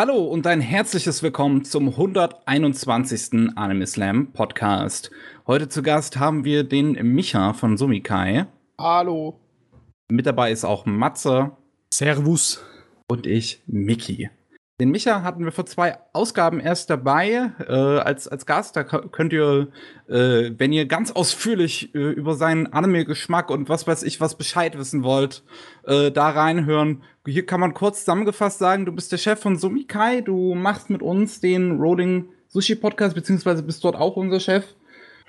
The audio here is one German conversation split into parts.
Hallo und ein herzliches Willkommen zum 121. Anime Slam Podcast. Heute zu Gast haben wir den Micha von Sumikai. Hallo. Mit dabei ist auch Matze. Servus. Und ich, Miki. Den Micha hatten wir vor zwei Ausgaben erst dabei äh, als, als Gast. Da könnt ihr, äh, wenn ihr ganz ausführlich äh, über seinen Anime-Geschmack und was weiß ich was Bescheid wissen wollt, äh, da reinhören. Hier kann man kurz zusammengefasst sagen, du bist der Chef von Sumikai, du machst mit uns den Rolling Sushi Podcast, beziehungsweise bist dort auch unser Chef.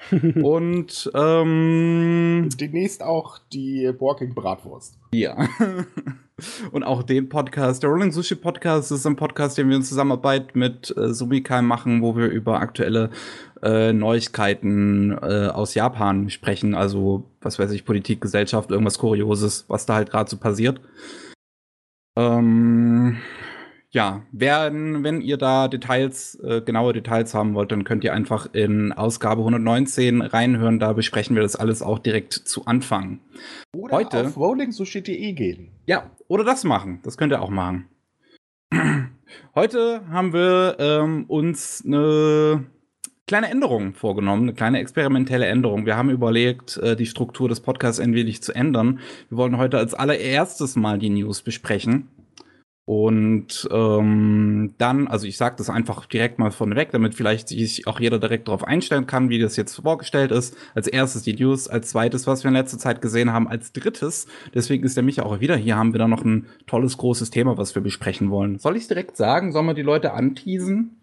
und ähm, demnächst auch die Walking Bratwurst. Ja. und auch den Podcast. Der Rolling Sushi Podcast ist ein Podcast, den wir in Zusammenarbeit mit äh, Sumikai machen, wo wir über aktuelle äh, Neuigkeiten äh, aus Japan sprechen. Also, was weiß ich, Politik, Gesellschaft, irgendwas Kurioses, was da halt gerade so passiert. Ähm, ja, wenn, wenn ihr da Details, äh, genaue Details haben wollt, dann könnt ihr einfach in Ausgabe 119 reinhören. Da besprechen wir das alles auch direkt zu Anfang. Oder Heute, auf rollingsushi.de gehen. Ja, oder das machen. Das könnt ihr auch machen. Heute haben wir ähm, uns eine kleine Änderung vorgenommen, eine kleine experimentelle Änderung. Wir haben überlegt, äh, die Struktur des Podcasts ein wenig zu ändern. Wir wollen heute als allererstes mal die News besprechen. Und ähm, dann, also ich sage das einfach direkt mal vorneweg, damit vielleicht sich auch jeder direkt darauf einstellen kann, wie das jetzt vorgestellt ist. Als erstes die News, als zweites, was wir in letzter Zeit gesehen haben, als drittes. Deswegen ist der Micha auch wieder hier, haben wir da noch ein tolles, großes Thema, was wir besprechen wollen. Soll ich es direkt sagen? Sollen wir die Leute anteasen?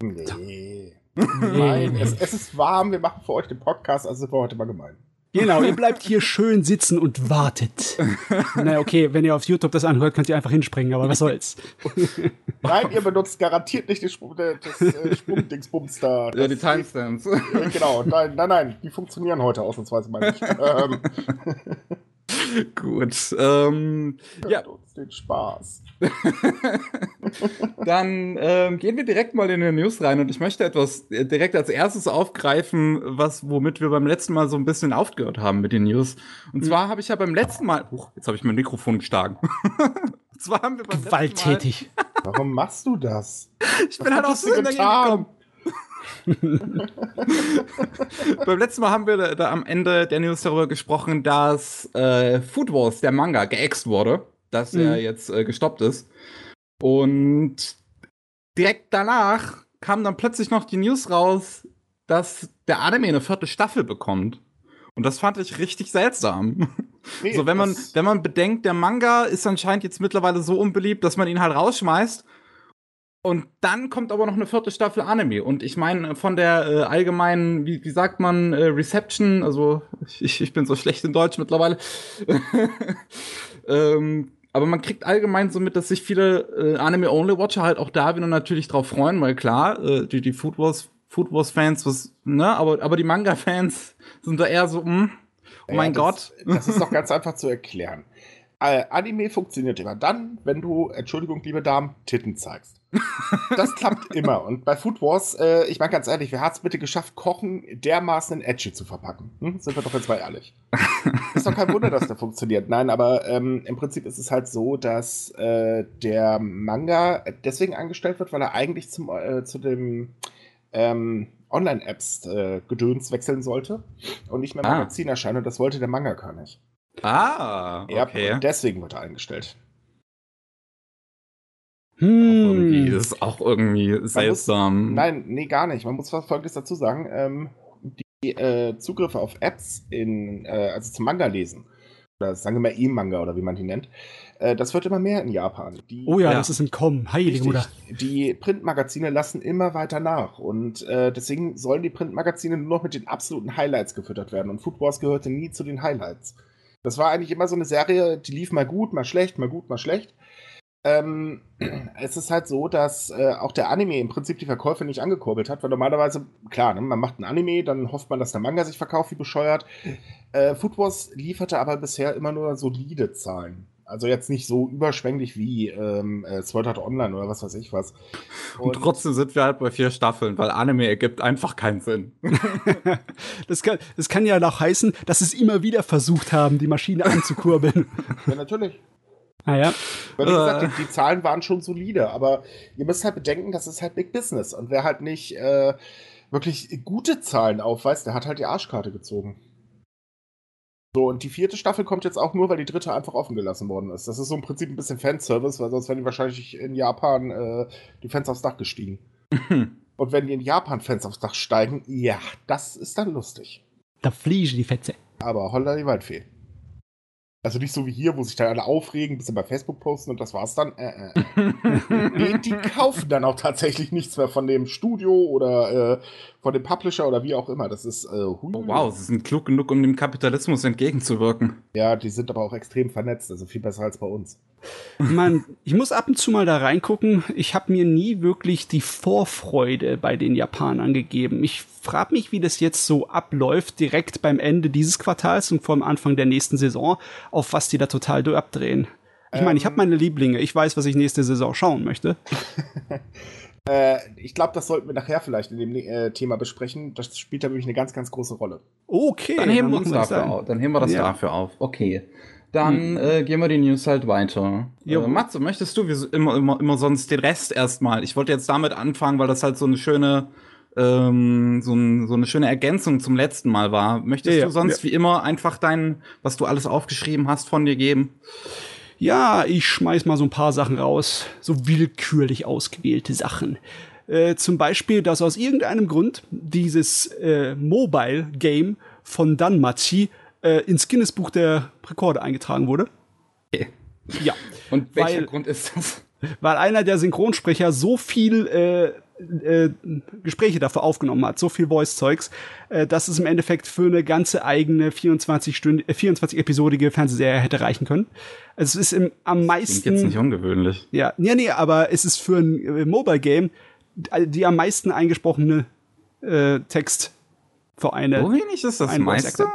Nee. Nein, es, es, ist warm, wir machen für euch den Podcast, also sind wir heute mal gemein. Genau, ihr bleibt hier schön sitzen und wartet. naja, okay, wenn ihr auf YouTube das anhört, könnt ihr einfach hinspringen, aber was soll's. Nein, ihr benutzt garantiert nicht Sprung, das äh, Sprungdingsbums da. ja, die Timestamps. Äh, genau, nein, nein, nein, die funktionieren heute ausnahmsweise mal nicht. ähm. Gut. Ähm, ja. uns den Spaß. Dann ähm, gehen wir direkt mal in die News rein und ich möchte etwas äh, direkt als erstes aufgreifen, was womit wir beim letzten Mal so ein bisschen aufgehört haben mit den News. Und zwar hm. habe ich ja beim letzten Mal, huch, jetzt habe ich mein Mikrofon geschlagen. und zwar haben wir beim Gewalttätig. Mal, Warum machst du das? Ich bin halt auch so getan. Beim letzten Mal haben wir da, da, am Ende der News darüber gesprochen, dass äh, Food Wars, der Manga, geäxt wurde, dass mhm. er jetzt äh, gestoppt ist. Und direkt danach kam dann plötzlich noch die News raus, dass der Anime eine vierte Staffel bekommt. Und das fand ich richtig seltsam. Nee, so, wenn man, wenn man bedenkt, der Manga ist anscheinend jetzt mittlerweile so unbeliebt, dass man ihn halt rausschmeißt und dann kommt aber noch eine vierte Staffel Anime. Und ich meine, von der äh, allgemeinen, wie, wie sagt man, äh, Reception, also ich, ich bin so schlecht in Deutsch mittlerweile. ähm, aber man kriegt allgemein so mit, dass sich viele äh, Anime-Only-Watcher halt auch da wieder natürlich drauf freuen, weil klar, äh, die, die Food Wars, Food Wars-Fans, was, ne, aber, aber die Manga-Fans sind da eher so, mh, hm, oh mein ja, das, Gott. Das ist doch ganz einfach zu erklären. Äh, Anime funktioniert immer dann, wenn du, Entschuldigung, liebe Damen, Titten zeigst. Das klappt immer. Und bei Food Wars, äh, ich meine ganz ehrlich, wer hat es bitte geschafft, Kochen dermaßen in Edgy zu verpacken? Hm? Sind wir doch jetzt mal ehrlich. ist doch kein Wunder, dass der funktioniert. Nein, aber ähm, im Prinzip ist es halt so, dass äh, der Manga deswegen angestellt wird, weil er eigentlich zum, äh, zu dem ähm, Online-Apps-Gedöns äh, wechseln sollte und nicht mehr ah. Magazin erscheinen. Und das wollte der Manga gar nicht. Ah, okay. Ja, deswegen wird er eingestellt. Hm. Auch ist auch irgendwie seltsam. Muss, nein, nee, gar nicht. Man muss Folgendes dazu sagen. Ähm, die äh, Zugriffe auf Apps in, äh, also zum Manga lesen, oder sagen wir mal E-Manga oder wie man die nennt, äh, das wird immer mehr in Japan. Die, oh ja, ja, das ist ein Kommen. Heilige Mutter. Die Printmagazine lassen immer weiter nach. Und äh, deswegen sollen die Printmagazine nur noch mit den absoluten Highlights gefüttert werden. Und Food Wars gehörte nie zu den Highlights. Das war eigentlich immer so eine Serie, die lief mal gut, mal schlecht, mal gut, mal schlecht. Ähm, es ist halt so, dass äh, auch der Anime im Prinzip die Verkäufe nicht angekurbelt hat, weil normalerweise, klar, ne, man macht ein Anime, dann hofft man, dass der Manga sich verkauft wie bescheuert. Äh, Food Wars lieferte aber bisher immer nur solide Zahlen. Also jetzt nicht so überschwänglich wie ähm, äh, Sword Art Online oder was weiß ich was. Und, Und, trotzdem sind wir halt bei vier Staffeln, weil Anime ergibt einfach keinen Sinn. das, kann, das kann ja auch heißen, dass es immer wieder versucht haben, die Maschine anzukurbeln. ja, natürlich. Ah ja. Weil, wie gesagt, die, die, Zahlen waren schon solide, aber ihr müsst halt bedenken, das ist halt Big Business. Und wer halt nicht äh, wirklich gute Zahlen aufweist, der hat halt die Arschkarte gezogen. So, und die vierte Staffel kommt jetzt auch nur, weil die dritte einfach offen gelassen worden ist. Das ist so im Prinzip ein bisschen Fanservice, weil sonst wären die wahrscheinlich in Japan äh, die Fans aufs Dach gestiegen. und wenn die in Japan Fans aufs Dach steigen, ja, das ist dann lustig. Da fliegen die Fetze. Aber holla die Waldfee. Also nicht so wie hier, wo sich dann alle aufregen, ein bisschen bei Facebook posten und das war's dann. Äh, äh. nee, die kaufen dann auch tatsächlich nichts mehr von dem Studio oder äh, von dem Publisher oder wie auch immer. Das ist. Äh, oh, wow, sie sind klug genug, um dem Kapitalismus entgegenzuwirken. Ja, die sind aber auch extrem vernetzt, also viel besser als bei uns. Man, ich muss ab und zu mal da reingucken. Ich habe mir nie wirklich die Vorfreude bei den Japanern gegeben. Ich frage mich, wie das jetzt so abläuft, direkt beim Ende dieses Quartals und vor dem Anfang der nächsten Saison, auf was die da total abdrehen. Ich meine, ich habe ähm. meine Lieblinge. Ich weiß, was ich nächste Saison schauen möchte. Äh, ich glaube, das sollten wir nachher vielleicht in dem äh, Thema besprechen. Das spielt da wirklich eine ganz, ganz große Rolle. Okay, dann heben, wir, uns dafür auf. Dann heben wir das ja. dafür auf. Okay. Dann hm. äh, gehen wir die News halt weiter. Jo. Äh, Matze, möchtest du wie immer, immer, immer sonst den Rest erstmal? Ich wollte jetzt damit anfangen, weil das halt so eine schöne, ähm, so, ein, so, eine schöne Ergänzung zum letzten Mal war. Möchtest ja, du sonst ja. wie immer einfach dein, was du alles aufgeschrieben hast, von dir geben? Ja, ich schmeiß mal so ein paar Sachen raus. So willkürlich ausgewählte Sachen. Äh, zum Beispiel, dass aus irgendeinem Grund dieses äh, Mobile-Game von Danmachi äh, ins Guinness-Buch der Rekorde eingetragen wurde. Okay. Ja. Und welcher weil, Grund ist das? Weil einer der Synchronsprecher so viel äh, äh, Gespräche dafür aufgenommen hat, so viel Voice-Zeugs, äh, dass es im Endeffekt für eine ganze eigene 24 Stunden, äh, 24 episodige Fernsehserie hätte reichen können. Also es ist im, am meisten. Klingt jetzt nicht ungewöhnlich. Ja, ja, nee, aber es ist für ein äh, Mobile Game die am meisten eingesprochene äh, Text für eine. Wo wenig ist das meiste?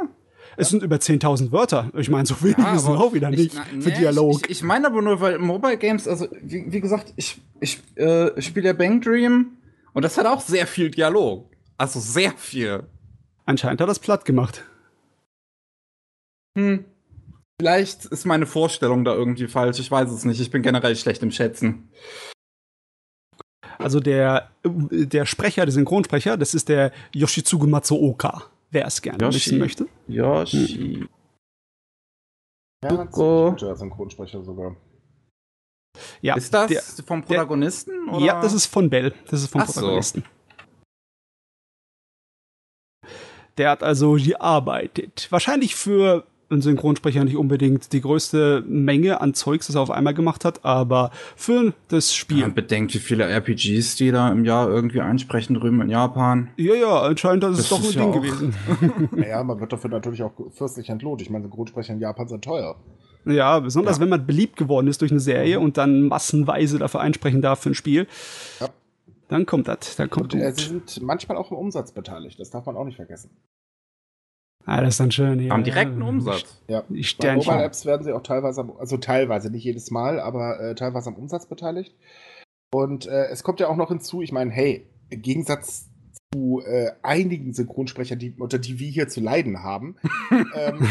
Es sind über 10.000 Wörter. Ich meine, so wenig ja, ist auch wieder nicht ich, für nee, Dialog. Ich, ich, meine aber nur, weil Mobile Games, also wie, wie gesagt, ich, ich äh, spiele ja Bang Dream und das hat auch sehr viel Dialog. Also sehr viel. Anscheinend hat das platt gemacht. Hm. Vielleicht ist meine Vorstellung da irgendwie falsch. Ich weiß es nicht. Ich bin generell schlecht im Schätzen. Also der, der Sprecher, der Synchronsprecher, das ist der Yoshitsugu Matsuoka wer es gerne Yoshi. wissen möchte. Yoshi. Hm. Ja, guter Synchronsprecher sogar. Ja, ist das der, vom Protagonisten? Der, ja, das ist von Bell. Das ist vom Ach Protagonisten. So. Der hat also gearbeitet. Wahrscheinlich für ein Synchronsprecher nicht unbedingt die größte Menge an Zeugs, das er auf einmal gemacht hat, aber für das Spiel. Ja, bedenkt, wie viele RPGs die da im Jahr irgendwie einsprechen drüben in Japan. Ja, ja, anscheinend das ist das doch ist ein Ding gewesen. naja, man wird dafür natürlich auch fürstlich entlohnt. Ich meine, Synchronsprecher in Japan sind teuer. Ja, besonders ja. wenn man beliebt geworden ist durch eine Serie mhm. und dann massenweise dafür einsprechen darf für ein Spiel. Ja. Dann kommt das, dann kommt und, äh, Sie sind manchmal auch im Umsatz beteiligt, das darf man auch nicht vergessen. Ah, das ist dann schön. Ja. Haben direkten Umsatz. Ja. Die Bei Mobile Apps werden sie auch teilweise, am, also teilweise, nicht jedes Mal, aber äh, teilweise am Umsatz beteiligt. Und äh, es kommt ja auch noch hinzu, ich meine, hey, im Gegensatz zu äh, einigen Synchronsprechern, die, unter die wir hier zu leiden haben. ähm,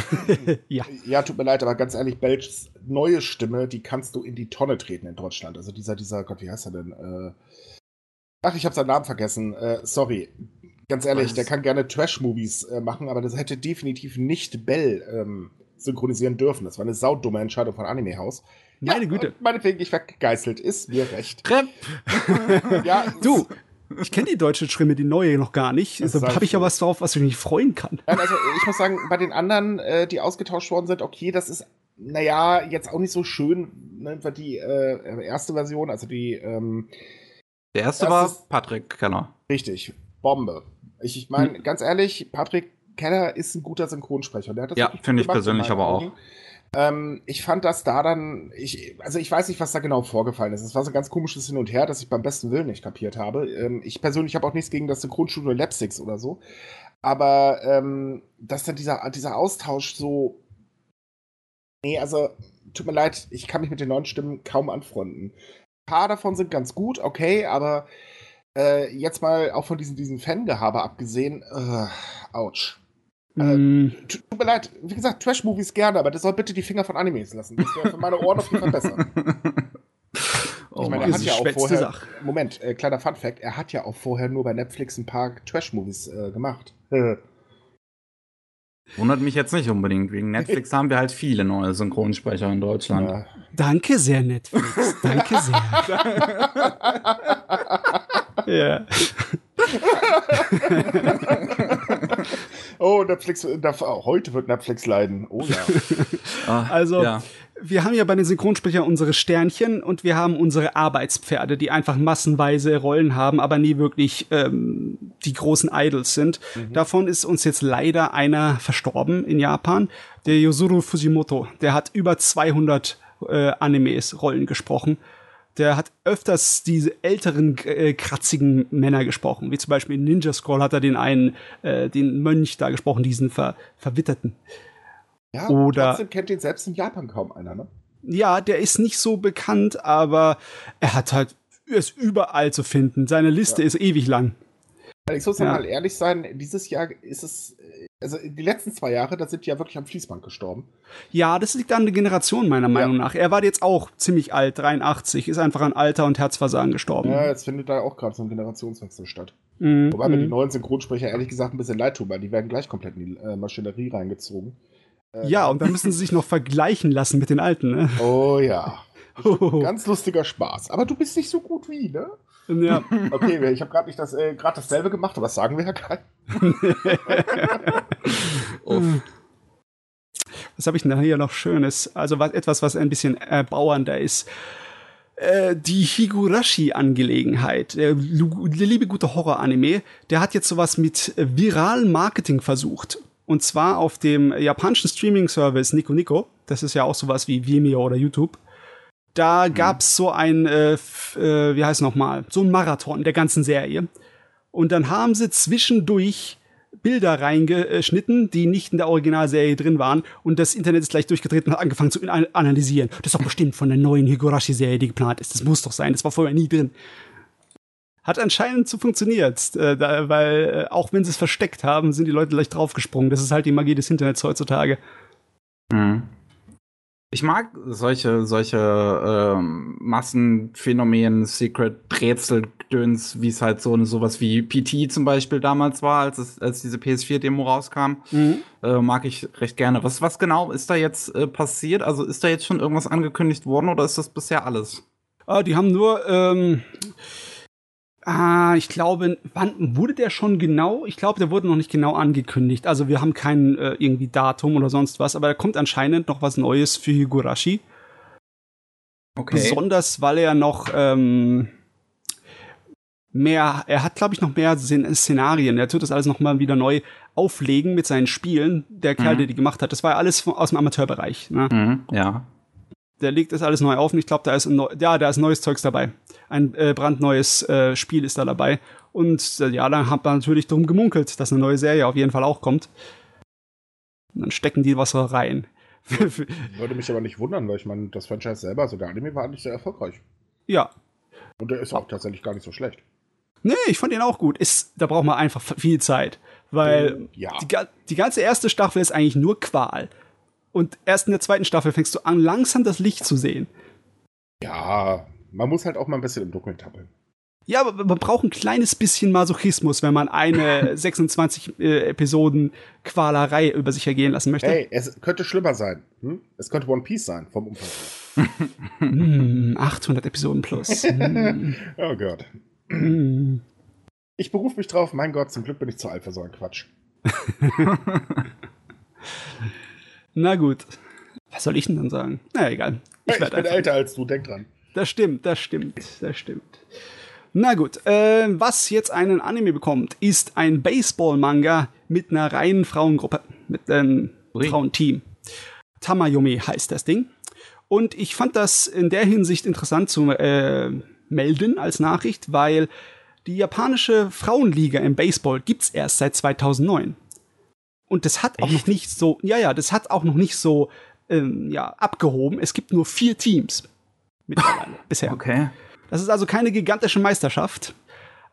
ja. ja, tut mir leid, aber ganz ehrlich, Belchs neue Stimme, die kannst du in die Tonne treten in Deutschland. Also dieser, dieser, Gott, wie heißt er denn? Äh, ach, ich habe seinen Namen vergessen. Äh, sorry. Ganz ehrlich, Was? der kann gerne Trash-Movies äh, machen, aber das hätte definitiv nicht Bell ähm, synchronisieren dürfen. Das war eine saudumme Entscheidung von Anime House. Meine ja, Güte. Meinetwegen, ich vergeißelt. Ist mir recht. Trepp. ja, du, ich kenne die deutsche Stimme, die neue noch gar nicht. Also habe ich ja was drauf, was ich mich freuen kann. Also ich muss sagen, bei den anderen, äh, die ausgetauscht worden sind, okay, das ist, naja, jetzt auch nicht so schön, ne, die äh, erste Version, also die ähm, Der erste war Patrick Keller. Richtig, Bombe. Ich, ich meine, hm. ganz ehrlich, Patrick Keller ist ein guter Synchronsprecher. Der hat das ja, finde ich persönlich aber auch. Ähm, ich fand das da dann, ich, also ich weiß nicht, was da genau vorgefallen ist. Es war so ein ganz komisches Hin und Her, das ich beim besten Willen nicht kapiert habe. Ähm, ich persönlich habe auch nichts gegen das Synchronstudio Lapsix oder so. Aber ähm, dass dann dieser, dieser Austausch so. Nee, also, tut mir leid, ich kann mich mit den neuen Stimmen kaum anfreunden. Ein paar davon sind ganz gut, okay, aber äh, jetzt mal auch von diesem, diesem Fangehabe abgesehen, äh, ouch. Mm. Äh, tut mir leid, wie gesagt, Trash-Movies gerne, aber das soll bitte die Finger von Animes lassen. Das wäre für meine Ohren auf jeden Fall besser. Oh, ich meine, er hat ja auch vorher. Sache. Moment, äh, kleiner Fun-Fact: Er hat ja auch vorher nur bei Netflix ein paar Trash-Movies äh, gemacht. Wundert mich jetzt nicht unbedingt. Wegen Netflix haben wir halt viele neue Synchronsprecher in Deutschland. Ja. Danke sehr, Netflix. Danke sehr. ja. oh, Netflix, heute wird Netflix leiden. Oh ja. Ah, also, ja. wir haben ja bei den Synchronsprechern unsere Sternchen und wir haben unsere Arbeitspferde, die einfach massenweise Rollen haben, aber nie wirklich ähm, die großen Idols sind. Mhm. Davon ist uns jetzt leider einer verstorben in Japan, der Yosuru Fujimoto. Der hat über 200 äh, Animes Rollen gesprochen der hat öfters diese älteren, äh, kratzigen Männer gesprochen. Wie zum Beispiel in Ninja Scroll hat er den einen, äh, den Mönch da gesprochen, diesen Ver Verwitterten. Ja, Oder, trotzdem kennt ihn selbst in Japan kaum einer, ne? Ja, der ist nicht so bekannt, aber er hat halt, er ist überall zu finden. Seine Liste ja. ist ewig lang. Ich muss ja. mal ehrlich sein, dieses Jahr ist es also die letzten zwei Jahre, da sind die ja wirklich am Fließband gestorben. Ja, das liegt an der Generation meiner Meinung ja. nach. Er war jetzt auch ziemlich alt, 83, ist einfach an Alter und Herzversagen gestorben. Ja, jetzt findet da auch gerade so ein Generationswechsel statt. Mhm. Wobei mir die mhm. neuen Synchronsprecher ehrlich gesagt ein bisschen leid tun, weil die werden gleich komplett in die äh, Maschinerie reingezogen. Äh, ja, und dann müssen sie sich noch vergleichen lassen mit den Alten, ne? Oh ja. Oh. Ganz lustiger Spaß. Aber du bist nicht so gut wie, ne? Ja. Okay, ich habe gerade nicht das, äh, gerade dasselbe gemacht, aber das sagen wir ja kein. was habe ich denn hier noch Schönes? Also was, etwas, was ein bisschen erbauernder ist. Äh, die Higurashi-Angelegenheit, der, der liebe gute Horror-Anime, der hat jetzt sowas mit viralem Marketing versucht. Und zwar auf dem japanischen Streaming-Service Nico Nico. Das ist ja auch sowas wie Vimeo oder YouTube. Da mhm. gab's so ein, äh, äh, wie heißt es nochmal, so ein Marathon der ganzen Serie. Und dann haben sie zwischendurch Bilder reingeschnitten, die nicht in der Originalserie drin waren. Und das Internet ist gleich durchgedreht und hat angefangen zu analysieren. Das ist doch bestimmt von der neuen Higurashi-Serie, die geplant ist. Das muss doch sein. Das war vorher nie drin. Hat anscheinend so funktioniert, äh, da, weil äh, auch wenn sie es versteckt haben, sind die Leute leicht draufgesprungen. Das ist halt die Magie des Internets heutzutage. Mhm. Ich mag solche, solche ähm, Massenphänomen, Secret Rätsel, Döns, wie es halt so sowas wie PT zum Beispiel damals war, als es, als diese PS4-Demo rauskam. Mhm. Äh, mag ich recht gerne. Was, was genau ist da jetzt äh, passiert? Also ist da jetzt schon irgendwas angekündigt worden oder ist das bisher alles? Ah, die haben nur ähm, Ah, ich glaube, wann wurde der schon genau? Ich glaube, der wurde noch nicht genau angekündigt. Also wir haben kein äh, irgendwie Datum oder sonst was, aber da kommt anscheinend noch was Neues für Higurashi. Okay. Besonders, weil er noch ähm, mehr, er hat, glaube ich, noch mehr Szenarien. Er tut das alles noch mal wieder neu auflegen mit seinen Spielen. Der Kerl, mhm. der die gemacht hat, das war ja alles aus dem Amateurbereich. Ne? Mhm, ja der legt das alles neu auf und ich glaube, da ist ein Neu ja, da ist neues Zeugs dabei. Ein äh, brandneues äh, Spiel ist da dabei. Und äh, ja, dann hat man natürlich drum gemunkelt, dass eine neue Serie auf jeden Fall auch kommt. Und dann stecken die was rein. Würde mich aber nicht wundern, weil ich meine, das Franchise selber, also der Anime war eigentlich sehr erfolgreich. Ja. Und der ist auch tatsächlich gar nicht so schlecht. Nee, ich fand ihn auch gut. Ist, da braucht man einfach viel Zeit. Weil ja. die, die ganze erste Staffel ist eigentlich nur Qual. Und erst in der zweiten Staffel fängst du an, langsam das Licht zu sehen. Ja, man muss halt auch mal ein bisschen im Dunkeln tappeln. Ja, aber man braucht ein kleines bisschen Masochismus, wenn man eine 26 äh, Episoden Qualerei über sich ergehen lassen möchte. Hey, es könnte schlimmer sein. Hm? Es könnte One Piece sein, vom Umfang her. 800 hm, Episoden plus. Hm. oh Gott. Ich berufe mich drauf, mein Gott, zum Glück bin ich zu alt für so einen Quatsch. Na gut. Was soll ich denn dann sagen? Na egal. Ich, ich bin älter als du, denk dran. Das stimmt, das stimmt, das stimmt. Na gut, äh, was jetzt einen Anime bekommt, ist ein Baseball-Manga mit einer reinen Frauengruppe, mit einem Frauenteam. Tamayomi heißt das Ding. Und ich fand das in der Hinsicht interessant zu äh, melden als Nachricht, weil die japanische Frauenliga im Baseball gibt's erst seit 2009. Und das hat auch Echt? noch nicht so, ja, ja, das hat auch noch nicht so ähm, ja, abgehoben. Es gibt nur vier Teams mittlerweile bisher. Okay. Das ist also keine gigantische Meisterschaft.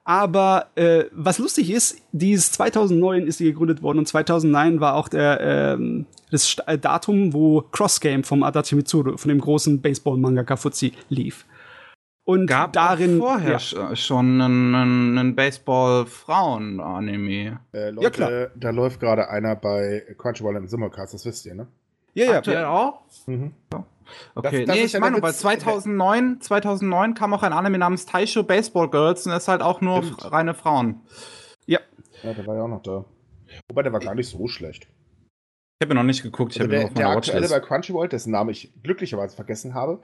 Aber äh, was lustig ist, dieses 2009 ist sie gegründet worden und 2009 war auch der ähm, das äh, Datum, wo Cross Game vom Adachi Mitsuru, von dem großen Baseball-Manga Kafutzi lief. Und Gab darin vorher ja, sch- schon einen, einen, Baseball-Frauen-Anime. Äh, Leute, klar. da läuft gerade einer bei Crunchyroll im Simulcast, das wisst ihr, ne? ja, ja, Aktuell ja. auch? Mhm. Okay, Das- das nee, ich ja meine, bei Witz. 2009, 2009 kam auch ein Anime namens Taisho Baseball Girls und das ist halt auch nur Stimmt. reine Frauen. Ja, der war ja auch noch da. Wobei, der war gar nicht so schlecht. Ich habe noch nicht geguckt, ich Also habe ihn der, nur auf der meiner aktuelle Watchlist. bei Crunchyroll, dessen Namen ich glücklicherweise vergessen habe,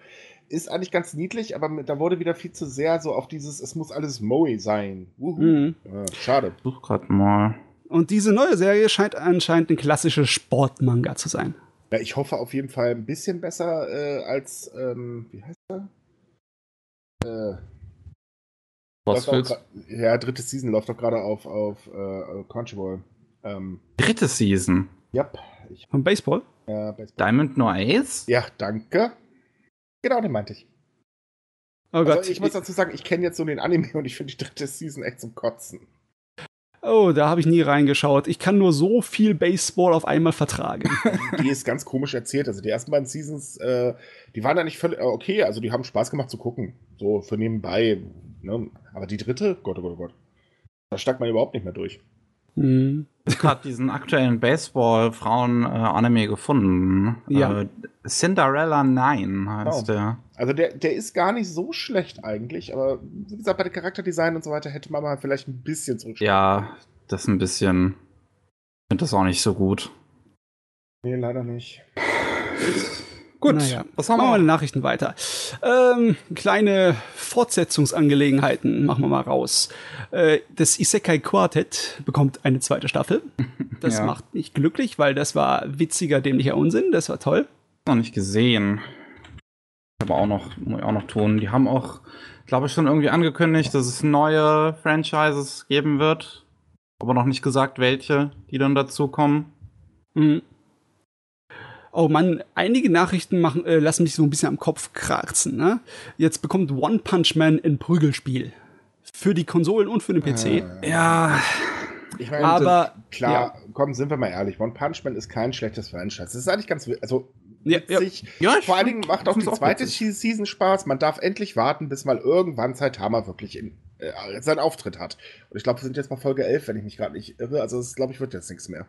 ist eigentlich ganz niedlich, aber da wurde wieder viel zu sehr so auf dieses, es muss alles Moe sein. Mhm. Ja, schade. Such grad mal. Und diese neue Serie scheint anscheinend ein klassischer Sportmanga zu sein. Ja, ich hoffe auf jeden Fall ein bisschen besser äh, als, ähm, wie heißt er? Äh, Was auch Ja, dritte Season läuft doch gerade auf, auf äh, Crunchyroll. Ähm, Dritte Season. ja, ich, Vom Baseball? äh, Baseball. Diamond No Ace? ja, danke. Genau, den meinte ich. Oh Gott. Also ich muss dazu sagen, ich kenne jetzt so den Anime und ich finde die dritte Season echt zum Kotzen. oh, da habe ich nie reingeschaut. Ich kann nur so viel Baseball auf einmal vertragen. Die ist ganz komisch erzählt. Also die ersten beiden Seasons, äh, die waren eigentlich völlig äh, okay. Also die haben Spaß gemacht zu gucken. So für nebenbei. Ne? Aber die dritte, Gott, oh Gott, oh Gott. Da steigt man überhaupt nicht mehr durch. Hm. Ich habe gerade diesen aktuellen Baseball-Frauen-Anime gefunden. Ja. Äh, Cinderella 9 heißt Oh. der. Also der, der ist gar nicht so schlecht eigentlich. Aber wie gesagt, bei der Charakterdesign und so weiter hätte man mal vielleicht ein bisschen zurückschlagen. Ja, das ist ein bisschen. Ich finde das auch nicht so gut. Nee, leider nicht. Gut, Naja. was haben Machen wir wir? die Nachrichten weiter. Ähm, kleine Fortsetzungsangelegenheiten machen wir mal raus. Äh, das Isekai Quartet bekommt eine zweite Staffel. Das Ja. macht mich glücklich, weil das war witziger, dämlicher Unsinn. Das war toll. noch nicht gesehen. Aber auch noch, muss ich auch noch tun. Die haben auch, glaube ich, schon irgendwie angekündigt, dass es neue Franchises geben wird. Aber noch nicht gesagt, welche, die dann dazukommen. Mhm. Oh Mann, einige Nachrichten machen, äh, lassen mich so ein bisschen am Kopf kratzen. Ne? Jetzt bekommt One Punch Man ein Prügelspiel. Für die Konsolen und für den PC. Äh, Ja, Ich meine, Aber, klar, komm, sind wir mal ehrlich. One Punch Man ist kein schlechtes Franchise. Das ist eigentlich ganz, also Ja, ja. witzig. Ja, Vor allen Dingen macht auch die auch zweite witzig. Season Spaß. Man darf endlich warten, bis mal irgendwann Saitama wirklich in, äh, seinen Auftritt hat. Und ich glaube, wir sind jetzt bei Folge 11, wenn ich mich gerade nicht irre. Also, das glaube ich, wird jetzt nichts mehr.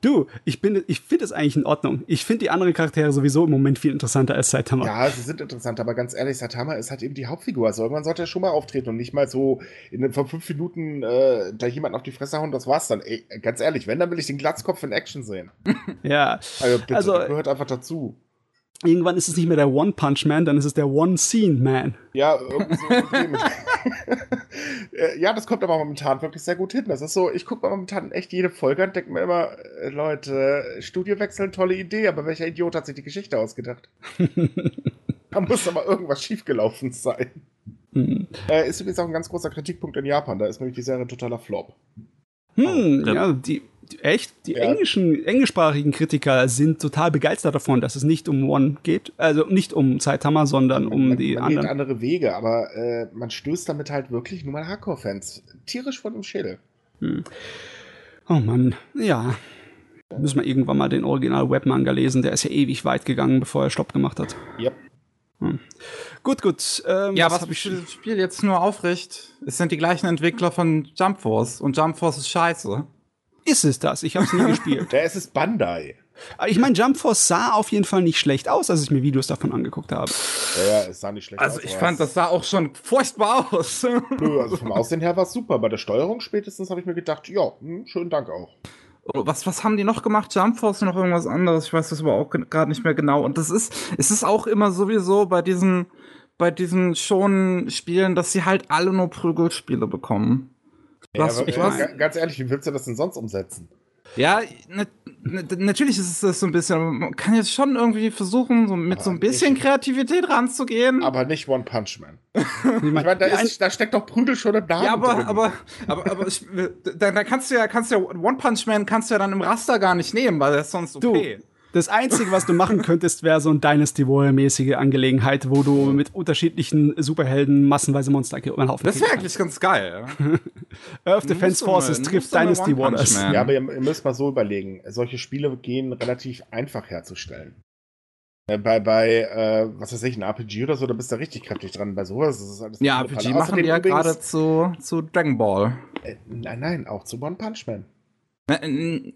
Du, ich, bin, ich finde es eigentlich in Ordnung. Ich finde die anderen Charaktere sowieso im Moment viel interessanter als Saitama. Ja, sie sind interessant, aber ganz ehrlich, Saitama ist halt eben die Hauptfigur. Also, irgendwann sollte er schon mal auftreten und nicht mal so in den, vor fünf Minuten äh, da jemanden auf die Fresse hauen, das war's dann. Ey, ganz ehrlich, wenn, dann will ich den Glatzkopf in Action sehen. Ja. Also, bitte, Also- gehört einfach dazu. Irgendwann ist es nicht mehr der One Punch Man, dann ist es der One Scene Man. Ja, irgendwie so. Äh, ja, das kommt aber momentan wirklich sehr gut hin. Das ist so, ich gucke momentan echt jede Folge und denke mir immer, äh, Leute, Studio wechseln, tolle Idee, aber welcher Idiot hat sich die Geschichte ausgedacht? da muss aber irgendwas schiefgelaufen sein. Hm, Äh, ist übrigens auch ein ganz großer Kritikpunkt in Japan. Da ist nämlich die Serie totaler Flop. hm ja, die echt, die Ja. englischen, englischsprachigen Kritiker sind total begeistert davon, dass es nicht um One geht. Also nicht um Saitama, sondern um man, die man geht anderen. andere Wege, aber äh, man stößt damit halt wirklich nur mal Hardcore-Fans tierisch vor dem Schädel. Oh Mann, ja. Müssen wir irgendwann mal den Original-Webmanga lesen. Der ist ja ewig weit gegangen, bevor er Stopp gemacht hat. Yep. Gut, gut. Ähm, ja, was hab mich für das Spiel jetzt nur aufricht, es sind die gleichen Entwickler von Jump Force und Jump Force ist scheiße. Ist es das? Ich habe es nie gespielt. Der ist es Bandai. Ich meine, Jump Force sah auf jeden Fall nicht schlecht aus, als ich mir Videos davon angeguckt habe. Ja, ja, es sah nicht schlecht Also aus. ich aber fand, das sah auch schon furchtbar aus. Nö, also vom Aussehen her war es super. Bei der Steuerung spätestens habe ich mir gedacht, ja, hm, schönen Dank auch. Oh, Was, was haben die noch gemacht? Jump Force noch irgendwas anderes? Ich weiß das aber auch gerade nicht mehr genau. Und das ist, es ist auch immer sowieso bei diesen, bei diesen schon Spielen, dass sie halt alle nur Prügelspiele bekommen. Was, aber, ich äh, weiß, ganz ehrlich, wie willst du das denn sonst umsetzen? ja, na, na, natürlich ist es das so ein bisschen, aber man kann jetzt schon irgendwie versuchen, so mit Aber so ein bisschen nicht- Kreativität ranzugehen. Aber nicht One Punch Man. Ich Ich mein, meine, da, ist, da steckt doch Prügel schon im Namen Ja, aber, drin. aber, aber, aber ich, da, da kannst du ja, kannst du ja One Punch Man kannst du ja dann im Raster gar nicht nehmen, weil der ist sonst Du, okay. Das Einzige, was du machen könntest, wäre so ein Dynasty Warrior-mäßige Angelegenheit, wo du mit unterschiedlichen Superhelden massenweise Monster Haufen Das wäre eigentlich ganz geil. Ja. Earth Defense Forces trifft Dynasty Warriors. Ja, aber ihr, ihr müsst mal so überlegen. Solche Spiele gehen relativ einfach herzustellen. Äh, bei, bei äh, was weiß ich, ein RPG oder so, da bist du richtig kräftig dran. Bei sowas ist es alles. Ja, RPG machen die ja gerade zu, zu Dragon Ball. Äh, nein, nein, auch zu One Punch Man. Äh,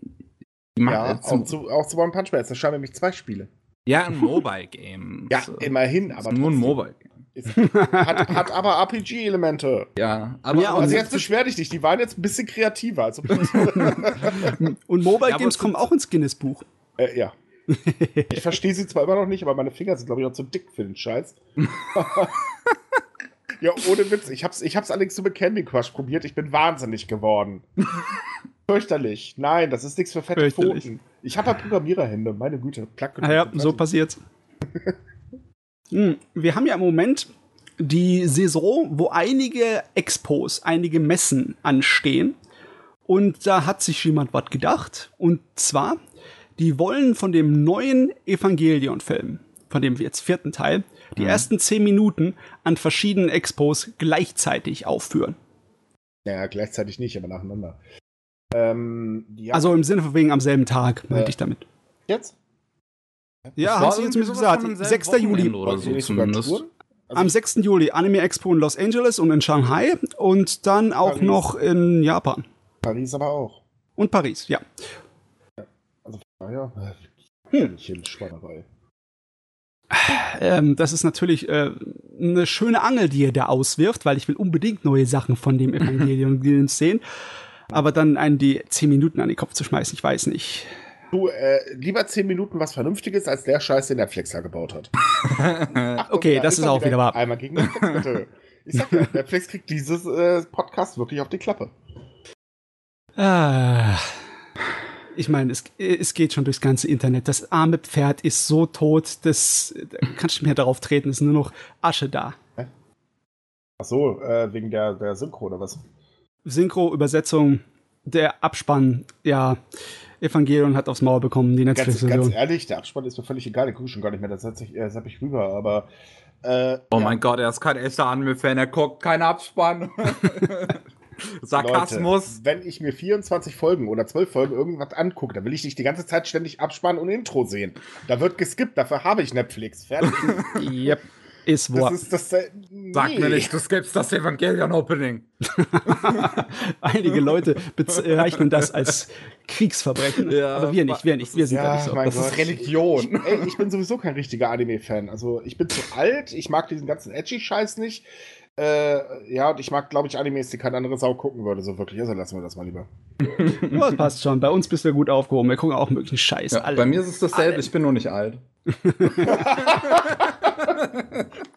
ja, auch zu, auch zu One Punch Man. Das scheinen nämlich zwei Spiele. Ja, ein Mobile-Game. ja, immerhin, aber. Nur ein Mobile-Game. hat, hat aber RPG-Elemente. Ja, aber. Ja, also jetzt beschwer dich nicht, die waren jetzt ein bisschen kreativer. Also und Mobile-Games ja, kommen auch ins Guinness-Buch. Äh, ja ich verstehe sie zwar immer noch nicht, aber meine Finger sind, glaube ich, noch zu dick für den Scheiß. ja, ohne Witz. Ich hab's, ich hab's allerdings so mit Candy Crush probiert. Ich bin wahnsinnig geworden. Fürchterlich. Nein, das ist nichts für fette Pfoten. Ich habe ja Programmiererhände, meine Güte. Plack ah ja, so passiert's. hm, wir haben ja im Moment die Saison, wo einige Expos, einige Messen anstehen. Und da hat sich jemand was gedacht. Und zwar die wollen von dem neuen Evangelion-Film, von dem jetzt vierten Teil, die mhm. ersten zehn Minuten an verschiedenen Expos gleichzeitig aufführen. Ja, gleichzeitig nicht, aber nacheinander. Ähm, also im Sinne von wegen am selben Tag, meinte äh, ich damit. Jetzt? Ja, hast du jetzt mir so gesagt. 6. Juli. Oder so zumindest. Also am 6. Juli Anime Expo in Los Angeles und in Shanghai und dann auch Paris. noch in Japan. Paris aber auch. Und Paris, ja. Ah ja, hm. Schweinerei. Ähm, das ist natürlich äh, eine schöne Angel, die er da auswirft, weil ich will unbedingt neue Sachen von dem Evangelion sehen. Aber dann einen die zehn Minuten an den Kopf zu schmeißen, ich weiß nicht. Du, äh, lieber zehn Minuten was Vernünftiges, als der Scheiß, den Netflix da gebaut hat. Achtung, okay, das ist, auch wieder wahr. Einmal gegen Netflix, bitte. Ich sag ja, Netflix kriegt dieses äh, Podcast wirklich auf die Klappe. Ah ich meine, es, es geht schon durchs ganze Internet. Das arme Pferd ist so tot, das da kannst du mehr darauf treten, ist nur noch Asche da. Ach so, äh, wegen der, der Synchro oder was? Synchro, Übersetzung, der Abspann, ja. Evangelion hat aufs Maul bekommen, die Netflix-Version. Ganz, ganz, ehrlich, der Abspann ist mir völlig egal, den gucke ich schon gar nicht mehr, das setze ich, das hab ich rüber, aber. Äh, oh ja. mein Gott, er ist kein echter Anime-Fan, er guckt keinen Abspann. Sarkasmus. Leute, wenn ich mir 24 Folgen oder 12 Folgen irgendwas angucke, dann will ich nicht die ganze Zeit ständig abspannen und Intro sehen. Da wird geskippt, dafür habe ich Netflix. Fertig. yep. Ist wahr. Das ist das, nee. Sag mir nicht, du skippst das Evangelion-Opening. Einige Leute bezeichnen das als Kriegsverbrechen. Ja, aber wir nicht, wir nicht, wir sind ja, nicht so. Das Gott. ist Religion. Ich, ey, ich bin sowieso kein richtiger Anime-Fan. Also ich bin zu alt, ich mag diesen ganzen Edgy-Scheiß nicht. Äh, ja, und ich mag, glaube ich, Animes, die keine andere Sau gucken würde, so wirklich. Also lassen wir das mal lieber. das passt schon. Bei uns bist du gut aufgehoben. Wir gucken auch möglichen Scheiß. Ja, bei mir ist es dasselbe. Alle. Ich bin nur nicht alt.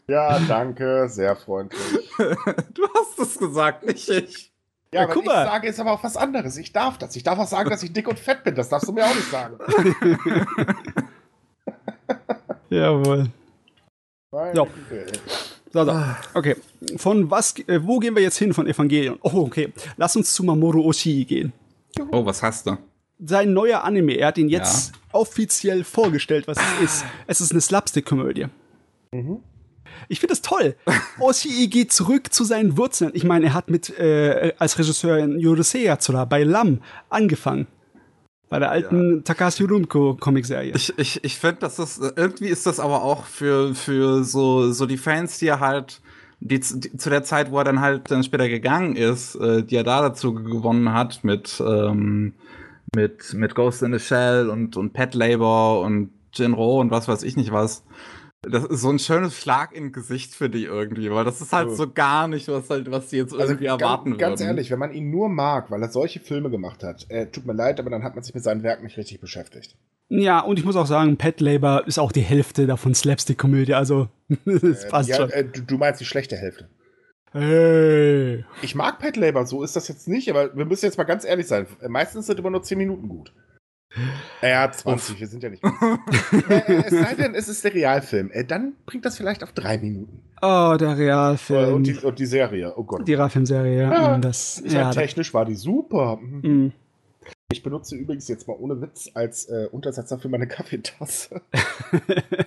ja, danke. Sehr freundlich. Du hast es gesagt, nicht ich. Ja, ja guck mal. ich sage jetzt aber auch was anderes. Ich darf das. Ich darf auch sagen, dass ich dick und fett bin. Das darfst du mir auch nicht sagen. Jawohl. Ja. So, so. Ah. Okay. Von was, äh, wo gehen wir jetzt hin von Evangelion? Oh, okay. Lass uns zu Mamoru Oshii gehen. Oh, was hast du? Sein neuer Anime. Er hat ihn jetzt ja. offiziell vorgestellt, was es ist. Es ist eine Slapstick-Komödie. Mhm. Ich finde es toll. Oshii geht zurück zu seinen Wurzeln. Ich meine, er hat mit äh, als Regisseur in Yurusei Yatsura bei Lam angefangen. Bei der alten ja. Takashi Rumko Comicserie. Ich, ich, ich finde, dass das irgendwie ist das aber auch für, für so, so die Fans, die er halt die, die, zu der Zeit, wo er dann halt dann später gegangen ist, äh, die er da dazu gewonnen hat mit, ähm, mit, mit Ghost in the Shell und, und Pet Labor und Jinro und was weiß ich nicht was das ist so ein schönes Schlag in Gesicht für dich irgendwie, weil das ist halt so, so gar nicht, was halt, was sie jetzt also irgendwie also erwarten ganz, Ganz ehrlich, wenn man ihn nur mag, weil er solche Filme gemacht hat, äh, tut mir leid, aber dann hat man sich mit seinem Werk nicht richtig beschäftigt. Ja, und ich muss auch sagen, Pet Labor ist auch die Hälfte davon Slapstick-Komödie, also das äh, passt ja, schon. Äh, du, du meinst die schlechte Hälfte. Hey. Ich mag Pet Labor, so ist das jetzt nicht, aber wir müssen jetzt mal ganz ehrlich sein. Meistens sind immer nur 10 Minuten gut. Ja, 20, wir sind ja nicht. äh, es sei denn, es ist der Realfilm. Äh, dann bringt das vielleicht auf drei Minuten. Oh, der Realfilm. Und die, und die Serie, oh Gott. Die Realfilmserie, ja. ja. Das, ja, technisch war die super. Mhm. Mhm. Ich benutze übrigens jetzt mal ohne Witz als äh, Untersetzer für meine Kaffeetasse.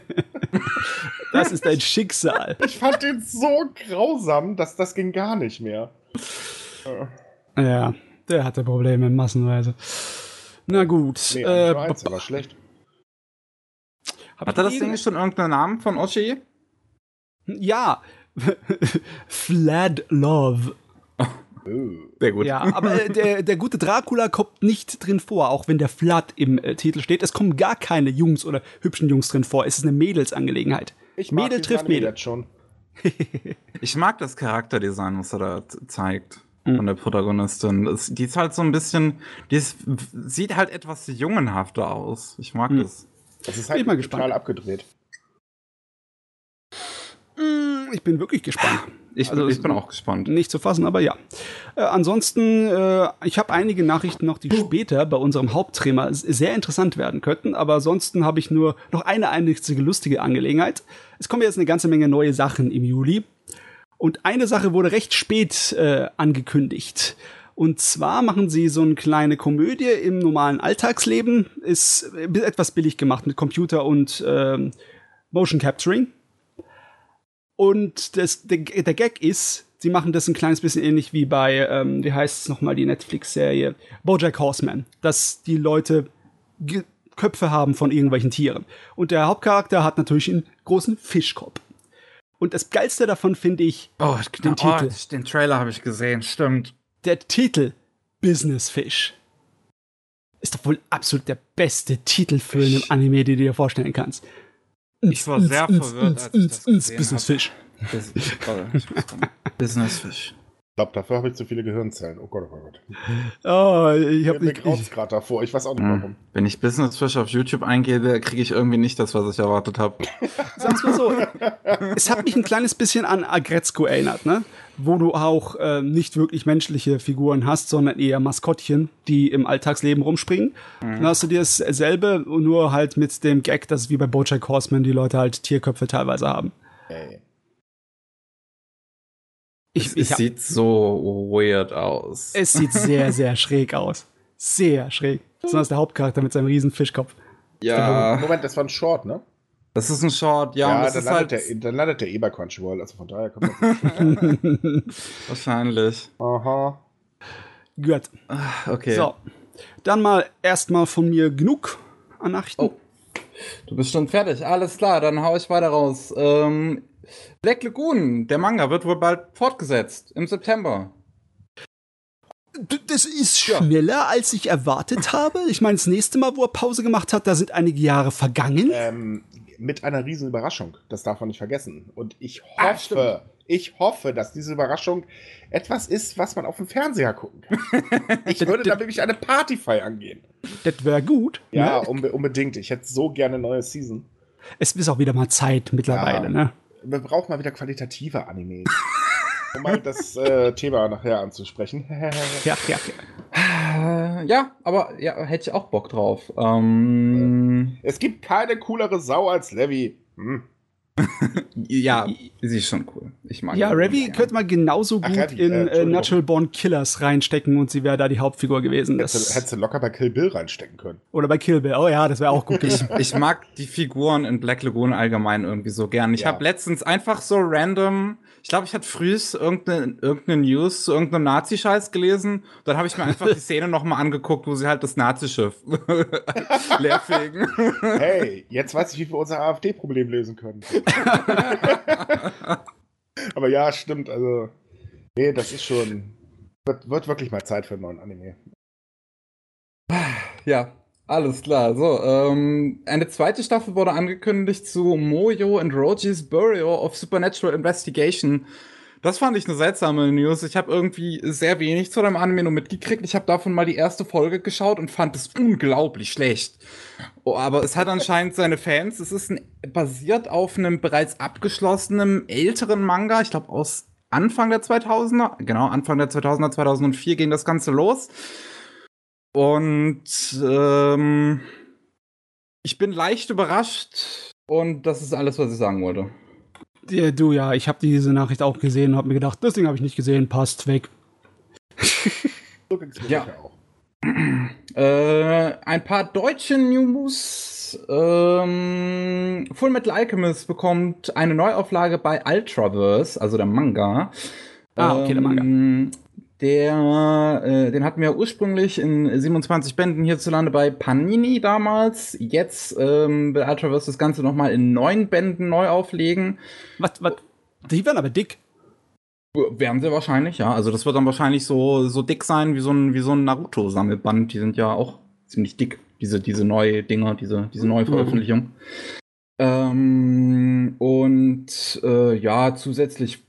das ist ein Schicksal. Ich fand den so grausam, dass das ging gar nicht mehr. Ja, der hatte Probleme massenweise. Na gut. Nee, äh, nur eins, aber schlecht. Hat er das Ding schon irgendeinen Namen von Oshi? Ja. Flad Love. Oh. Sehr gut. Ja, aber äh, der, der gute Dracula kommt nicht drin vor, auch wenn der Vlad im äh, Titel steht. Es kommen gar keine Jungs oder hübschen Jungs drin vor. Es ist eine Mädelsangelegenheit. Ich mag Mädel trifft Mädel. schon. Ich mag das Charakterdesign, was er da zeigt von der Protagonistin. Das, die ist halt so ein bisschen, die ist, sieht halt etwas jungenhafter aus. Ich mag Hm. das. Das ist Bin halt total gespannt. abgedreht. Mm, Ich bin wirklich gespannt. Ich, Also, ich bin auch gespannt. Nicht zu fassen, aber ja. Äh, ansonsten, äh, ich habe einige Nachrichten noch, die später bei unserem Hauptthema sehr interessant werden könnten. Aber ansonsten habe ich nur noch eine einzige lustige Angelegenheit. Es kommen jetzt eine ganze Menge neue Sachen im Juli. Und eine Sache wurde recht spät äh, angekündigt. Und zwar machen sie so eine kleine Komödie im normalen Alltagsleben. Ist äh, etwas billig gemacht mit Computer und ähm, Motion Capturing. Und das, der, der Gag ist, sie machen das ein kleines bisschen ähnlich wie bei, ähm, wie heißt es nochmal, die Netflix-Serie, Bojack Horseman, dass die Leute Köpfe haben von irgendwelchen Tieren. Und der Hauptcharakter hat natürlich einen großen Fischkopf. Und das Geilste davon finde ich Oh, Den oh, Titel. den Trailer habe ich gesehen, stimmt. der Titel Business Fish. Ist doch wohl absolut der beste Titel für einen Anime, den du dir vorstellen kannst. Ich war sehr verwirrt, als ich das gesehen Business. Fish. Business Fish. Ich glaube, dafür habe ich zu viele Gehirnzellen. Oh Gott, oh Gott. Oh, ich Mir, habe mir graut's gerade davor. Ich weiß auch nicht Hm. warum. Wenn ich Business Fish auf YouTube eingebe, kriege ich irgendwie nicht das, was ich erwartet habe. Sag's mal so, es hat mich ein kleines bisschen an Agretzko erinnert, ne? Wo du auch äh, nicht wirklich menschliche Figuren hast, sondern eher Maskottchen, die im Alltagsleben rumspringen. Dann hast du dir dasselbe, nur halt mit dem Gag, dass wie bei Bojack Horseman die Leute halt Tierköpfe teilweise haben. Ey. Ich, es ich, es sieht so weird aus. es sieht sehr, sehr schräg aus. Sehr schräg. Besonders der Hauptcharakter mit seinem riesen Fischkopf. ja, Moment, das war ein Short, ne? das ist ein Short, ja, und das dann, ist halt landet der, dann landet der bei Crunchyroll. Also von daher kommt das. wahrscheinlich. Aha. Gut. Okay. So. Dann mal erstmal von mir genug an Nachrichten. Oh. Du bist schon fertig. Alles klar, dann hau ich weiter raus. Ähm, Black Lagoon, der Manga, wird wohl bald fortgesetzt. Im September. Das ist schneller, als ich erwartet habe. Ich meine, das nächste Mal, wo er Pause gemacht hat, da sind einige Jahre vergangen. Ähm, mit einer riesen Überraschung. Das darf man nicht vergessen. Und ich Ah, hoffe, stimmt. ich hoffe, dass diese Überraschung etwas ist, was man auf dem Fernseher gucken kann. Ich würde da nämlich eine Partyfeier angehen. Das wäre gut. Ja, ne? unbe unbedingt. Ich hätte so gerne eine neue Season. Es ist auch wieder mal Zeit mittlerweile, Ja. ne? Wir brauchen mal wieder qualitative Animes. um mal das äh, Thema nachher anzusprechen. Ja, ja, ja. Ja, aber ja, hätte ich auch Bock drauf. Ähm, es gibt keine coolere Sau als Levi. Hm. ja, sie ist schon cool. Ich mag Ja, gern. könnte man genauso Ach, gut äh, in äh, Entschuldigung. Natural Born Killers reinstecken und sie wäre da die Hauptfigur gewesen. Hättest du, Das, hättest du locker bei Kill Bill reinstecken können. oder bei Kill Bill. Oh ja, das wäre auch gut gewesen. Ich mag die Figuren in Black Lagoon allgemein irgendwie so gern. Ich Ja. habe letztens einfach so random, ich glaube, ich hatte frühst irgendeine, irgendeine News zu irgendeinem Nazi-Scheiß gelesen. Dann habe ich mir einfach die Szene nochmal angeguckt, wo sie halt das Nazi-Schiff leerfegen. Hey, jetzt weiß ich, wie wir unser AfD-Problem lösen können. Aber ja, stimmt. Also, nee, das ist schon. Wird, wird wirklich mal Zeit für einen neuen Anime. Ja, alles klar. So, ähm, eine zweite Staffel wurde angekündigt zu Mojo and Roji's Burial of Supernatural Investigation. Das fand ich eine seltsame News. Ich habe irgendwie sehr wenig zu dem Anime nur mitgekriegt. Ich habe davon mal die erste Folge geschaut und fand es unglaublich schlecht. Oh, aber es hat anscheinend seine Fans. Es ist ein, basiert auf einem bereits abgeschlossenen älteren Manga. Ich glaube aus Anfang der 2000er. Genau, Anfang der 2000er, 2004 ging das Ganze los. Und ähm, ich bin leicht überrascht. Und das ist alles, was ich sagen wollte. Ja, du, ja, ich habe diese Nachricht auch gesehen und habe mir gedacht, das Ding habe ich nicht gesehen, passt weg. So ging's mir Ja. sicher auch. Äh, ein paar deutsche News. Ähm, Full Metal Alchemist bekommt eine Neuauflage bei Ultraverse, also der Manga. Ah, okay, der Manga. Ähm, Der, äh, den hatten wir ursprünglich in 27 Bänden hierzulande bei Panini damals. Jetzt ähm, will Ultraverse das Ganze nochmal in neun Bänden neu auflegen. Was, was? Die werden aber dick. Werden sie wahrscheinlich, ja. Also das wird dann wahrscheinlich so, so dick sein wie so ein, wie so ein Naruto-Sammelband. Die sind ja auch ziemlich dick, diese, diese neue Dinger, diese, diese neue Mhm. Veröffentlichung. Ähm, und äh, ja, zusätzlich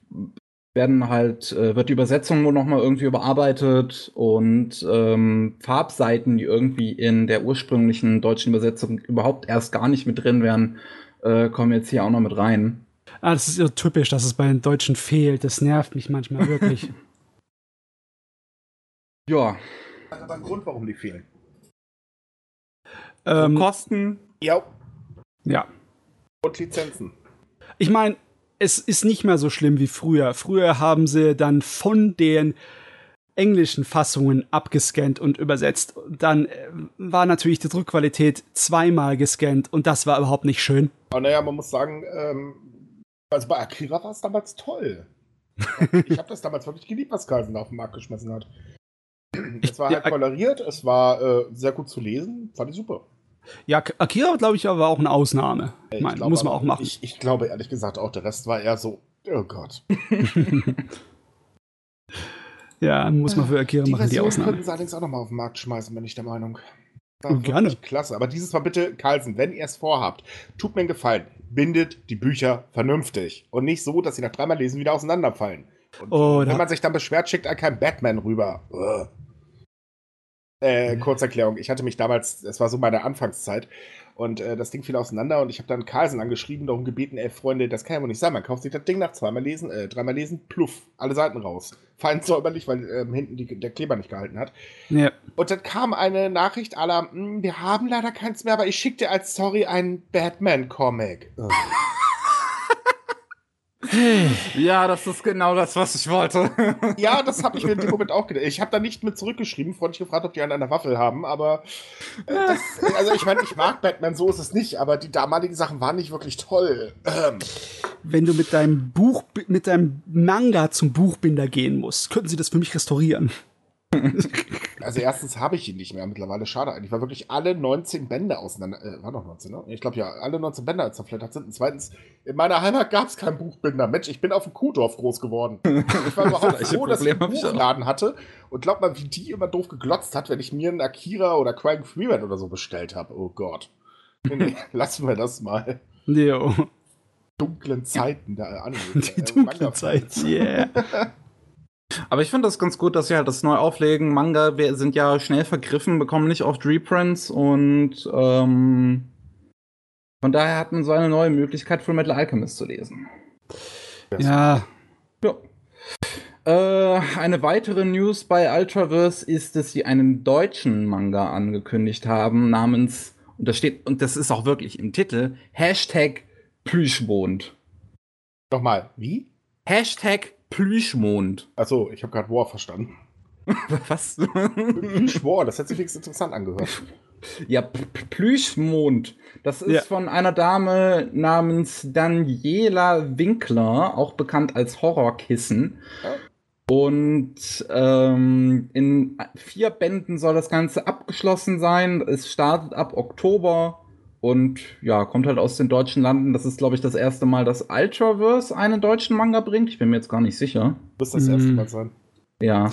werden halt, äh, wird die Übersetzung wohl nochmal irgendwie überarbeitet und ähm, Farbseiten, die irgendwie in der ursprünglichen deutschen Übersetzung überhaupt erst gar nicht mit drin wären, äh, kommen jetzt hier auch noch mit rein. Ah, das ist so typisch, dass es bei den Deutschen fehlt. Das nervt mich manchmal wirklich. Ja, Das ist aber ein Grund, warum die fehlen. ähm, Kosten. Ja. ja. Und Lizenzen. Ich meine, es ist nicht mehr so schlimm wie früher. Früher haben sie dann von den englischen Fassungen abgescannt und übersetzt. Dann äh, war natürlich die Druckqualität zweimal gescannt und das war überhaupt nicht schön. Aber naja, man muss sagen, ähm, also bei Akira war es damals toll. ich habe das damals wirklich geliebt, was Carlsen auf den Markt geschmissen hat. Es war halt koloriert, es war äh, sehr gut zu lesen, fand ich super. Ja, Akira, glaube ich, war auch eine Ausnahme. Ich mein, glaub muss man auch machen. Ich, ich glaube ehrlich gesagt auch, der Rest war eher so, oh Gott. ja, muss man für Akira Die machen, die Version Ausnahme. könnten sie allerdings auch nochmal auf den Markt schmeißen, bin ich der Meinung. Gerne. Klasse. Aber dieses Mal bitte, Carlsen, wenn ihr es vorhabt, tut mir einen Gefallen. Bindet die Bücher vernünftig. Und nicht so, dass sie nach dreimal Lesen wieder auseinanderfallen. Und Oh, wenn man sich dann beschwert, schickt er kein Batman rüber. Ugh. Äh, Kurzerklärung. Ich hatte mich damals, es war so meine Anfangszeit, und äh, das Ding fiel auseinander und ich habe dann Carlsen angeschrieben, darum gebeten, ey Freunde, das kann ja wohl nicht sein. Man kauft sich das Ding nach zweimal lesen, äh, dreimal lesen, pluff, alle Seiten raus. Fein säuberlich, weil ähm, hinten die, der Kleber nicht gehalten hat. Ja. Und dann kam eine Nachricht aller, "Hm, wir haben leider keins mehr, aber ich schicke dir als Story einen Batman-Comic. Ugh. Ja, das ist genau das, was ich wollte. ja, das habe ich mir in dem Moment auch gedacht. Ich habe da nicht mit zurückgeschrieben, freundlich gefragt, ob die einen an der Waffel haben, aber äh, das, also ich meine, ich mag Batman, so ist es nicht, aber die damaligen Sachen waren nicht wirklich toll. Ähm, Wenn du mit deinem Buch, mit deinem Manga zum Buchbinder gehen musst, könnten sie das für mich restaurieren. Also erstens habe ich ihn nicht mehr mittlerweile, schade eigentlich, weil wirklich alle 19 Bände auseinander, äh, war doch 19, ne? Ich glaube ja, alle 19 Bände zerfleddert sind. Und zweitens, in meiner Heimat gab es keinen Buchbinder. Mensch, ich bin auf dem Kuhdorf groß geworden. Ich war überhaupt froh, dass ich einen. Buchladen hatte. Und glaub mal, wie die immer doof geglotzt hat, wenn ich mir einen Akira oder Craig Freeman oder so bestellt habe. Oh Gott. Nee, nee, lassen wir das mal. Jo. Dunklen Zeiten da an. Die dunkle Zeit, yeah. Aber ich finde das ganz gut, dass sie halt das neu auflegen. Manga wir sind ja schnell vergriffen, bekommen nicht oft Reprints und ähm, von daher hat man so eine neue Möglichkeit, Full Metal Alchemist zu lesen. Ja, Ja. Äh, eine weitere News bei Ultraverse ist, dass sie einen deutschen Manga angekündigt haben, namens, und das steht, und das ist auch wirklich im Titel, Hashtag Plüschmond. Nochmal, wie? Hashtag Plüschmond. Achso, ich habe gerade War verstanden. Was? Plüsch War, das hat sich wenigstens interessant angehört. Ja, P- Plüschmond. Das ist Ja. von einer Dame namens Daniela Winkler, auch bekannt als Horrorkissen. Ja. Und ähm, in vier Bänden soll das Ganze abgeschlossen sein. Es startet ab Oktober und ja, kommt halt aus den deutschen Landen. Das ist, glaube ich, das erste Mal, dass Ultraverse einen deutschen Manga bringt. Ich bin mir jetzt gar nicht sicher. Muss das erste Mm. Mal sein. Ja.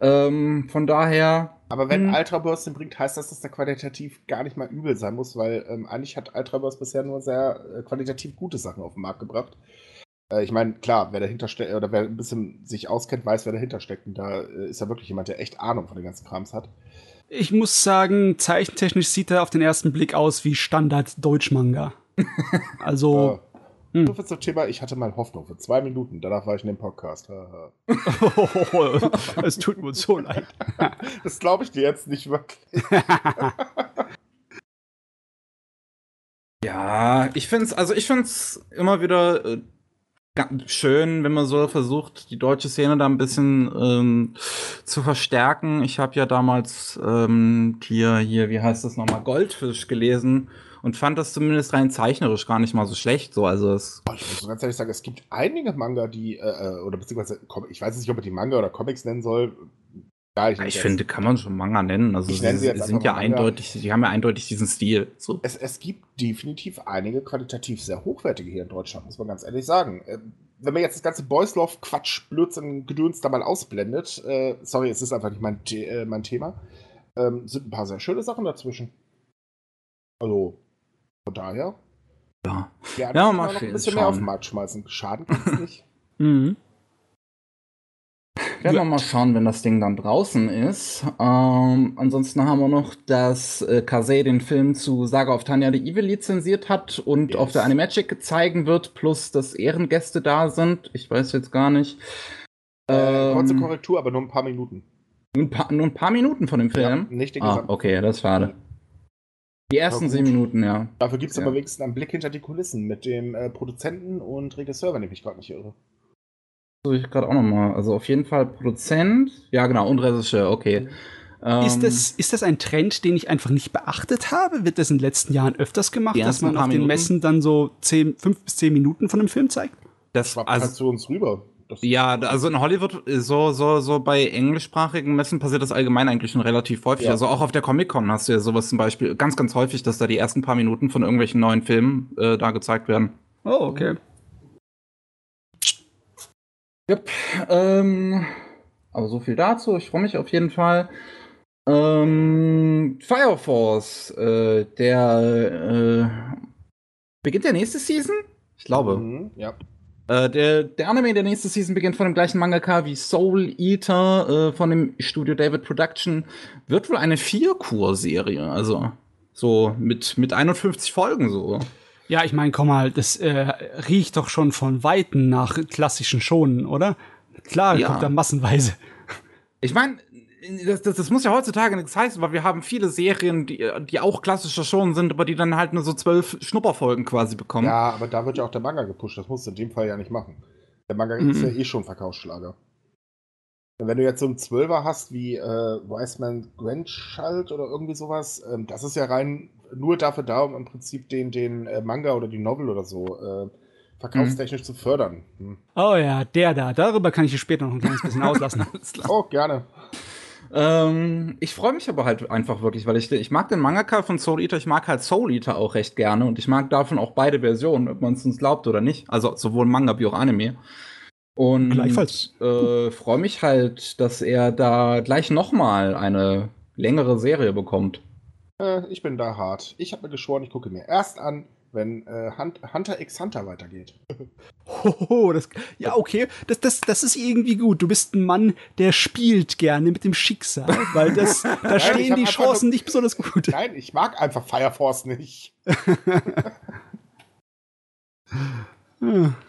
Ähm, von daher, Aber wenn Hm. Ultraburst den bringt, heißt das, dass der qualitativ gar nicht mal übel sein muss, weil ähm, eigentlich hat Ultraburst bisher nur sehr äh, qualitativ gute Sachen auf den Markt gebracht. Äh, ich meine, klar, wer dahinter steckt, oder wer ein bisschen sich auskennt, weiß, wer dahinter steckt. Und da äh, ist ja wirklich jemand, der echt Ahnung von den ganzen Krams hat. Ich muss sagen, zeichentechnisch sieht er auf den ersten Blick aus wie Standard-Deutsch-Manga. Also, Hm. So viel zum Thema, ich hatte mal Hoffnung für zwei Minuten, danach war ich in dem Podcast. Es tut mir so leid. Das glaube ich dir jetzt nicht wirklich. Ja, ich find's, also ich find's immer wieder äh, schön, wenn man so versucht, die deutsche Szene da ein bisschen ähm, zu verstärken. Ich habe ja damals ähm, hier, hier, wie heißt das nochmal, Goldfisch gelesen und fand das zumindest rein zeichnerisch gar nicht mal so schlecht. So, also es ich muss ganz ehrlich sagen, es gibt einige Manga, die, äh, äh oder beziehungsweise, ich weiß nicht, ob man die Manga oder Comics nennen soll. Ja, ich, ich finde, kann man schon Manga nennen. Also sie, sie sind ja eindeutig, die haben ja eindeutig diesen Stil. So. Es, es gibt definitiv einige qualitativ sehr hochwertige hier in Deutschland, muss man ganz ehrlich sagen. Ähm, wenn man jetzt das ganze Boys Love Quatsch, Blödsinn, Gedöns da mal ausblendet, äh, sorry, es ist einfach nicht mein, äh, mein Thema, ähm, sind ein paar sehr schöne Sachen dazwischen. Also, von daher. Ja, ja, ja mal noch ein bisschen schauen. mehr auf den Markt schmeißen. Schaden kann es nicht. mhm. Werden wir mal schauen, wenn das Ding dann draußen ist. Ähm, ansonsten haben wir noch, dass äh, Kase den Film zu Saga of Tanya the Evil lizenziert hat und yes. auf der Animagic zeigen wird, plus dass Ehrengäste da sind. Ich weiß jetzt gar nicht. Äh, kurze ähm, Korrektur, aber nur ein paar Minuten. Nur ein paar, nur ein paar Minuten von dem Film? Ja, nicht den ah, okay, das ist schade. Die ersten zehn Minuten, ja. Dafür gibt es ja. aber wenigstens einen Blick hinter die Kulissen mit dem äh, Produzenten und Regisseur, wenn ich mich gerade nicht irre suche ich gerade auch nochmal. Also auf jeden Fall Produzent. Ja, genau, und Regisseur, okay. Ähm, ist, das, ist das ein Trend, den ich einfach nicht beachtet habe? Wird das in den letzten Jahren öfters gemacht, dass man auf den Messen dann so zehn, fünf bis zehn Minuten von dem Film zeigt? Das war also, zu uns rüber. Das ja, also in Hollywood, so, so, so bei englischsprachigen Messen passiert das allgemein eigentlich schon relativ häufig. Ja. Also auch auf der Comic-Con hast du ja sowas zum Beispiel ganz, ganz häufig, dass da die ersten paar Minuten von irgendwelchen neuen Filmen äh, da gezeigt werden. Oh, okay. Yep, ähm, aber so viel dazu. Ich freue mich auf jeden Fall. Ähm, Fire Force, äh, der äh, beginnt der nächste Season? Ich glaube. Mhm, ja. Äh, der, der Anime der nächste Season beginnt von dem gleichen Mangaka wie Soul Eater äh, von dem Studio David Production. Wird wohl eine Vier-Kur-Serie, also so mit, mit 51 Folgen so. Ja, ich meine, komm mal, das äh, riecht doch schon von Weitem nach klassischen Schonen, oder? Klar, ja. kommt da massenweise. Ich meine, das, das, das, muss ja heutzutage nichts heißen, weil wir haben viele Serien, die, die auch klassischer Schonen sind, aber die dann halt nur so zwölf Schnupperfolgen quasi bekommen. Ja, aber da wird ja auch der Manga gepusht. Das musst du in dem Fall ja nicht machen. Der Manga mhm. ist ja eh schon Verkaufsschlager. Wenn du jetzt so einen Zwölfer hast wie äh, Wiseman Grandchild oder irgendwie sowas, ähm, das ist ja rein nur dafür da, um im Prinzip den, den äh, Manga oder die Novel oder so äh, verkaufstechnisch mhm. zu fördern. Hm. Oh ja, der da. Darüber kann ich später noch ein kleines bisschen auslassen. oh, gerne. Ähm, ich freue mich aber halt einfach wirklich, weil ich, ich mag den Mangaka von Soul Eater, ich mag halt Soul Eater auch recht gerne und ich mag davon auch beide Versionen, ob man es uns glaubt oder nicht. Also sowohl Manga wie auch Anime. Und Gleichfalls. Äh, freue mich halt, dass er da gleich nochmal eine längere Serie bekommt. Äh, ich bin da hart. Ich habe mir geschworen, ich gucke mir erst an, wenn äh, Hunter x Hunter weitergeht. Hoho, das, ja, okay. Das, das, das ist irgendwie gut. Du bist ein Mann, der spielt gerne mit dem Schicksal, weil das, da Nein, stehen die Chancen nur, nicht besonders gut. Nein, ich mag einfach Fire Force nicht. hm.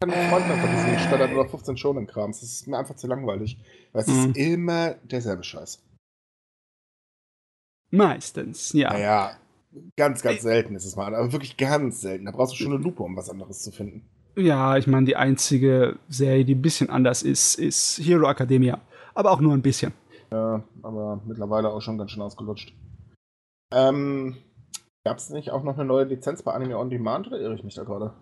Ich kann nicht Freund von diesen Standard oder 15 Shonen Krams. Das ist mir einfach zu langweilig. Weil es mhm. ist immer derselbe Scheiß. Meistens, ja. Naja, ganz, ganz selten ist es mal. Aber wirklich ganz selten. Da brauchst du schon eine Lupe, um was anderes zu finden. Ja, ich meine, die einzige Serie, die ein bisschen anders ist, ist Hero Academia. Aber auch nur ein bisschen. Ja, aber mittlerweile auch schon ganz schön ausgelutscht. Ähm, gab es nicht auch noch eine neue Lizenz bei Anime On Demand oder irre ich mich da gerade?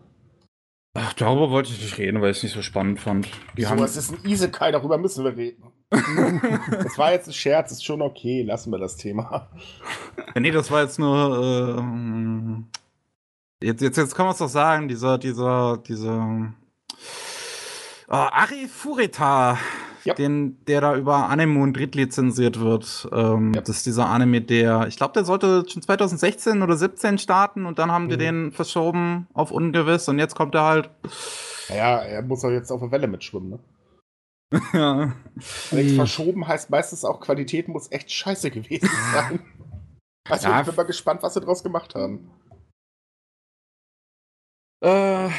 Ach, darüber wollte ich nicht reden, weil ich es nicht so spannend fand. Die so, haben es ist ein Isekai, darüber müssen wir reden. das war jetzt ein Scherz, ist schon okay, lassen wir das Thema. Ja, nee, das war jetzt nur. Äh, jetzt, jetzt, jetzt kann man es doch sagen, dieser, dieser, dieser. Oh, Ari Furita ja. den, der da über Anemon drittlizenziert wird. Ähm, ja. Das ist dieser Anime, der, ich glaube, der sollte schon 2016 oder 17 starten und dann haben mhm. die den verschoben auf ungewiss und jetzt kommt er halt. Naja, er muss doch jetzt auf der Welle mitschwimmen, ne? ja. Alex, verschoben heißt meistens auch, Qualität muss echt scheiße gewesen sein. Also ja, ich bin mal gespannt, was sie draus gemacht haben. Äh,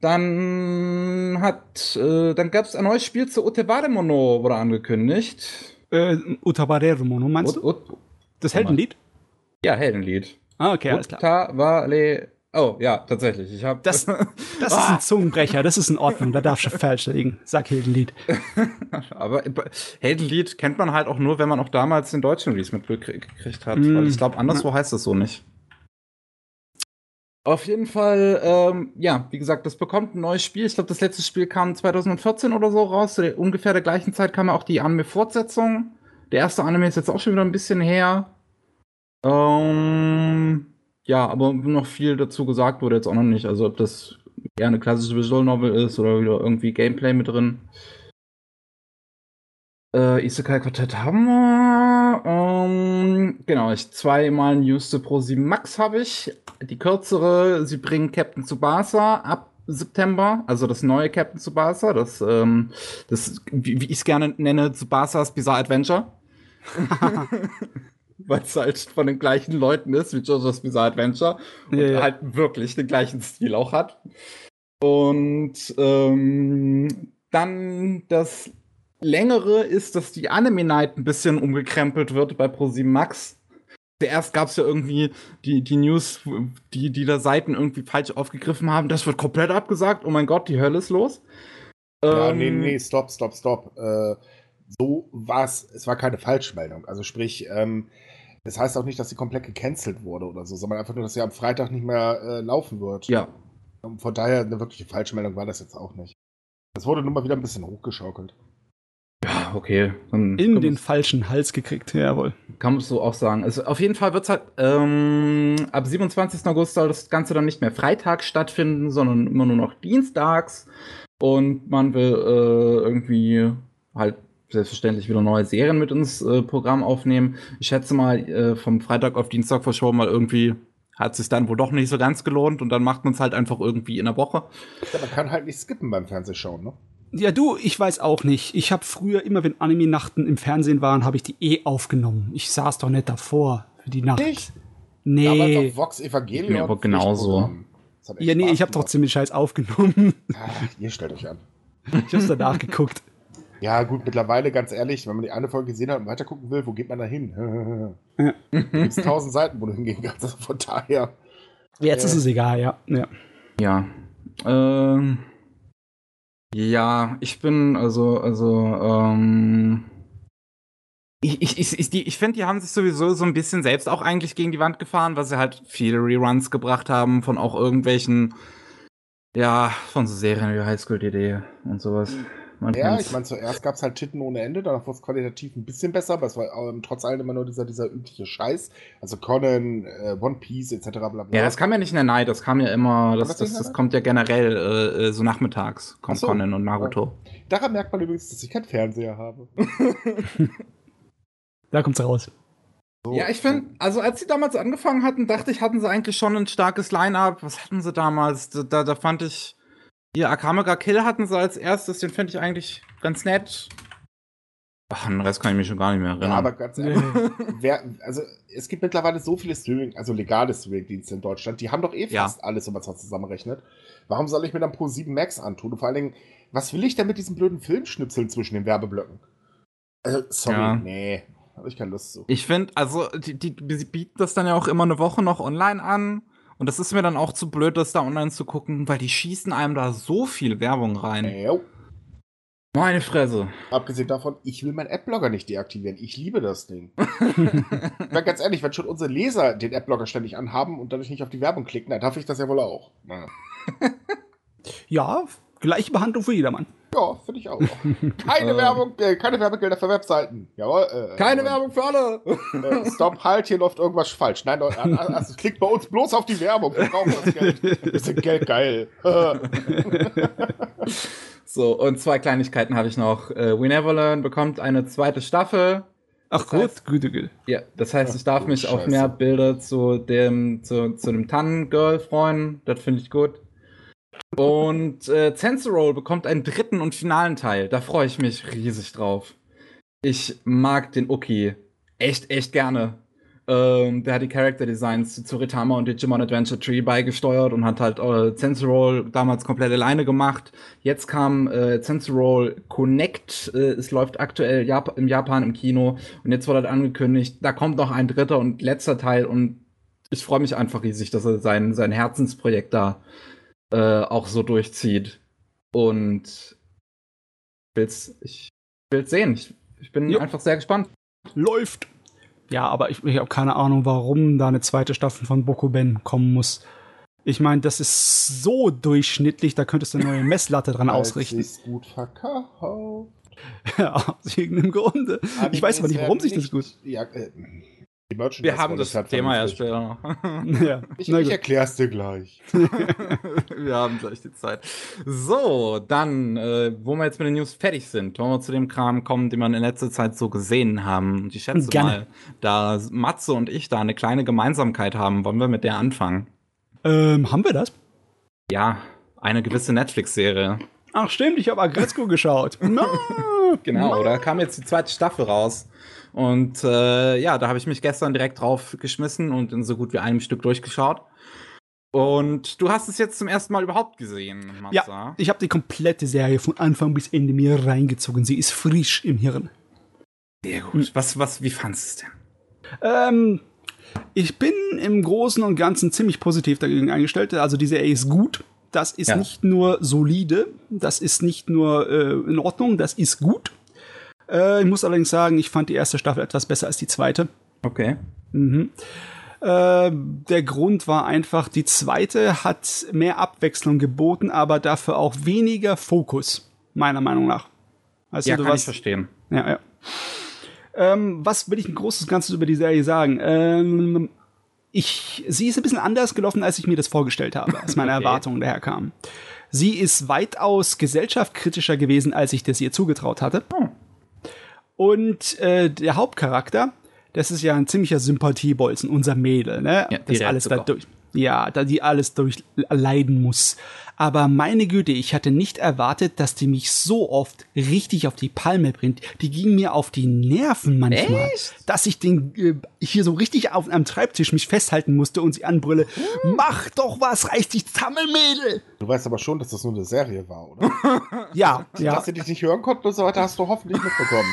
dann hat, äh, dann gab es ein neues Spiel zu Otebaremono, wurde angekündigt. Äh, Utabaremono, meinst du? Ut, Ut, das Heldenlied? Ja, Heldenlied. Ah, okay, alles klar. Utavare, Oh, ja, tatsächlich. Ich hab das, das ist ein. Zungenbrecher, das ist in Ordnung, da darfst du falsch liegen. Sag Heldenlied. Aber Heldenlied kennt man halt auch nur, wenn man auch damals den deutschen Release mitgekriegt hat. Mm. Weil ich glaube, anderswo heißt das so nicht. Auf jeden Fall, ähm, ja, wie gesagt, das bekommt ein neues Spiel. Ich glaube, das letzte Spiel kam 2014 oder so raus. Zu ungefähr der gleichen Zeit kam auch die Anime-Fortsetzung. Der erste Anime ist jetzt auch schon wieder ein bisschen her. Ähm, ja, aber noch viel dazu gesagt wurde jetzt auch noch nicht. Also, ob das eher eine klassische Visual Novel ist oder wieder irgendwie Gameplay mit drin. Äh, Isekai Quartett haben wir. Ähm, genau, ich zweimal News zu Pro 7 Max habe ich. Die kürzere, sie bringen Captain Tsubasa ab September, also das neue Captain Tsubasa, das, ähm, das wie, wie ich es gerne nenne, Tsubasas Bizarre Adventure. Weil es halt von den gleichen Leuten ist wie JoJo's Bizarre Adventure und ja. halt wirklich den gleichen Stil auch hat. Und ähm, dann das längere ist, dass die Anime Night ein bisschen umgekrempelt wird bei Pro7 Max. Zuerst gab es ja irgendwie die, die News, die, die da Seiten irgendwie falsch aufgegriffen haben. Das wird komplett abgesagt. Oh mein Gott, die Hölle ist los. Ja, ähm, nee, nee, stopp, stopp, stopp. Äh, so war es, es war keine Falschmeldung. Also sprich, ähm, das heißt auch nicht, dass sie komplett gecancelt wurde oder so, sondern einfach nur, dass sie am Freitag nicht mehr äh, laufen wird. Ja. Und von daher eine wirkliche Falschmeldung war das jetzt auch nicht. Das wurde nur mal wieder ein bisschen hochgeschaukelt. Ja, okay. Dann In den falschen Hals gekriegt, jawohl. Kann man so auch sagen. Also auf jeden Fall wird es halt ähm, ab 27. August soll das Ganze dann nicht mehr freitags stattfinden, sondern immer nur noch dienstags. Und man will äh, irgendwie halt selbstverständlich wieder neue Serien mit ins äh, Programm aufnehmen. Ich schätze mal, äh, vom Freitag auf Dienstag verschoben, weil irgendwie hat es sich dann wohl doch nicht so ganz gelohnt und dann macht man es halt einfach irgendwie in der Woche. Ja, man kann halt nicht skippen beim Fernsehschauen, ne? Ja, du, ich weiß auch nicht. Ich habe früher immer, wenn Anime-Nachten im Fernsehen waren, habe ich die eh aufgenommen. Ich saß doch nicht davor für die Nacht. Nicht? Nee. Damals auf Vox Evangelion. Ja, aber genauso. Ja, nee, ich habe doch ziemlich scheiß aufgenommen. Ah, ihr stellt euch an. Ich hab's danach geguckt. Ja, gut, mittlerweile, ganz ehrlich, wenn man die eine Folge gesehen hat und weitergucken will, wo geht man da hin? ja. Gibt tausend Seiten, wo du hingehen kannst. Also von daher. Jetzt äh, ist es egal, ja. Ja. Ja. Ähm. Ja, ich bin also, also, ähm, ich, ich, ich, ich, ich finde, die haben sich sowieso so ein bisschen selbst auch eigentlich gegen die Wand gefahren, weil sie halt viele Reruns gebracht haben von auch irgendwelchen, ja, von so Serien wie High School DD und sowas. Man ja, ich meine, zuerst gab es halt Titten ohne Ende, danach war es qualitativ ein bisschen besser, aber es war ähm, trotz allem immer nur dieser, dieser übliche Scheiß. Also Conan, äh, One Piece etc. Bla, bla. Ja, das kam ja nicht in der Night, das kam ja immer, das, das, das, das kommt ja generell äh, äh, so nachmittags, kommt so. Conan und Naruto. Ja. Daran merkt man übrigens, dass ich keinen Fernseher habe. da kommt's raus. So. Ja, ich finde, also als sie damals angefangen hatten, dachte ich, hatten sie eigentlich schon ein starkes Line-Up. Was hatten sie damals? Da, da fand ich hier, Akamega Kill hatten sie als erstes, den finde ich eigentlich ganz nett. Ach, den Rest kann ich mich schon gar nicht mehr erinnern. Ja, aber ganz ehrlich, wer, also es gibt mittlerweile so viele Streaming, also legale Streaming-Dienste in Deutschland, die haben doch eh fast ja. alles, wenn man es zusammenrechnet. Warum soll ich mir dann Pro 7 Max antun? Und vor allen Dingen, was will ich denn mit diesen blöden Filmschnipseln zwischen den Werbeblöcken? Also, sorry, ja. nee, habe ich keine Lust zu. Ich finde, also, die, die bieten das dann ja auch immer eine Woche noch online an. Und das ist mir dann auch zu blöd, das da online zu gucken, weil die schießen einem da so viel Werbung rein. Jo. Meine Fresse. Abgesehen davon, ich will meinen Adblocker nicht deaktivieren. Ich liebe das Ding. Weil ganz ehrlich, wenn schon unsere Leser den Adblocker ständig anhaben und dadurch nicht auf die Werbung klicken, dann darf ich das ja wohl auch. Ja, ja gleiche Behandlung für jedermann. Ja, finde ich auch. Keine Werbung, äh, keine Werbegelder für Webseiten. Jawohl. Äh, keine äh, Werbung für alle. Äh, stopp, halt, hier läuft irgendwas falsch. Nein, also, klickt bei uns bloß auf die Werbung. Wir brauchen das Geld. Wir sind Geld geil. so, und zwei Kleinigkeiten habe ich noch. Uh, We Never Learn bekommt eine zweite Staffel. Ach das gut, gut, gut. Ja, das heißt, ich darf mich auf mehr Bilder zu dem, zu, zu dem Tannengirl freuen. Das finde ich gut. Und äh, Roll bekommt einen dritten und finalen Teil. Da freue ich mich riesig drauf. Ich mag den Uki echt, echt gerne. Ähm, der hat die Character Designs zu Ritama und Digimon Adventure Tree beigesteuert und hat halt äh, Roll damals komplett alleine gemacht. Jetzt kam äh, Roll Connect. Äh, es läuft aktuell Jap im Japan im Kino und jetzt wurde halt angekündigt, da kommt noch ein dritter und letzter Teil und ich freue mich einfach riesig, dass er sein, sein Herzensprojekt da äh, auch so durchzieht. Und will's, ich will's sehen. Ich, ich bin jo. einfach sehr gespannt. Läuft. Ja, aber ich, ich habe keine Ahnung, warum da eine zweite Staffel von Bokuben kommen muss. Ich meine, das ist so durchschnittlich, da könntest du eine neue Messlatte dran ausrichten. Ist gut verkauft. ja, aus irgendeinem Grunde. Aber ich weiß aber nicht, warum sich das gut. Ja, äh, wir haben das Thema ja später noch. ja. Ich, ich erklär's dir gleich. wir haben gleich die Zeit. So, dann, äh, wo wir jetzt mit den News fertig sind, wollen wir zu dem Kram kommen, den wir in letzter Zeit so gesehen haben. Und ich schätze Gerne. mal, da Matze und ich da eine kleine Gemeinsamkeit haben, wollen wir mit der anfangen. Ähm, haben wir das? Ja, eine gewisse Netflix-Serie. Ach stimmt, ich habe Agretzko geschaut. No, genau, no. da kam jetzt die zweite Staffel raus. Und äh, ja, da habe ich mich gestern direkt drauf geschmissen und in so gut wie einem Stück durchgeschaut. Und du hast es jetzt zum ersten Mal überhaupt gesehen, Matza. Ja, ich habe die komplette Serie von Anfang bis Ende mir reingezogen. Sie ist frisch im Hirn. Sehr gut. Was, was, wie fandest du es denn? Ähm, ich bin im Großen und Ganzen ziemlich positiv dagegen eingestellt. Also die Serie ist gut. Das ist ja. nicht nur solide, das ist nicht nur äh, in Ordnung, das ist gut. Äh, ich muss allerdings sagen, ich fand die erste Staffel etwas besser als die zweite. Okay. Mhm. Äh, der Grund war einfach, die zweite hat mehr Abwechslung geboten, aber dafür auch weniger Fokus, meiner Meinung nach. Also, ja, kann was, ich verstehen. Ja, ja. Ähm, was will ich ein großes Ganzes über die Serie sagen? Ähm, ich, sie ist ein bisschen anders gelaufen, als ich mir das vorgestellt habe, als meine okay. Erwartungen daherkamen. Sie ist weitaus gesellschaftskritischer gewesen, als ich das ihr zugetraut hatte. Oh. Und äh, der Hauptcharakter, das ist ja ein ziemlicher Sympathiebolzen, unser Mädel, ne? Ja, das alles da durch. Ja, da die alles durchleiden muss. Aber meine Güte, ich hatte nicht erwartet, dass die mich so oft richtig auf die Palme bringt. Die ging mir auf die Nerven manchmal. Echt? Dass ich den äh, hier so richtig auf einem Schreibtisch mich festhalten musste und sie anbrülle. Hm. Mach doch was, reiß dich zusammen, Mädel! Du weißt aber schon, dass das nur eine Serie war, oder? ja, ja. Dass sie dich nicht hören konnten und so weiter, hast du hoffentlich mitbekommen.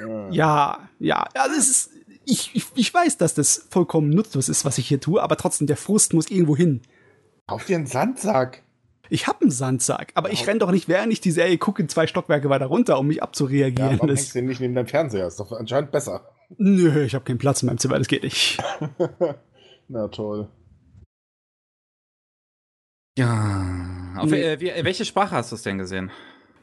Ja, ja, ja, das ist, ich, ich, ich weiß, dass das vollkommen nutzlos ist, was ich hier tue, aber trotzdem, der Frust muss irgendwo hin. Kauf dir einen Sandsack. Ich habe einen Sandsack, aber ich renn doch nicht, während ich die Serie gucke, zwei Stockwerke weiter runter, um mich abzureagieren. Ja, warum das hängst du nicht neben deinem Fernseher? Ist doch anscheinend besser. Nö, ich habe keinen Platz in meinem Zimmer, das geht nicht. Na toll. Ja. Auf, äh, wie, welche Sprache hast du es denn gesehen?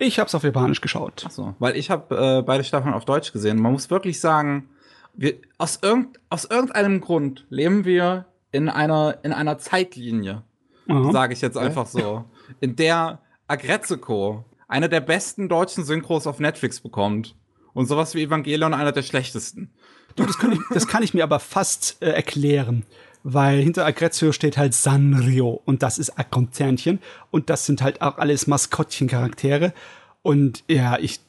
Ich habe es auf Japanisch geschaut. Ach so, weil ich habe äh, beide Staffeln auf Deutsch gesehen. Man muss wirklich sagen, wir, aus, irgend, aus irgendeinem Grund leben wir in einer, in einer Zeitlinie, sage ich jetzt einfach so, in der Agretzeko eine der besten deutschen Synchros auf Netflix bekommt und sowas wie Evangelion einer der schlechtesten. Du, das kann ich, das kann ich mir aber fast äh, erklären weil hinter Agrezio steht halt Sanrio und das ist ein Konzernchen und das sind halt auch alles Maskottchencharaktere und ja, ich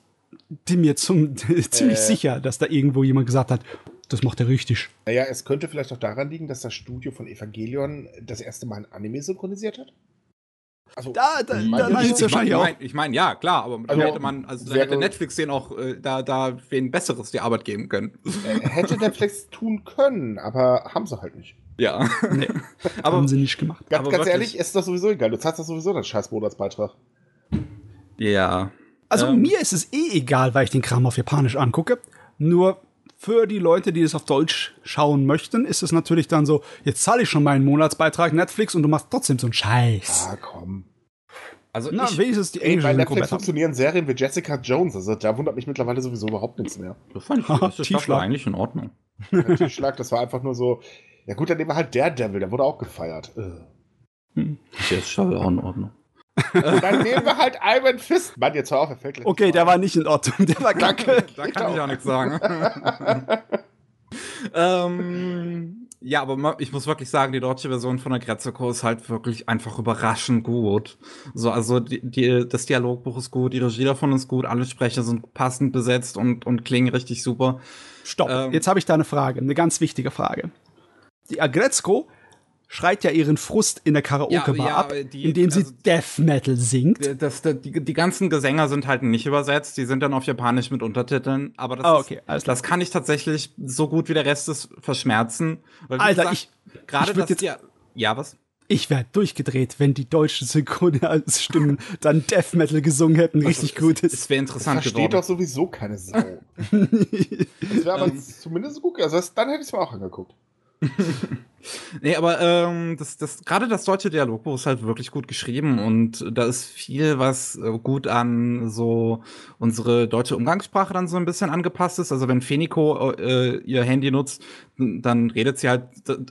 bin mir zum, ziemlich äh, sicher, dass da irgendwo jemand gesagt hat, das macht er richtig. Naja, es könnte vielleicht auch daran liegen, dass das Studio von Evangelion das erste Mal ein Anime synchronisiert hat. Also, da, da, da nein, ich, ich meine, mein, ich mein, ja, klar, aber also, hätte man, also da hätte Netflix den auch äh, da, da wen Besseres die Arbeit geben können. Äh, hätte Netflix tun können, aber haben sie halt nicht. Ja. Nee, aber haben sie nicht gemacht. Ganz, ganz ehrlich, ist das sowieso egal. Du zahlst das sowieso deinen scheiß Monatsbeitrag. Ja. Also ähm. mir ist es eh egal, weil ich den Kram auf Japanisch angucke. Nur für die Leute, die es auf Deutsch schauen möchten, ist es natürlich dann so, jetzt zahle ich schon meinen Monatsbeitrag Netflix und du machst trotzdem so einen Scheiß. Ah, komm. Also Na, ich, wenigstens die englische Bei Netflix funktionieren Serien wie Jessica Jones, also da wundert mich mittlerweile sowieso überhaupt nichts mehr. Das fand ich das Staffel eigentlich in Ordnung. Tiefschlag, das war einfach nur so, ja gut, dann nehmen wir halt Daredevil, der wurde auch gefeiert. Äh. Hm. Der ist schon auch in Ordnung. dann nehmen wir halt Iron Fist. Mann, jetzt hör auf, er fällt gleich Okay, der war nicht in Ordnung, der war kacke. da kann ich auch nichts sagen. ähm, ja, aber ich muss wirklich sagen, die deutsche Version von der Gretzeko ist halt wirklich einfach überraschend gut. So, also die, die, das Dialogbuch ist gut, die Regie davon ist gut, alle Sprecher sind passend besetzt und, und klingen richtig super. Stopp, ähm, jetzt habe ich da eine Frage, eine ganz wichtige Frage. Die Agretzko schreit ja ihren Frust in der Karaoke-Bar ja, ja, ab, die, indem sie also, Death Metal singt. Das, das, die, die ganzen Gesänger sind halt nicht übersetzt, die sind dann auf Japanisch mit Untertiteln, aber das, oh, okay, ist, das kann ich tatsächlich so gut wie der Rest des verschmerzen. Weil, Alter, gesagt, ich gerade das jetzt, ja, ja, was? Ich wäre durchgedreht, wenn die deutschen Synchronstimmen dann Death Metal gesungen hätten. Richtig gut ist. Es wäre interessant das versteht doch sowieso keine Sau. das wäre aber zumindest gut. Also dann hätte ich es mir auch angeguckt. nee, aber ähm, das, das, gerade das deutsche Dialogbuch ist halt wirklich gut geschrieben und da ist viel, was äh, gut an so unsere deutsche Umgangssprache dann so ein bisschen angepasst ist. Also wenn Feniko äh, ihr Handy nutzt, dann redet sie halt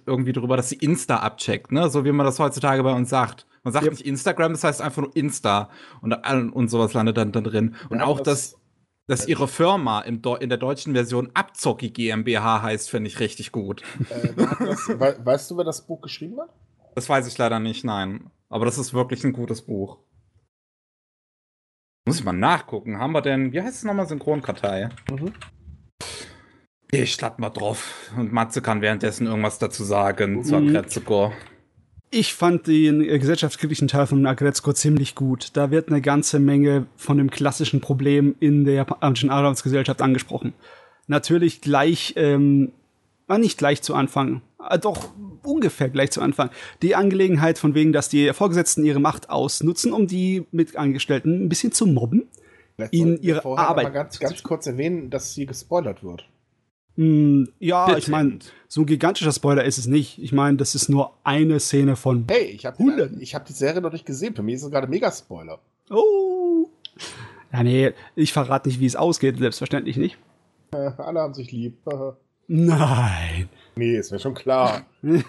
irgendwie darüber, dass sie Insta abcheckt, ne? So wie man das heutzutage bei uns sagt. Man sagt yep. nicht Instagram, das heißt einfach nur Insta und, und sowas landet dann, dann drin. Und ja, auch das, dass ihre Firma in der deutschen Version Abzocki GmbH heißt, finde ich richtig gut. Äh, das, we weißt du, wer das Buch geschrieben hat? Das weiß ich leider nicht, nein. Aber das ist wirklich ein gutes Buch. Muss ich mal nachgucken. Haben wir denn, wie heißt es nochmal, Synchronkartei? Mhm. Ich schlapp mal drauf. Und Matze kann währenddessen irgendwas dazu sagen mhm. zu Agretsuko. Ich fand den äh, gesellschaftskritischen Teil von Agretzko ziemlich gut. Da wird eine ganze Menge von dem klassischen Problem in der japanischen Arbeitsgesellschaft angesprochen. Natürlich gleich, ähm, nicht gleich zu Anfang, äh, doch ungefähr gleich zu Anfang. Die Angelegenheit von wegen, dass die Vorgesetzten ihre Macht ausnutzen, um die Mitangestellten ein bisschen zu mobben. Vielleicht ihnen ihre Arbeit. Mal ganz, ganz kurz erwähnen, dass sie gespoilert wird. Mm, ja, Bitte. ich meine, so ein gigantischer Spoiler ist es nicht. Ich meine, das ist nur eine Szene von. Hey, ich habe die, hab die Serie noch nicht gesehen. Für mich ist es gerade mega Spoiler. Oh. Ja, nee, ich verrate nicht, wie es ausgeht. Selbstverständlich nicht. Äh, alle haben sich lieb. Nein. Nee, ist mir schon klar.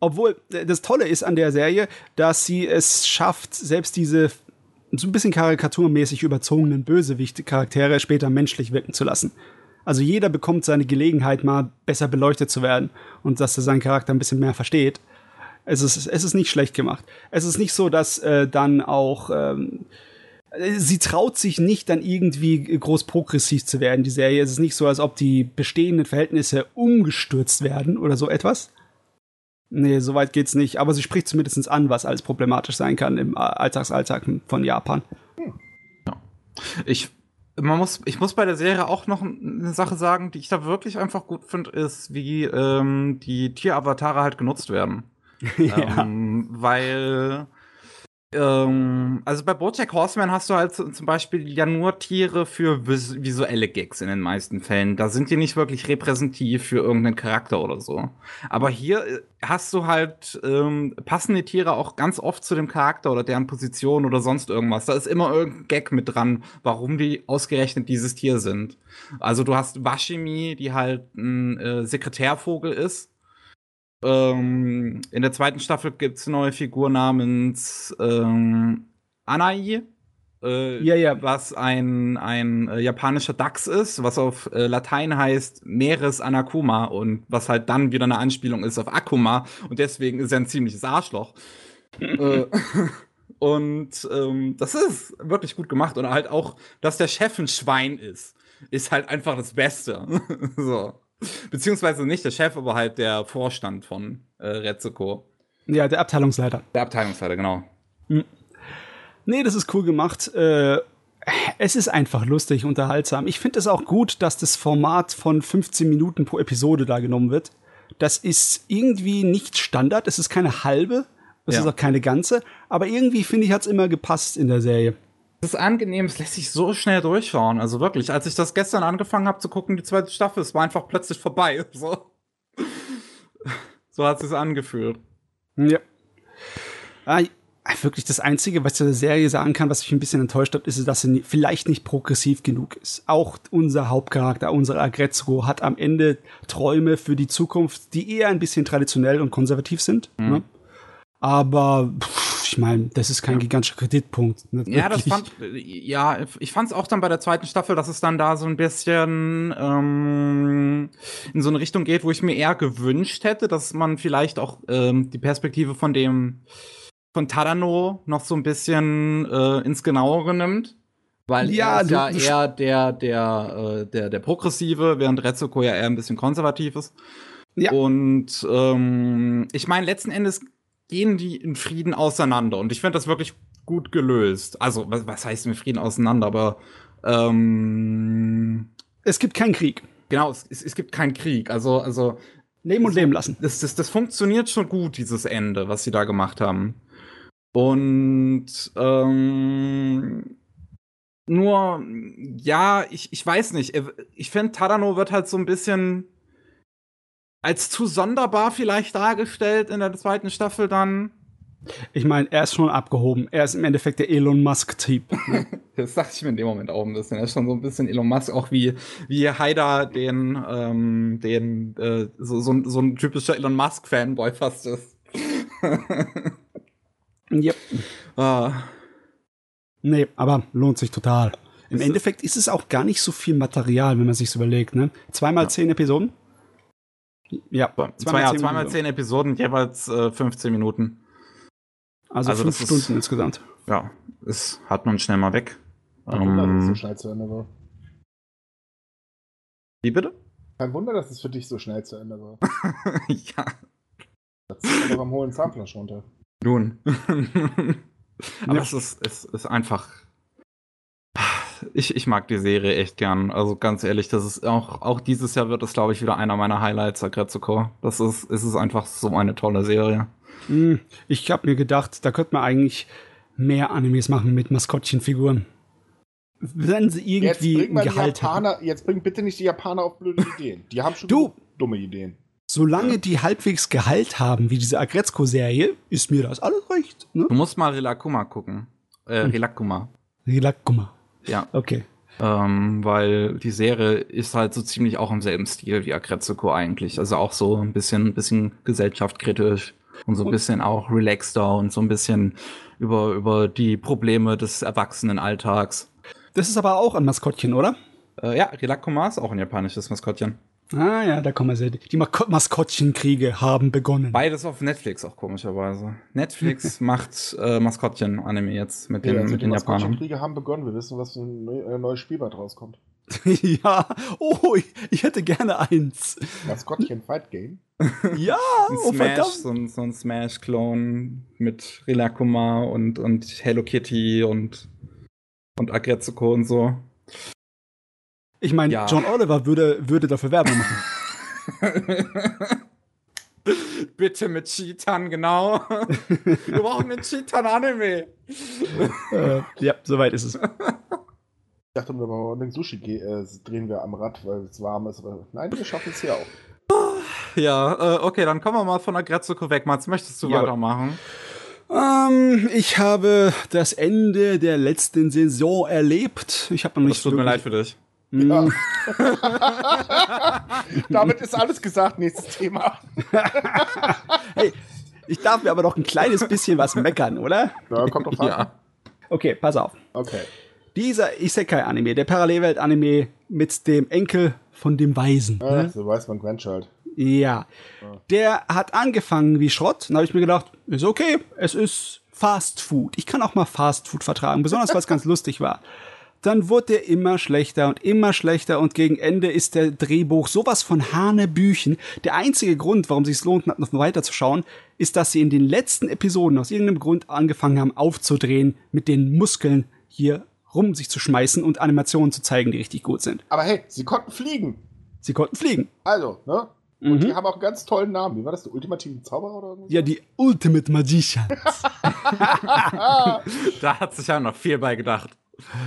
Obwohl, äh, das Tolle ist an der Serie, dass sie es schafft, selbst diese so ein bisschen karikaturmäßig überzogenen Bösewicht-Charaktere später menschlich wirken zu lassen. Also jeder bekommt seine Gelegenheit, mal besser beleuchtet zu werden und dass er seinen Charakter ein bisschen mehr versteht. Es ist, es ist nicht schlecht gemacht. Es ist nicht so, dass äh, dann auch ähm, sie traut sich nicht, dann irgendwie groß progressiv zu werden, die Serie. Es ist nicht so, als ob die bestehenden Verhältnisse umgestürzt werden oder so etwas. Nee, soweit geht's nicht. Aber sie spricht zumindest an, was alles problematisch sein kann im Alltagsalltag von Japan. Hm. Ja. Ich, man muss, ich muss bei der Serie auch noch eine Sache sagen, die ich da wirklich einfach gut finde, ist, wie ähm, die Tieravatare halt genutzt werden. ja. ähm, weil ähm, also bei Bojack Horseman hast du halt zum Beispiel ja nur Tiere für vis visuelle Gags in den meisten Fällen. Da sind die nicht wirklich repräsentativ für irgendeinen Charakter oder so. Aber hier äh, hast du halt ähm, passende Tiere auch ganz oft zu dem Charakter oder deren Position oder sonst irgendwas. Da ist immer irgendein Gag mit dran, warum die ausgerechnet dieses Tier sind. Also du hast Washimi, die halt ein äh, Sekretärvogel ist ähm, in der zweiten Staffel gibt es eine neue Figur namens ähm, Anai. Äh, ja, ja. Was ein, ein äh, japanischer Dachs ist, was auf äh, Latein heißt Meeresanakuma und was halt dann wieder eine Anspielung ist auf Akuma und deswegen ist er ein ziemliches Arschloch. Äh, und ähm, das ist wirklich gut gemacht und halt auch, dass der Chef ein Schwein ist, ist halt einfach das Beste. so. Beziehungsweise nicht der Chef, aber halt der Vorstand von äh, Retsuko. Ja, der Abteilungsleiter. Der Abteilungsleiter, genau. Hm. Nee, das ist cool gemacht. Äh, es ist einfach lustig, unterhaltsam. Ich finde es auch gut, dass das Format von 15 Minuten pro Episode da genommen wird. Das ist irgendwie nicht Standard. Es ist keine halbe, es ja. ist auch keine ganze. Aber irgendwie, finde ich, hat es immer gepasst in der Serie. Das ist angenehm, es lässt sich so schnell durchschauen. Also wirklich, als ich das gestern angefangen habe zu gucken, die zweite Staffel, es war einfach plötzlich vorbei. So, so hat es sich angefühlt. Ja. Ah, wirklich das Einzige, was ich der Serie sagen kann, was mich ein bisschen enttäuscht hat, ist, dass sie vielleicht nicht progressiv genug ist. Auch unser Hauptcharakter, unser Agretzko, hat am Ende Träume für die Zukunft, die eher ein bisschen traditionell und konservativ sind. Mhm. Ne? Aber pff, ich meine, das ist kein ja. gigantischer Kreditpunkt. Ja, das fand, ja, ich fand es auch dann bei der zweiten Staffel, dass es dann da so ein bisschen ähm, in so eine Richtung geht, wo ich mir eher gewünscht hätte, dass man vielleicht auch ähm, die Perspektive von dem von Tadano noch so ein bisschen äh, ins Genauere nimmt. Weil ja, er ist ja eher der, der, äh, der, der Progressive, während Retsuko ja eher ein bisschen konservativ ist. Ja. Und ähm, ich meine, letzten Endes gehen die in Frieden auseinander. Und ich finde das wirklich gut gelöst. Also, was, was heißt in Frieden auseinander? Aber ähm, es gibt keinen Krieg. Genau, es, es gibt keinen Krieg. Also, also Leben und leben lassen. Das, das, das funktioniert schon gut, dieses Ende, was sie da gemacht haben. Und ähm, nur, ja, ich, ich weiß nicht. Ich finde, Tadano wird halt so ein bisschen als zu sonderbar vielleicht dargestellt in der zweiten Staffel dann. Ich meine, er ist schon abgehoben. Er ist im Endeffekt der Elon Musk-Typ. das dachte ich mir in dem Moment auch ein bisschen. Er ist schon so ein bisschen Elon Musk, auch wie, wie Haida den, ähm, den, äh, so, so, so ein typischer Elon Musk-Fanboy fast ist. yep. Ah. Nee, aber lohnt sich total. Im ist Endeffekt ist es auch gar nicht so viel Material, wenn man sich überlegt, ne? Zweimal ja. zehn Episoden? Ja, zweimal, Zwei, ja, zweimal zehn Episoden, jeweils äh, 15 Minuten. Also, also fünf Stunden ist, insgesamt. Ja, es hat man schnell mal weg. Kein Wunder, dass es so ähm, schnell zu Ende war. Wie bitte? Kein Wunder, dass es für dich so schnell zu Ende war. ja. Das ist aber am hohen Zahnfleisch runter. Nun. aber ja. es, ist, es ist einfach. Ich, ich mag die Serie echt gern. Also ganz ehrlich, das ist auch, auch dieses Jahr wird es, glaube ich, wieder einer meiner Highlights, Agretsuko. Das ist, es ist einfach so eine tolle Serie. Hm, ich habe mir gedacht, da könnte man eigentlich mehr Animes machen mit Maskottchenfiguren. Wenn sie irgendwie jetzt ein Gehalt Japaner, haben. Jetzt bring bitte nicht die Japaner auf blöde Ideen. Die haben schon du, dumme Ideen. Solange die halbwegs Gehalt haben, wie diese Agretzko-Serie, ist mir das alles recht. Ne? Du musst mal Rilakuma gucken. Äh, hm. Rilakuma. Ja. Okay. Ähm, weil die Serie ist halt so ziemlich auch im selben Stil wie Agretsuko eigentlich. Also auch so ein bisschen, ein bisschen gesellschaftskritisch und so ein bisschen auch relaxter und so ein bisschen über, über die Probleme des Erwachsenenalltags. Das ist aber auch ein Maskottchen, oder? Äh, ja, Rilakuma ist auch ein japanisches Maskottchen. Ah ja, da kommen wir sehr. Die Maskottchenkriege haben begonnen. Beides auf Netflix auch komischerweise. Netflix macht äh, Maskottchen-Anime jetzt mit, den, ja, also mit den Japanern. Die Maskottchenkriege haben begonnen. Wir wissen, was für ein äh, neues Spielbad rauskommt. ja, oh, ich, ich, hätte gerne eins. Maskottchen Fight Game? ja, ein oh, Smash, verdammt. So ein, so ein Smash-Clone mit Rilakuma und, und Hello Kitty und, und Agretsuko und so. Ich meine, ja. John Oliver würde, würde dafür Werbung machen. Bitte mit Cheetern, genau. Wir brauchen einen Cheetern-Anime. äh, ja, soweit ist es. Ich dachte, wenn wir den Sushi äh, drehen wir am Rad, weil es warm ist. Aber nein, wir schaffen es hier auch. Ja, äh, okay, dann kommen wir mal von der Gretzuko weg. Mats, möchtest du ja. weitermachen? Ähm, ich habe das Ende der letzten Saison erlebt. Ich habe noch nicht. Das tut mir leid für dich. Ja. Mm. Damit ist alles gesagt. Nächstes Thema. hey, ich darf mir aber noch ein kleines bisschen was meckern, oder? Ja, kommt doch Ja. Okay, pass auf. Okay. Dieser Isekai-Anime, der Parallelwelt-Anime mit dem Enkel von dem Weisen. Ja, ne? So weiß man Grandchild. Ja. Der hat angefangen wie Schrott. Dann habe ich mir gedacht, ist okay, es ist Fast Food. Ich kann auch mal Fast Food vertragen, besonders weil es ganz lustig war. Dann wurde er immer schlechter und immer schlechter und gegen Ende ist der Drehbuch sowas von Hanebüchen. Der einzige Grund, warum es sich lohnt, noch weiterzuschauen, ist, dass sie in den letzten Episoden aus irgendeinem Grund angefangen haben aufzudrehen mit den Muskeln hier rum sich zu schmeißen und Animationen zu zeigen, die richtig gut sind. Aber hey, sie konnten fliegen. Sie konnten fliegen. Also, ne? Und mhm. die haben auch einen ganz tollen Namen. Wie war das? Der ultimative Zauberer oder so? Ja, die Ultimate Magicians. da hat sich ja noch viel bei gedacht.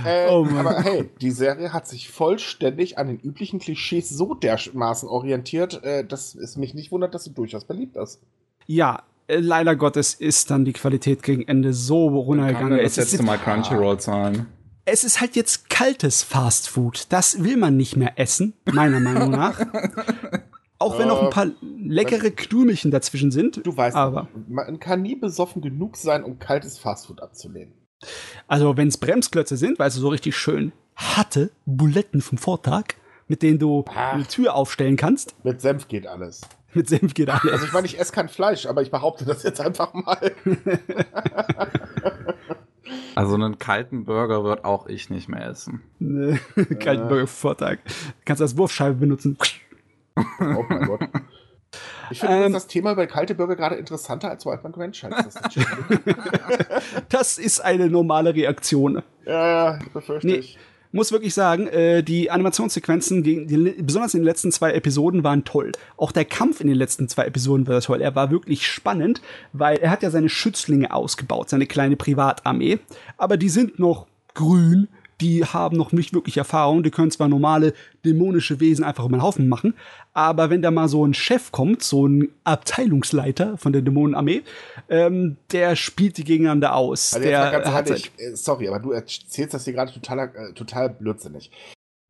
Äh, oh aber hey, die Serie hat sich vollständig an den üblichen Klischees so dermaßen orientiert, äh, dass es mich nicht wundert, dass sie durchaus beliebt ist. Ja, äh, leider Gottes ist dann die Qualität gegen Ende so runtergegangen. Das letzte Mal Crunchyroll zahlen es ist halt jetzt kaltes Fast Food. Das will man nicht mehr essen, meiner Meinung nach. Auch wenn noch ein paar leckere Knurmelchen dazwischen sind. Du weißt, aber man kann nie besoffen genug sein, um kaltes Fastfood abzulehnen. Also, wenn es Bremsklötze sind, weißt du, so richtig schön harte Buletten vom Vortag, mit denen du Ach, eine Tür aufstellen kannst. Mit Senf geht alles. Mit Senf geht alles. Also, ich meine, ich esse kein Fleisch, aber ich behaupte das jetzt einfach mal. Also einen kalten Burger wird auch ich nicht mehr essen. Nee, kalten Burger Vortag. Kannst du als Wurfscheibe benutzen. Oh mein Gott. Ich finde ähm, das Thema über kalte Burger gerade interessanter als Wildman Ranch. Das, das ist eine normale Reaktion. Ja, ja, befürchte nee. ich muss wirklich sagen, äh, die Animationssequenzen, gegen besonders in den letzten zwei Episoden, waren toll. Auch der Kampf in den letzten zwei Episoden war toll. Er war wirklich spannend, weil er hat ja seine Schützlinge ausgebaut, seine kleine Privatarmee. Aber die sind noch grün die haben noch nicht wirklich Erfahrung, die können zwar normale dämonische Wesen einfach um den Haufen machen, aber wenn da mal so ein Chef kommt, so ein Abteilungsleiter von der Dämonenarmee, ähm, der spielt die gegeneinander aus. Also der ganz hat ehrlich, äh, sorry, aber du erzählst das hier gerade total, äh, total blödsinnig.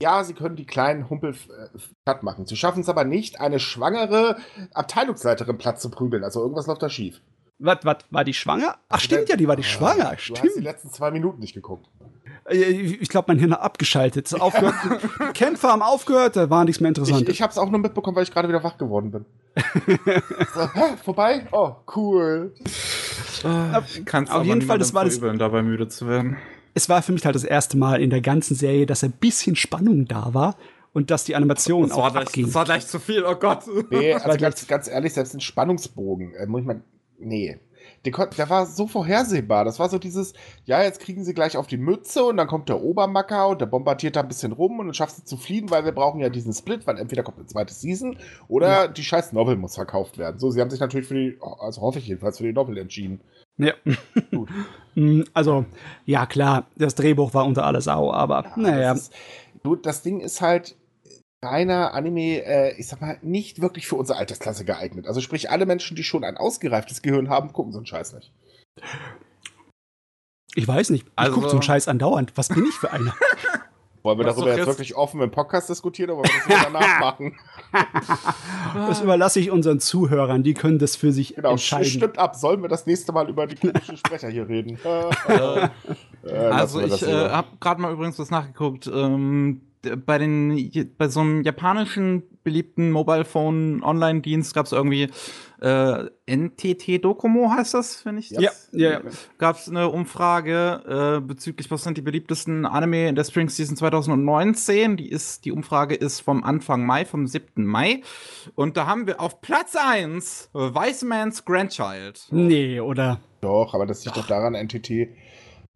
Ja, sie können die kleinen Humpel äh, platt machen. Sie schaffen es aber nicht, eine schwangere Abteilungsleiterin platt zu prügeln. Also irgendwas läuft da schief. Was, was, war die schwanger? Ach, stimmt ja, die war die schwanger. Du stimmt. hast die letzten zwei Minuten nicht geguckt. Äh, ich glaube, mein Hirn hat abgeschaltet. Aufgehört, Kämpfe haben aufgehört, da war nichts mehr interessant. Ich, ich habe es auch nur mitbekommen, weil ich gerade wieder wach geworden bin. so, hä, vorbei? Oh, cool. Oh, kannst auf jeden Fall, das war das. dabei müde zu werden. Es war für mich halt das erste Mal in der ganzen Serie, dass ein bisschen Spannung da war und dass die Animation das auch gleich, abging. Das war gleich zu viel, oh Gott. Nee, also ganz, ganz ehrlich, selbst ein Spannungsbogen, äh, muss ich mal, nee, der, der, war so vorhersehbar. Das war so dieses, ja, jetzt kriegen sie gleich auf die Mütze und dann kommt der Obermacker und der bombardiert da ein bisschen rum und dann schaffst du zu fliehen, weil wir brauchen ja diesen Split, weil entweder kommt eine zweite Season oder ja. die scheiß Novel muss verkauft werden. So, sie haben sich natürlich für die, also hoffe ich jedenfalls, für die Novel entschieden. Ja. Gut. Mm, also, ja, klar, das Drehbuch war unter aller Sau, aber ja, naja. Das, ist, du, das Ding ist halt, reiner Anime, äh, ich sag mal, nicht wirklich für unsere Altersklasse geeignet. Also sprich, alle Menschen, die schon ein ausgereiftes Gehirn haben, gucken so einen Scheiß nicht. Ich weiß nicht. Ich also, gucke so einen Scheiß andauernd. Was bin ich für einer? Wollen wir darüber jetzt, jetzt wirklich offen im Podcast diskutieren oder wollen wir das danach machen? Das überlasse ich unseren Zuhörern, die können das für sich genau, entscheiden. Stimmt ab, sollen wir das nächste Mal über die komischen Sprecher hier reden? äh, also ich äh, habe gerade mal übrigens was nachgeguckt. Ähm, bei den bei so einem japanischen beliebten Mobile Phone Online Dienst gab es irgendwie äh, NTT Docomo heißt das, wenn ich das. Ja, ja, ja. Gab es eine Umfrage äh, bezüglich was sind die beliebtesten Anime in der Spring Season 2019. Die ist die Umfrage ist vom Anfang Mai, vom 7. Mai und da haben wir auf Platz 1 Weismans Grandchild. Nee, oder? Doch, aber das liegt doch, doch daran NTT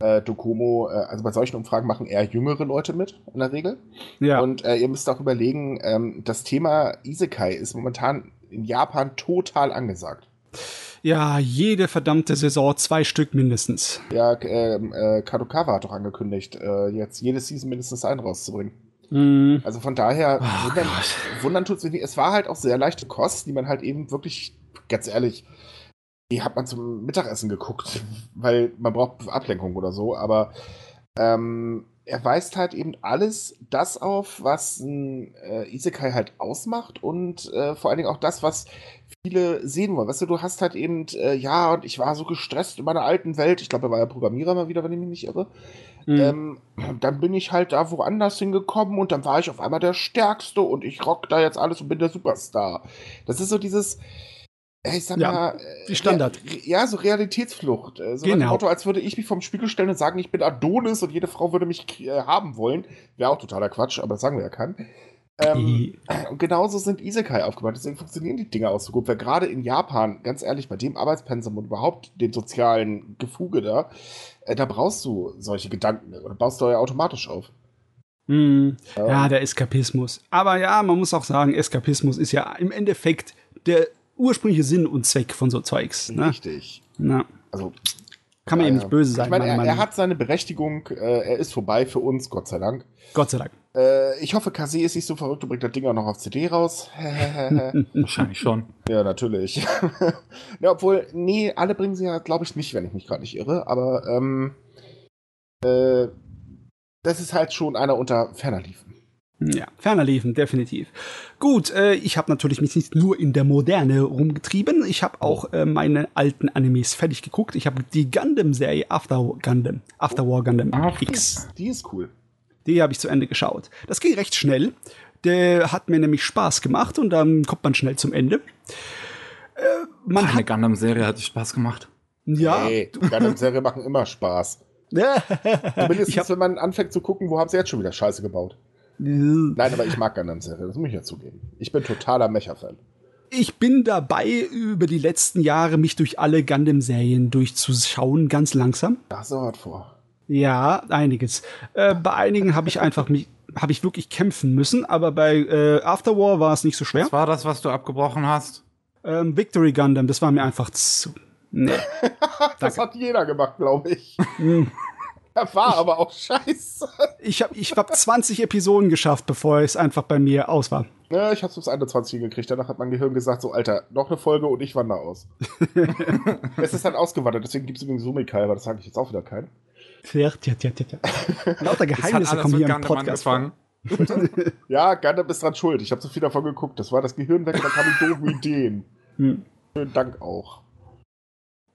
äh, Docomo, äh, also bei solchen Umfragen machen eher jüngere Leute mit, in der Regel. Ja. Und äh, ihr müsst auch überlegen, ähm, das Thema Isekai ist momentan in Japan total angesagt. Ja, jede verdammte Saison zwei Stück mindestens. Ja, ähm, äh, Kadokawa hat doch angekündigt, äh, jetzt jede Season mindestens einen rauszubringen. Mm. Also von daher, oh, wundern, wundern tut es nicht. Es war halt auch sehr leichte Kost, die man halt eben wirklich, ganz ehrlich, die hat man zum Mittagessen geguckt, weil man braucht Ablenkung oder so, aber ähm, er weist halt eben alles das auf, was ein äh, Isekai halt ausmacht und äh, vor allen Dingen auch das, was viele sehen wollen. Weißt du, du hast halt eben, äh, ja, und ich war so gestresst in meiner alten Welt. Ich glaube, er war ja Programmierer mal wieder, wenn ich mich nicht irre. Mhm. Ähm, dann bin ich halt da woanders hingekommen und dann war ich auf einmal der Stärkste und ich rock da jetzt alles und bin der Superstar. Das ist so dieses, ich sag ja, mal, die Standard. ja, so Realitätsflucht. Äh, so genau. Motto, als würde ich mich vom Spiegel stellen und sagen, ich bin Adonis und jede Frau würde mich äh, haben wollen. Wäre auch totaler Quatsch, aber das sagen wir ja keinen. Ähm, und genauso sind Isekai aufgebaut. Deswegen funktionieren die Dinge auch so gut. Weil gerade in Japan, ganz ehrlich, bei dem Arbeitspensum und überhaupt dem sozialen Gefuge da, äh, da brauchst du solche Gedanken oder baust du ja automatisch auf. Mm, ähm. Ja, der Eskapismus. Aber ja, man muss auch sagen, Eskapismus ist ja im Endeffekt der ursprüngliche Sinn und Zweck von so Zeugs. Ne? Richtig. Na. Also kann man ja, eben nicht böse sein. Ich meine, er, er, hat seine Berechtigung, äh, er ist vorbei für uns, Gott sei Dank. Gott sei Dank. Äh, ich hoffe, Kase ist nicht so verrückt und bringt das Ding auch noch auf CD raus. Wahrscheinlich schon. Ja, natürlich. ja, obwohl, nee, alle bringen sie ja, glaube ich, nicht, wenn ich mich gerade nicht irre, aber ähm, äh, das ist halt schon einer unter ferner liefen. Ja, ferner liefen, definitiv. Gut, äh, ich habe natürlich mich nicht nur in der Moderne rumgetrieben. Ich habe auch äh, meine alten Animes fertig geguckt. Ich habe die Gundam-Serie After Gundam, After War Gundam ah, X. Die ist cool. Die habe ich zu Ende geschaut. Das ging recht schnell. Der hat mir nämlich Spaß gemacht und dann kommt man schnell zum Ende. Äh, man Eine Gundam-Serie hat Spaß gemacht. Ja. Hey, Gundam-Serie machen immer Spaß. Zumindest, wenn man anfängt zu gucken, wo haben sie jetzt schon wieder Scheiße gebaut. Nein, aber ich mag Gundam-Serie, das muss ich ja zugeben. Ich bin totaler Mecha-Fan. ich bin dabei, über die letzten Jahre mich durch alle Gundam-Serien durchzuschauen, ganz langsam. Da hast du was vor. Ja, einiges. Äh, bei einigen habe ich einfach mich, habe ich wirklich kämpfen müssen, aber bei äh, Afterwar war es nicht so schwer. Was war das, was du abgebrochen hast? Ähm, Victory Gundam, das war mir einfach zu. Nee. das hat jeder gemacht, glaube ich. Er war aber auch scheiße. Ich habe ich hab 20 Episoden geschafft, bevor es einfach bei mir aus war. Ja, ich habe es bis 21 hingekriegt. Danach hat mein Gehirn gesagt, so, Alter, noch eine Folge und ich wandere aus. es ist dann ausgewandert, deswegen gibt es übrigens Sumikai, aber das sage ich jetzt auch wieder keinen. Tja, tja, tja, tja. Lauter Geheimnisse kommen hier im Podcast angefangen. ja, Gundam ist dran schuld. Ich habe so viel davon geguckt. Das war das Gehirn weg, da kamen doofe Ideen. Hm. Schönen Dank auch.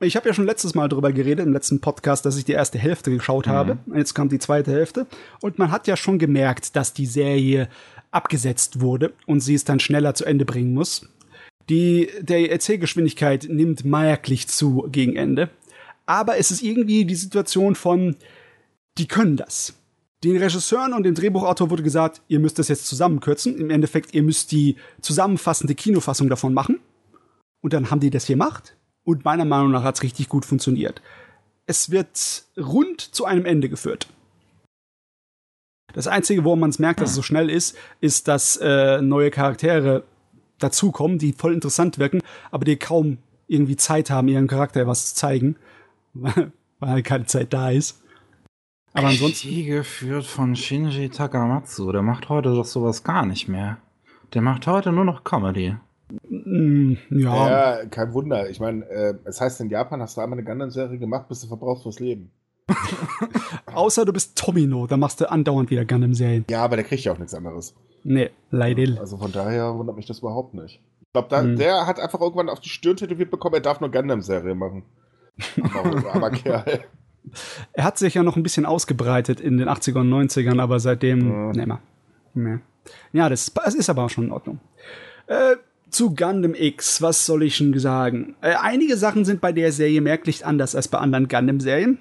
Ich habe ja schon letztes Mal darüber geredet, im letzten Podcast, dass ich die erste Hälfte geschaut mhm. habe. Jetzt kam die zweite Hälfte. Und man hat ja schon gemerkt, dass die Serie abgesetzt wurde und sie es dann schneller zu Ende bringen muss. Die, der Erzählgeschwindigkeit nimmt merklich zu gegen Ende. Aber es ist irgendwie die Situation von, die können das. Den Regisseuren und dem Drehbuchautor wurde gesagt, ihr müsst das jetzt zusammenkürzen. Im Endeffekt, ihr müsst die zusammenfassende Kinofassung davon machen. Und dann haben die das gemacht und meiner Meinung nach hat es richtig gut funktioniert. Es wird rund zu einem Ende geführt. Das Einzige, wo man es merkt, dass es so schnell ist, ist, dass äh, neue Charaktere dazukommen, die voll interessant wirken, aber die kaum irgendwie Zeit haben, ihren Charakter was zu zeigen, weil, halt keine Zeit da ist. Aber ansonsten. Regie geführt von Shinji Takamatsu. Der macht heute doch sowas gar nicht mehr. Der macht heute nur noch Comedy. Mm, ja. ja. kein Wunder. Ich meine, äh, es heißt, in Japan hast du einmal eine Gundam-Serie gemacht, bis du verbrauchst fürs Leben. Außer du bist Tomino, dann machst du andauernd wieder Gundam-Serien. Ja, aber der kriegt ja auch nichts anderes. Nee, leider. Also von daher wundert mich das überhaupt nicht. Ich glaube, hm. der hat einfach irgendwann auf die Stirn tätowiert bekommen, er darf nur Gundam-Serie machen. Aber, aber Kerl. Er hat sich ja noch ein bisschen ausgebreitet in den 80er und 90ern, aber seitdem, nee, mehr. Nee. Ja, das, das ist aber auch schon in Ordnung. Äh, zu Gundam X, was soll ich schon sagen? Äh, einige Sachen sind bei der Serie merklich anders als bei anderen Gundam-Serien.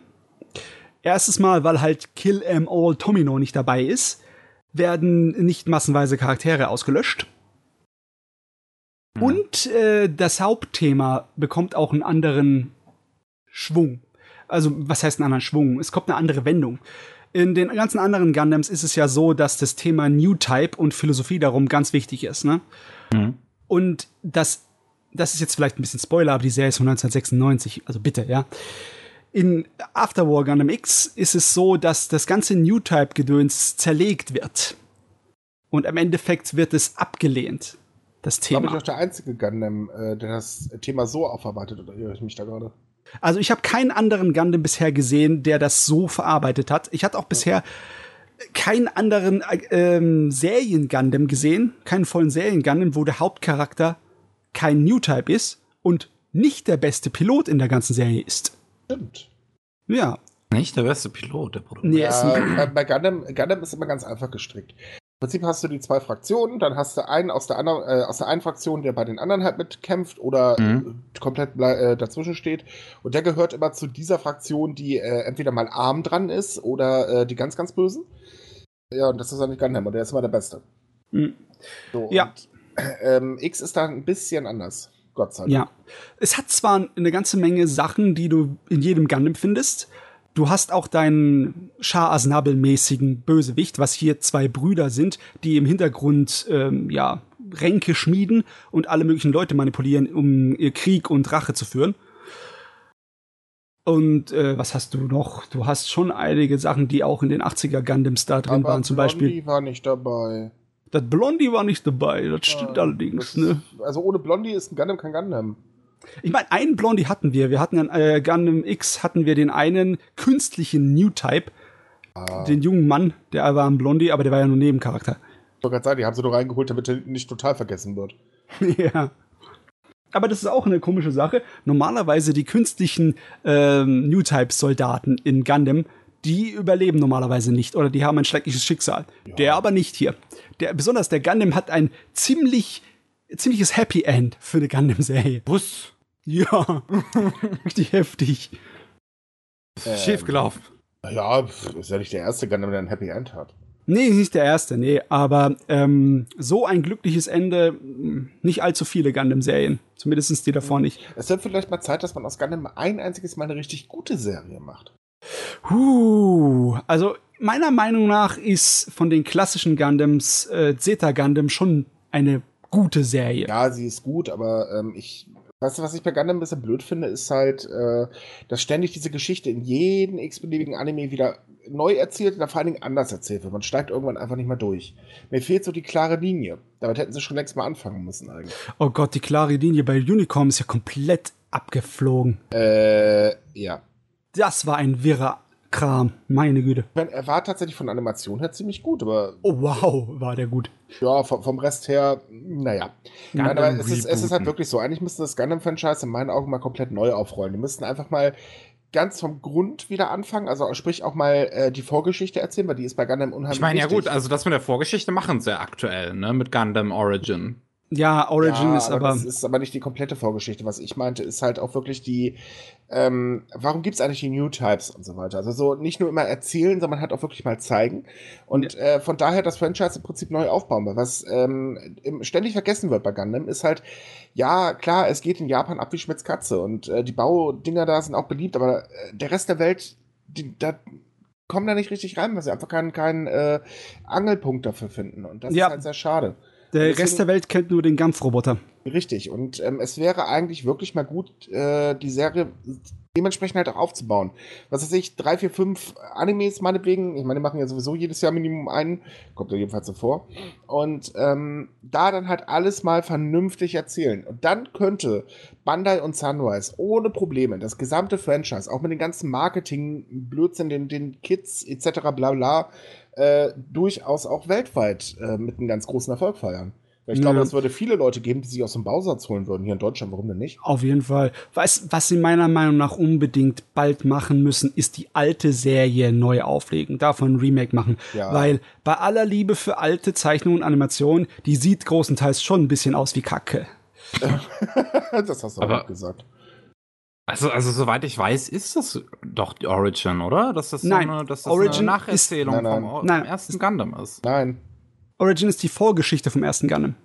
Erstes Mal, weil halt Kill Em All Tomino nicht dabei ist, werden nicht massenweise Charaktere ausgelöscht. Mhm. Und äh, das Hauptthema bekommt auch einen anderen Schwung. Also, was heißt einen anderen Schwung? Es kommt eine andere Wendung. In den ganzen anderen Gundams ist es ja so, dass das Thema New Type und Philosophie darum ganz wichtig ist. Ne? Mhm. Und das, das ist jetzt vielleicht ein bisschen Spoiler, aber die Serie ist von 1996, also bitte, ja. In Afterwar Gundam X ist es so, dass das ganze New-Type-Gedöns zerlegt wird. Und im Endeffekt wird es abgelehnt, das Thema. Glaube ich auch der einzige Gundam, äh, der das Thema so aufarbeitet, oder irre ich mich da gerade? Also ich habe keinen anderen Gundam bisher gesehen, der das so verarbeitet hat. Ich hatte auch bisher keinen anderen ähm, Serien-Gundam gesehen, keinen vollen Serien-Gundam, wo der Hauptcharakter kein New-Type ist und nicht der beste Pilot in der ganzen Serie ist. Stimmt. Ja. Nicht der beste Pilot, der Produkt. Nee, ja, bei Gundam, Gundam ist immer ganz einfach gestrickt. Im Prinzip hast du die zwei Fraktionen, dann hast du einen aus der, anderen, äh, aus der einen Fraktion, der bei den anderen halt mitkämpft oder mhm. komplett äh, dazwischen steht. Und der gehört immer zu dieser Fraktion, die äh, entweder mal arm dran ist oder äh, die ganz, ganz Bösen. Ja, und das ist Gundam, und der ist immer der Beste. Mhm. So, ja. Und, ähm, X ist da ein bisschen anders. Gott sei Dank. Ja. Es hat zwar eine ganze Menge Sachen, die du in jedem Gundam findest. Du hast auch deinen Shah Asnabel-mäßigen Bösewicht, was hier zwei Brüder sind, die im Hintergrund ähm, ja Ränke schmieden und alle möglichen Leute manipulieren, um ihr Krieg und Rache zu führen. Und äh, was hast du noch? Du hast schon einige Sachen, die auch in den 80er Gundams da drin Aber waren, zum Blondie Beispiel. war nicht dabei. Das Blondie war nicht dabei, das stimmt ja, allerdings. Das, ne? Also ohne Blondie ist ein Gundam kein Gundam. Ich meine, einen Blondie hatten wir. Wir hatten in äh, Gundam X hatten wir den einen künstlichen New Type, ah. den jungen Mann, der war ein Blondie, aber der war ja nur Nebencharakter. Ich wollte gerade sagen, die haben sie nur reingeholt, damit er nicht total vergessen wird. ja. Aber das ist auch eine komische Sache. Normalerweise die künstlichen ähm, New Type-Soldaten in Gundam, die überleben normalerweise nicht oder die haben ein schreckliches Schicksal. Ja. Der aber nicht hier. Der, besonders der Gundam hat ein ziemlich, ziemliches Happy End für eine Gundam-Serie. Bus. Ja. Richtig heftig. Ähm, Schief gelaufen. Ja, ist ja nicht der erste Gundam, der ein Happy End hat. Nee, nicht der erste, nee, aber ähm, so ein glückliches Ende, nicht allzu viele Gundam-Serien. Zumindest die davor nicht. Es wird vielleicht mal Zeit, dass man aus Gundam ein einziges Mal eine richtig gute Serie macht. Huh, also meiner Meinung nach ist von den klassischen Gundams äh, Zeta Gundam schon eine gute Serie. Ja, sie ist gut, aber ähm, ich Weißt du, was ich bei Gundam ein bisschen blöd finde, ist halt, äh, dass ständig diese Geschichte in jedem x-beliebigen Anime wieder neu erzählt und vor allen Dingen anders erzählt wird. Man steigt irgendwann einfach nicht mehr durch. Mir fehlt so die klare Linie. Damit hätten sie schon längst mal anfangen müssen eigentlich. Oh Gott, die klare Linie bei Unicorn ist ja komplett abgeflogen. Äh, ja. Das war ein wirrer Kram, meine Güte. Ich meine, er war tatsächlich von Animation her ziemlich gut, aber. Oh wow, war der gut. Ja, vom, vom Rest her, naja. Nein, aber es ist, es ist halt wirklich so. Eigentlich müsste das Gundam-Franchise in meinen Augen mal komplett neu aufrollen. Die müssten einfach mal ganz vom Grund wieder anfangen, also sprich auch mal äh, die Vorgeschichte erzählen, weil die ist bei Gundam unheimlich Ich meine, ja gut, also das mit der Vorgeschichte machen sie aktuell, ne, mit Gundam Origin. Ja, Origin ja, ist aber. Das ist aber nicht die komplette Vorgeschichte. Was ich meinte, ist halt auch wirklich die, ähm, warum gibt es eigentlich die New Types und so weiter? Also so nicht nur immer erzählen, sondern halt auch wirklich mal zeigen. Und ja. äh, von daher das Franchise im Prinzip neu aufbauen. Weil was ähm, ständig vergessen wird bei Gundam, ist halt, ja, klar, es geht in Japan ab wie Schmitz Katze und äh, die Baudinger da sind auch beliebt, aber äh, der Rest der Welt, die, da kommen da nicht richtig rein, weil sie einfach keinen, keinen äh, Angelpunkt dafür finden. Und das ja. ist halt sehr schade. Der Deswegen, Rest der Welt kennt nur den Kampfroboter. Richtig. Und ähm, es wäre eigentlich wirklich mal gut, äh, die Serie dementsprechend halt auch aufzubauen. Was weiß ich, drei, vier, fünf Animes meinetwegen. Ich meine, die machen ja sowieso jedes Jahr Minimum einen. Kommt ja jedenfalls so vor. Und ähm, da dann halt alles mal vernünftig erzählen. Und dann könnte Bandai und Sunrise ohne Probleme das gesamte Franchise, auch mit den ganzen Marketing-Blödsinn, den, den Kids etc. bla bla, äh, durchaus auch weltweit äh, mit einem ganz großen Erfolg feiern. Weil ich ja. glaube, es würde viele Leute geben, die sich aus dem Bausatz holen würden hier in Deutschland. Warum denn nicht? Auf jeden Fall. Was, was sie meiner Meinung nach unbedingt bald machen müssen, ist die alte Serie neu auflegen, davon ein Remake machen. Ja. Weil bei aller Liebe für alte Zeichnungen und Animationen, die sieht großenteils schon ein bisschen aus wie Kacke. das hast du Aber auch gesagt. Also, also soweit ich weiß, ist das doch die Origin, oder? Dass das nein, so eine, dass das Origin eine Nacherzählung ist, nein, nein. vom, nein. ersten Gundam ist. Nein. Origin ist die Vorgeschichte vom ersten Gundam.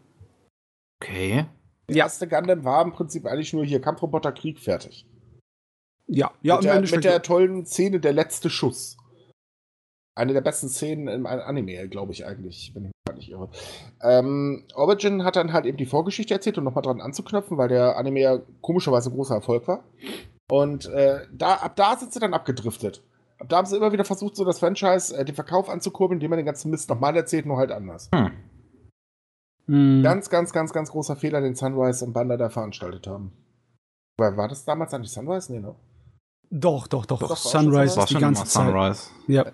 Okay. Der ja. erste Gundam war im Prinzip eigentlich nur hier Kampfroboter Krieg fertig. Ja, ja. Mit, der, mit der tollen Szene der letzte Schuss. Eine der besten Szenen im Anime, glaube ich eigentlich, wenn ich mich nicht irre. Ähm, Origin hat dann halt eben die Vorgeschichte erzählt, um nochmal dran anzuknöpfen, weil der Anime ja komischerweise ein großer Erfolg war. Und äh, da, ab da sind sie dann abgedriftet. Ab da haben sie immer wieder versucht, so das Franchise, äh, den Verkauf anzukurbeln, indem man den ganzen Mist nochmal erzählt, nur halt anders. Hm. Mhm. Ganz, ganz, ganz, ganz großer Fehler, den Sunrise und Banda da veranstaltet haben. War, war das damals eigentlich Sunrise? Nee, ne? Doch, doch, doch. doch Sunrise war die ganze Zeit. Sunrise. Ja.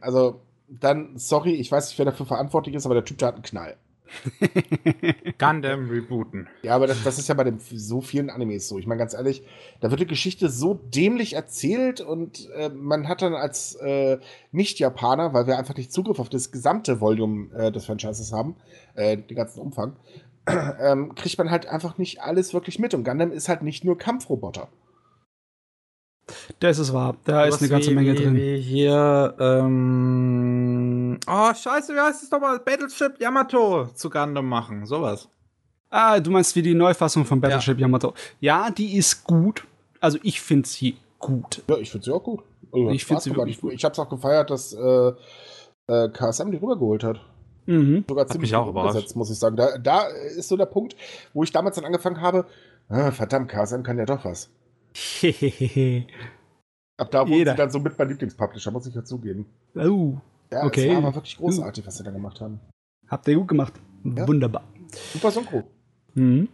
Also, dann, sorry, ich weiß nicht, wer dafür verantwortlich ist, aber der Typ, der hat einen Knall. Gundam rebooten. Ja, aber das, das ist ja bei dem, so vielen Animes so. Ich meine, ganz ehrlich, da wird die Geschichte so dämlich erzählt und äh, man hat dann als äh, Nicht-Japaner, weil wir einfach nicht Zugriff auf das gesamte Volume äh, des Franchises haben, äh, den ganzen Umfang, ähm, kriegt man halt einfach nicht alles wirklich mit. Und Gundam ist halt nicht nur Kampfroboter. Das ist wahr. Da ist eine ganze wie, Menge drin. Wie hier, ähm, oh, scheiße, wie heißt es nochmal? Battleship Yamato zu Gundam machen, sowas. Ah, du meinst wie die Neufassung von Battleship ja. Yamato. Ja, die ist gut. Also ich finde sie gut. Ja, ich finde sie auch gut. Also, ich finde sie wirklich gut. Ich habe es auch gefeiert, dass äh, äh, KSM die rübergeholt hat. Mhm. Sogar hat ziemlich auch umgesetzt, muss ich sagen. Da, da ist so der Punkt, wo ich damals dann angefangen habe, ah, verdammt, KSM kann ja doch was. Ab da wurde sie dann so mit mein Lieblingspublisher, muss ich ja zugeben. Oh, ja, okay. Es war aber wirklich großartig, was sie da gemacht haben. Habt ihr gut gemacht. Ja. Wunderbar. Super Synchro. Mhm.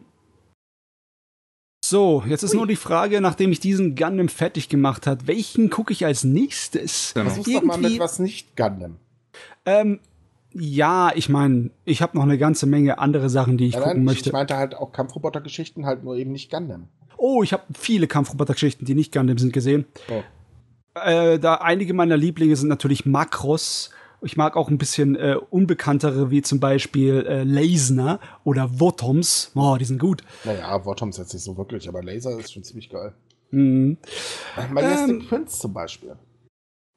So, jetzt ist Ui. nur die Frage, nachdem ich diesen Gundam fertig gemacht habe, welchen gucke ich als nächstes? Genau. Versuch's doch mal mit was nicht Gundam. Ähm, ja, ich meine, ich habe noch eine ganze Menge andere Sachen, die ich ja, gucken nein, möchte. Ich meinte halt auch Kampfroboter-Geschichten, halt nur eben nicht Gundam. Oh, ich habe viele Kampfroboter-Geschichten, die nicht Gundam sind, gesehen. Oh. Äh, da einige meiner Lieblinge sind natürlich Makros. Ich mag auch ein bisschen äh, unbekanntere, wie zum Beispiel äh, Lasner oder Wotoms. Oh, die sind gut. Naja, Wotoms jetzt nicht so wirklich, aber Laser ist schon ziemlich geil. Mhm. Majestic ähm, Prince zum Beispiel.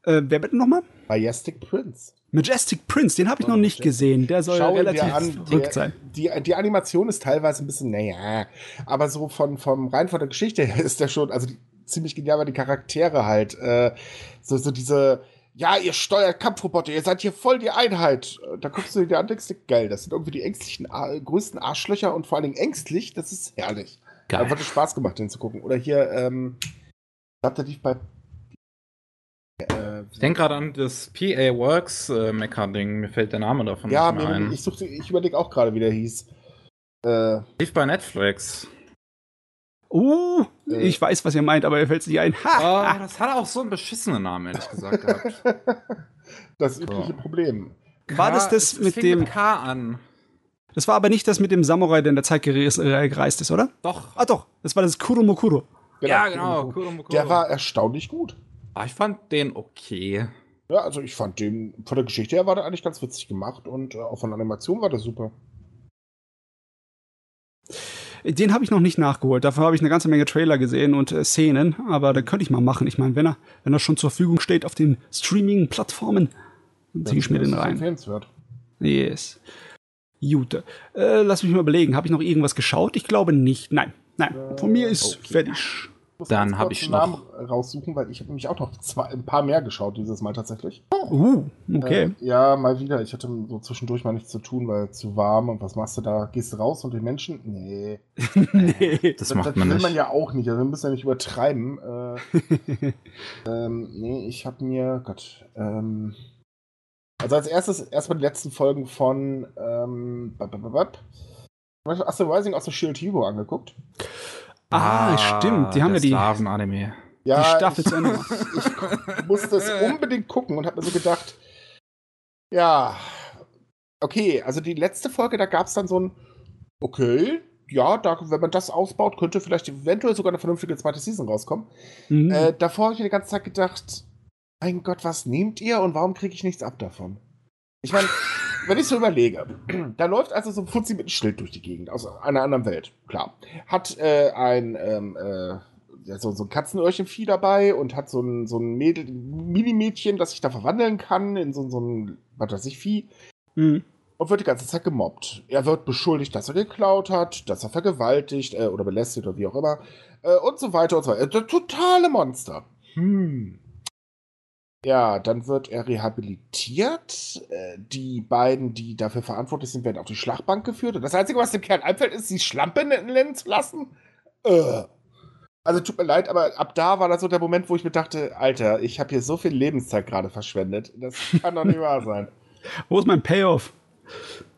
Äh, wer bitte nochmal? Majestic Prince. Majestic Prince, den habe ich noch nicht gesehen. Der soll Schau relativ an. verrückt sein. die, die Animation ist teilweise ein bisschen, naja, aber so von, vom rein von der Geschichte her ist der schon, also die, ziemlich genial, weil die Charaktere halt, äh, so, so diese, ja, ihr steuert Kampfroboter, ihr seid hier voll die Einheit. Da guckst du dir an, denkst du, geil, das sind irgendwie die ängstlichen, größten Arschlöcher und vor allen Dingen ängstlich, das ist herrlich. Geil. Da hat es Spaß gemacht, den zu gucken. Oder hier, ähm, lief bei, äh, Ich denke gerade an das PA Works äh, Mecha-Ding. Mir fällt der Name davon ja, nicht mehr mir, ein. ich, suchte- ich überlege auch gerade, wie der hieß. Äh, Lief bei Netflix. Uh, Äh. ich weiß, was ihr meint, aber mir fällt es nicht ein. Ha! Oh, das hat auch so einen beschissenen Namen, ehrlich gesagt, gehabt. das übliche Problem. War das das es mit dem- Mit K an. Das war aber nicht das mit dem Samurai, der in der Zeit gereist, äh, gereist ist, oder? Doch. Ah doch, das war das Kuromokuro. ja, genau. Kuromukuro. Der war erstaunlich gut. Ah, ich fand den okay. Ja, also ich fand den von der Geschichte her war der eigentlich ganz witzig gemacht und äh, auch von der Animation war der super. Den habe ich noch nicht nachgeholt. Dafür habe ich eine ganze Menge Trailer gesehen und äh, Szenen, aber da könnte ich mal machen. Ich meine, wenn er, wenn er schon zur Verfügung steht auf den Streaming-Plattformen, dann ziehe ich mir den rein. Yes. Gute. Äh, lass mich mal überlegen. Habe ich noch irgendwas geschaut? Ich glaube nicht. Nein. Nein. Von mir ist okay. fertig. Ich muss Dann ganz hab kurz ich den noch- Namen raussuchen, weil ich habe nämlich auch noch zwei, ein paar mehr geschaut dieses Mal tatsächlich. Uh, okay. Äh, ja, mal wieder. Ich hatte so zwischendurch mal nichts zu tun, weil zu warm und was machst du da? Gehst du raus und die Menschen? Nee. nee. Das macht man will nicht. man ja auch nicht. Also wir müssen ja nicht übertreiben. Äh, ähm, nee, ich habe mir, Gott, ähm, also als erstes erstmal die letzten Folgen von ähm. Astro Rising aus der Shield Hero angeguckt. Ah, stimmt. Die haben ja die, Slaven-Anime. Ja, die Staffel ich, zu Ende gemacht. ich musste es unbedingt gucken und habe mir so gedacht, ja, okay, also die letzte Folge, da gab es dann so ein, okay, ja, da, wenn man das ausbaut, könnte vielleicht eventuell sogar eine vernünftige zweite Season rauskommen. Mhm. Äh, davor habe ich mir die ganze Zeit gedacht, mein Gott, was nehmt ihr und warum kriege ich nichts ab davon? Ich meine, wenn ich so überlege, da läuft also so ein Fuzzi mit einem Schild durch die Gegend aus einer anderen Welt, klar. Hat äh, ein, ähm, äh, so, so ein Katzenöhrchenvieh dabei und hat so ein, so ein Mädel, Mini-Mädchen, das sich da verwandeln kann in so, so ein, was weiß ich, Vieh Mhm. und wird die ganze Zeit gemobbt. Er wird beschuldigt, dass er geklaut hat, dass er vergewaltigt äh, oder belästigt oder wie auch immer äh, und so weiter und so weiter. Äh, Der totale Monster. Hm. Ja, dann wird er rehabilitiert. Äh, die beiden, die dafür verantwortlich sind, werden auf die Schlachtbank geführt. Und das Einzige, was dem Kerl einfällt, ist, die Schlampe nennen zu lassen. Äh. Also tut mir leid, aber ab da war das so der Moment, wo ich mir dachte, Alter, ich habe hier so viel Lebenszeit gerade verschwendet. Das kann doch nicht wahr sein. Wo ist mein Payoff?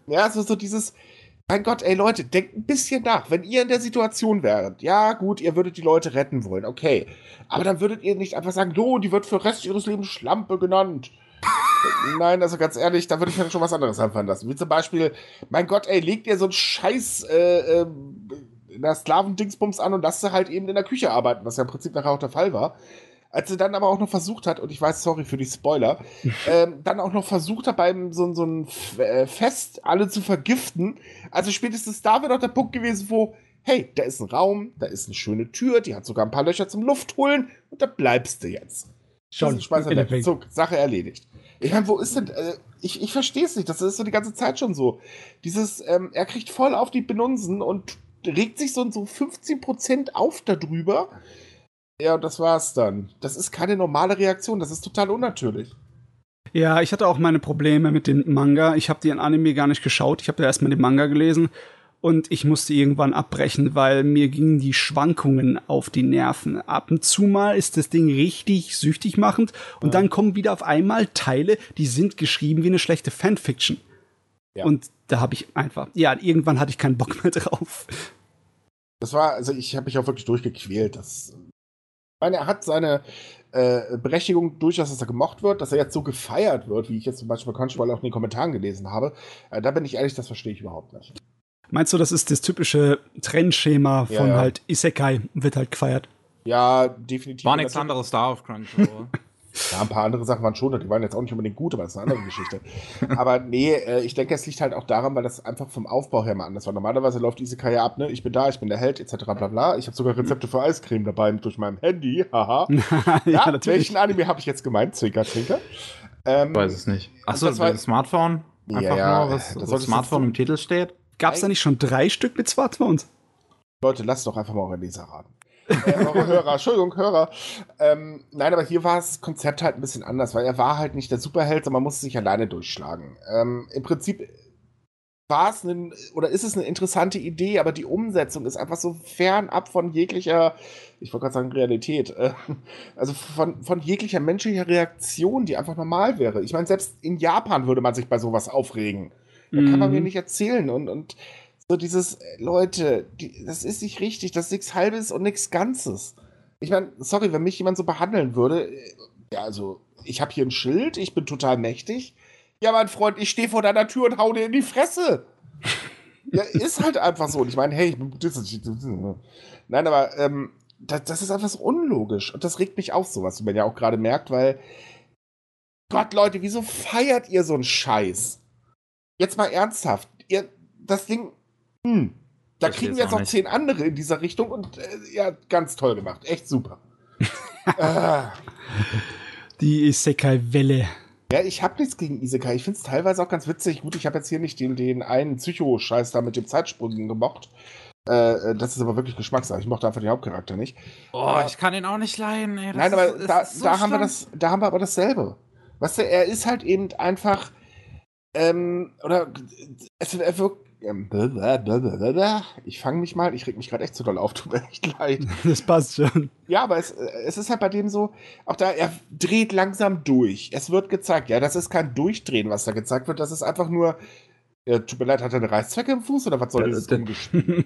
Ja, so, so dieses, mein Gott, ey Leute, denkt ein bisschen nach. Wenn ihr in der Situation wäret, ja gut, ihr würdet die Leute retten wollen, okay. Aber dann würdet ihr nicht einfach sagen, jo, die wird für den Rest ihres Lebens Schlampe genannt. Nein, also ganz ehrlich, da würde ich mir schon was anderes einfallen lassen. Wie zum Beispiel, mein Gott, ey, legt ihr so einen Scheiß äh, ähm, in der Sklavendingsbums an und lasst sie halt eben in der Küche arbeiten, was ja im Prinzip nachher auch der Fall war. Als sie dann aber auch noch versucht hat, und ich weiß, sorry für die Spoiler, ähm, dann auch noch versucht hat, beim so, so ein äh, Fest alle zu vergiften. Also spätestens da wäre doch der Punkt gewesen, wo, hey, da ist ein Raum, da ist eine schöne Tür, die hat sogar ein paar Löcher zum Luft holen und da bleibst du jetzt. Schon, Schmeiß im er weg. So, Sache erledigt. Ich meine, wo ist denn, äh, ich, ich verstehe es nicht, das ist so die ganze Zeit schon so. Dieses, ähm, er kriegt voll auf die Benunsen und regt sich so, so 15% auf darüber. Ja, und das war's dann. Das ist keine normale Reaktion, das ist total unnatürlich. Ja, ich hatte auch meine Probleme mit dem Manga. Ich habe den Anime gar nicht geschaut. Ich habe ja erstmal den Manga gelesen und ich musste irgendwann abbrechen, weil mir gingen die Schwankungen auf die Nerven. Ab und zu mal ist das Ding richtig süchtig machend und dann kommen wieder auf einmal Teile, die sind geschrieben wie eine schlechte Fanfiction. Ja. Und da habe ich einfach, ja, irgendwann hatte ich keinen Bock mehr drauf. Das war, also ich habe mich auch wirklich durchgequält. Das, meine, er hat seine äh, Berechtigung durchaus, dass er gemocht wird, dass er jetzt so gefeiert wird, wie ich jetzt zum Beispiel bei Crunchyroll auch in den Kommentaren gelesen habe. Äh, da bin ich ehrlich, das verstehe ich überhaupt nicht. Meinst du, das ist das typische Trendschema von Ja, ja. halt Isekai, wird halt gefeiert? Ja, definitiv. War nichts anderes da auf Crunchyroll. Ja, ein paar andere Sachen waren schon, die waren jetzt auch nicht unbedingt gut, aber das ist eine andere Geschichte. aber nee, äh, ich denke, es liegt halt auch daran, weil das einfach vom Aufbau her mal anders war. Normalerweise läuft Isekai ja ab, ne? Ich bin da, ich bin der Held, etc. bla bla. Ich habe sogar Rezepte für Eiscreme dabei durch meinem Handy, haha. ja, Ja, natürlich. welchen Anime habe ich jetzt gemeint? Zwinker, zwinker. Ähm, weiß es nicht. Achso, das war Smartphone? Einfach ja, ja, nur, was das Smartphone im Titel steht? Gab es da nicht schon drei Stück mit Smartphones? Leute, lasst doch einfach mal eure Leser raten. Äh, eure Hörer, Entschuldigung, Hörer. Ähm, nein, aber hier war das Konzept halt ein bisschen anders, weil er war halt nicht der Superheld, sondern man musste sich alleine durchschlagen. Ähm, Im Prinzip war es ein, oder ist es eine interessante Idee, aber die Umsetzung ist einfach so fernab von jeglicher, ich wollte gerade sagen Realität, äh, also von, von jeglicher menschlicher Reaktion, die einfach normal wäre. Ich meine, selbst in Japan würde man sich bei sowas aufregen. Da kann man mir mhm. nicht erzählen und, und so dieses, äh, Leute, die, das ist nicht richtig, das ist nichts Halbes und nichts Ganzes. Ich meine, sorry, wenn mich jemand so behandeln würde, äh, ja, also, ich habe hier ein Schild, ich bin total mächtig, ja, mein Freund, ich stehe vor deiner Tür und hau dir in die Fresse. ja, ist halt einfach so. Und ich meine, hey, ich bin. Nein, aber ähm, das, das, ist einfach so unlogisch. Und das regt mich auf, sowas, wie man ja auch gerade merkt, weil. Gott, Leute, wieso feiert ihr so einen Scheiß? Jetzt mal ernsthaft. Ihr, das Ding. Hm, da das kriegen wir jetzt noch zehn andere in dieser Richtung und äh, ja, ganz toll gemacht. Echt super. äh. Die Isekai-Welle. Ja, ich habe nichts gegen Isekai. Ich finde es teilweise auch ganz witzig. Gut, ich habe jetzt hier nicht den, den einen Psycho-Scheiß da mit dem Zeitsprung gemocht. Äh, das ist aber wirklich Geschmackssache. Ich mochte einfach den Hauptcharakter nicht. Oh, ich kann ihn auch nicht leiden. Ey. Nein, aber ist, da, so da haben wir das, da haben wir aber dasselbe. Weißt du, er ist halt eben einfach, ähm, oder es, er wirkt ich fange mich mal, ich reg mich gerade echt zu doll auf, tut mir echt leid. Das passt schon. Ja, aber es, es ist halt bei dem so, auch da, er dreht langsam durch. Es wird gezeigt, ja, das ist kein Durchdrehen, was da gezeigt wird, das ist einfach nur, ja, tut mir leid, hat er eine Reißzwecke im Fuß oder was soll das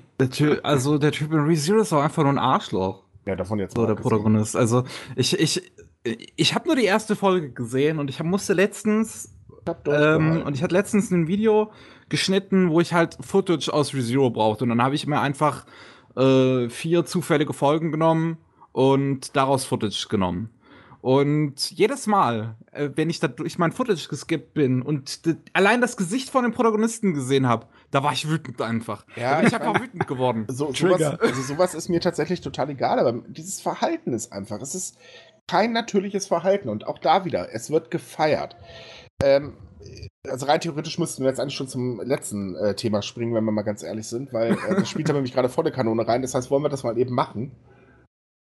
Typ, Also der Typ in ReZero ist auch einfach nur ein Arschloch. Ja, davon jetzt So, der gesehen. Protagonist. Also ich, ich, ich habe nur die erste Folge gesehen und ich musste letztens ähm, und ich hatte letztens ein Video geschnitten, wo ich halt Footage aus ReZero brauchte. Und dann habe ich mir einfach äh, vier zufällige Folgen genommen und daraus Footage genommen. Und jedes Mal, äh, wenn ich da durch mein Footage geskippt bin und allein das Gesicht von dem Protagonisten gesehen habe, da war ich wütend einfach. Ja, da bin ich einfach wütend geworden. So, sowas, also sowas ist mir tatsächlich total egal, aber dieses Verhalten ist einfach. Es ist kein natürliches Verhalten und auch da wieder, es wird gefeiert. Ähm, also rein theoretisch müssten wir jetzt eigentlich schon zum letzten äh, Thema springen, wenn wir mal ganz ehrlich sind, weil äh, das spielt da nämlich gerade volle Kanone rein. Das heißt, wollen wir das mal eben machen?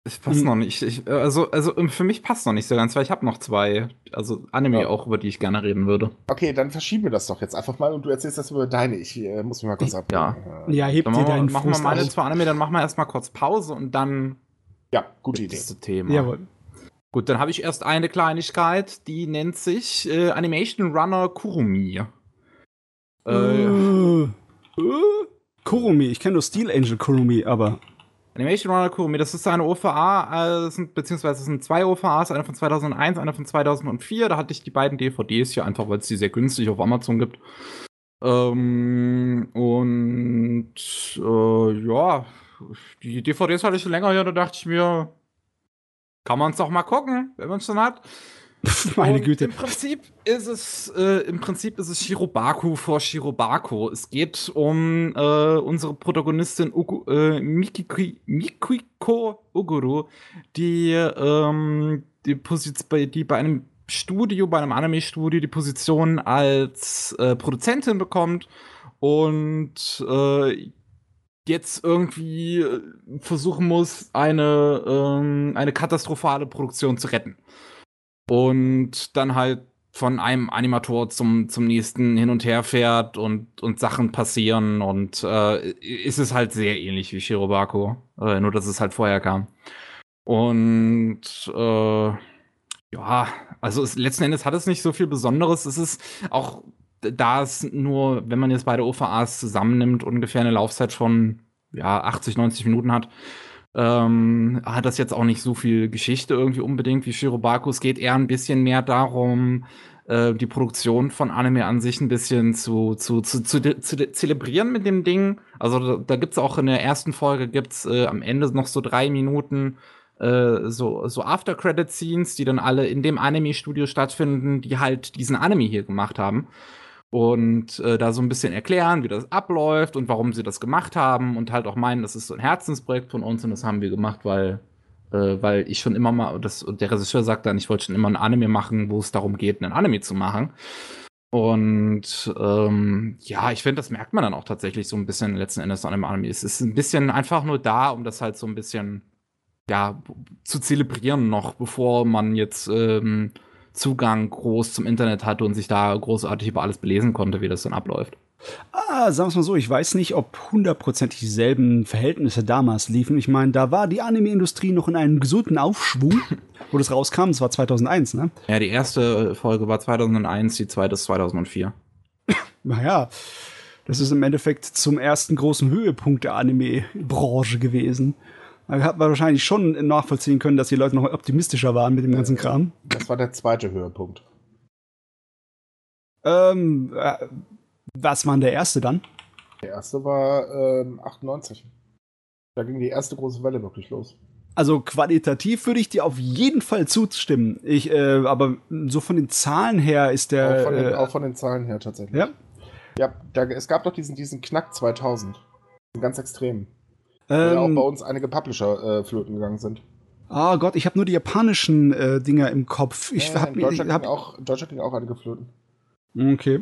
Es passt hm. noch nicht. Ich, also, also ähm, für mich passt noch nicht so ganz, weil ich habe noch zwei, also Anime ja. auch, über die ich gerne reden würde. Okay, dann verschieben wir das doch jetzt einfach mal und du erzählst das über deine. Ich äh, muss mich mal kurz ab. Ja, äh, ja hebt dir deinen Machen wir meine zwei Anime, dann machen wir erstmal kurz Pause und dann. Ja, gute Idee. Das Thema. Jawohl. Gut, dann habe ich erst eine Kleinigkeit, die nennt sich äh, Animation Runner Kurumi. Äh, uh, uh, Kurumi, ich kenne nur Steel Angel Kurumi, aber. Animation Runner Kurumi, das ist eine OVA, äh, sind, beziehungsweise es sind zwei OVAs, eine von 2001, eine von 2004. Da hatte ich die beiden DVDs hier einfach, weil es die sehr günstig auf Amazon gibt. Ähm, und äh, ja, die DVDs hatte ich schon länger hier, da dachte ich mir, kann man es doch mal gucken, wenn man es schon hat. Meine und Güte. Im Prinzip ist es, äh, im Prinzip ist es Shirobaku vor Shirobako. Es geht um äh, unsere Protagonistin Ugu, äh, Mikiki, Mikiko Uguru, die, ähm, die, Position, die bei einem Studio, bei einem Anime-Studio die Position als äh, Produzentin bekommt und äh, jetzt irgendwie äh, versuchen muss, eine, ähm, eine katastrophale Produktion zu retten. Und dann halt von einem Animator zum, zum nächsten hin und her fährt und, und Sachen passieren und äh, ist es halt sehr ähnlich wie Shirobako, äh, nur dass es halt vorher kam. Und äh, ja, also es, letzten Endes hat es nicht so viel Besonderes. Es ist auch da es nur, wenn man jetzt beide OVAs zusammennimmt, ungefähr eine Laufzeit von ja, 80, 90 Minuten hat, ähm, hat das jetzt auch nicht so viel Geschichte irgendwie unbedingt wie Shirobaku. Es geht eher ein bisschen mehr darum, äh, die Produktion von Anime an sich ein bisschen zu, zu, zu, zu, zu zelebrieren mit dem Ding. Also da, da gibt's auch in der ersten Folge gibt's äh, am Ende noch so drei Minuten äh, so, so After-Credit-Scenes, die dann alle in dem Anime-Studio stattfinden, die halt diesen Anime hier gemacht haben. Und äh, da so ein bisschen erklären, wie das abläuft und warum sie das gemacht haben und halt auch meinen, das ist so ein Herzensprojekt von uns und das haben wir gemacht, weil Äh, weil ich schon immer mal, das, der Regisseur sagt dann, ich wollte schon immer ein Anime machen, wo es darum geht, einen Anime zu machen. Und ähm, ja, ich finde, das merkt man dann auch tatsächlich so ein bisschen letzten Endes an dem Anime. Es ist ein bisschen einfach nur da, um das halt so ein bisschen ja, zu zelebrieren noch, bevor man jetzt ähm, Zugang groß zum Internet hatte und sich da großartig über alles belesen konnte, wie das dann abläuft. Ah, sagen wir mal so, ich weiß nicht, ob hundertprozentig dieselben Verhältnisse damals liefen. Ich meine, da war die Anime-Industrie noch in einem gesunden Aufschwung, wo das rauskam. Das war 2001, ne? Ja, die erste Folge war 2001, die zweite ist 2004. Naja, das ist im Endeffekt zum ersten großen Höhepunkt der Anime-Branche gewesen. Da hat man wahrscheinlich schon nachvollziehen können, dass die Leute noch optimistischer waren mit dem ganzen Kram. Das war der zweite Höhepunkt. Ähm, äh, was war denn der erste dann? Der erste war ähm, 98. Da ging die erste große Welle wirklich los. Also qualitativ würde ich dir auf jeden Fall zustimmen. Ich, äh, aber so von den Zahlen her ist der. Auch von den, äh, auch von den Zahlen her tatsächlich. Ja. Ja, da, es gab doch diesen, diesen Knack 2000. Ganz extrem. Ähm, weil auch bei uns einige Publisher äh, flöten gegangen sind. Ah Gott, ich habe nur die japanischen äh, Dinger im Kopf. Ich Ja, hab, in Deutschland, hab, auch, Deutschland ging auch einige flöten. Okay.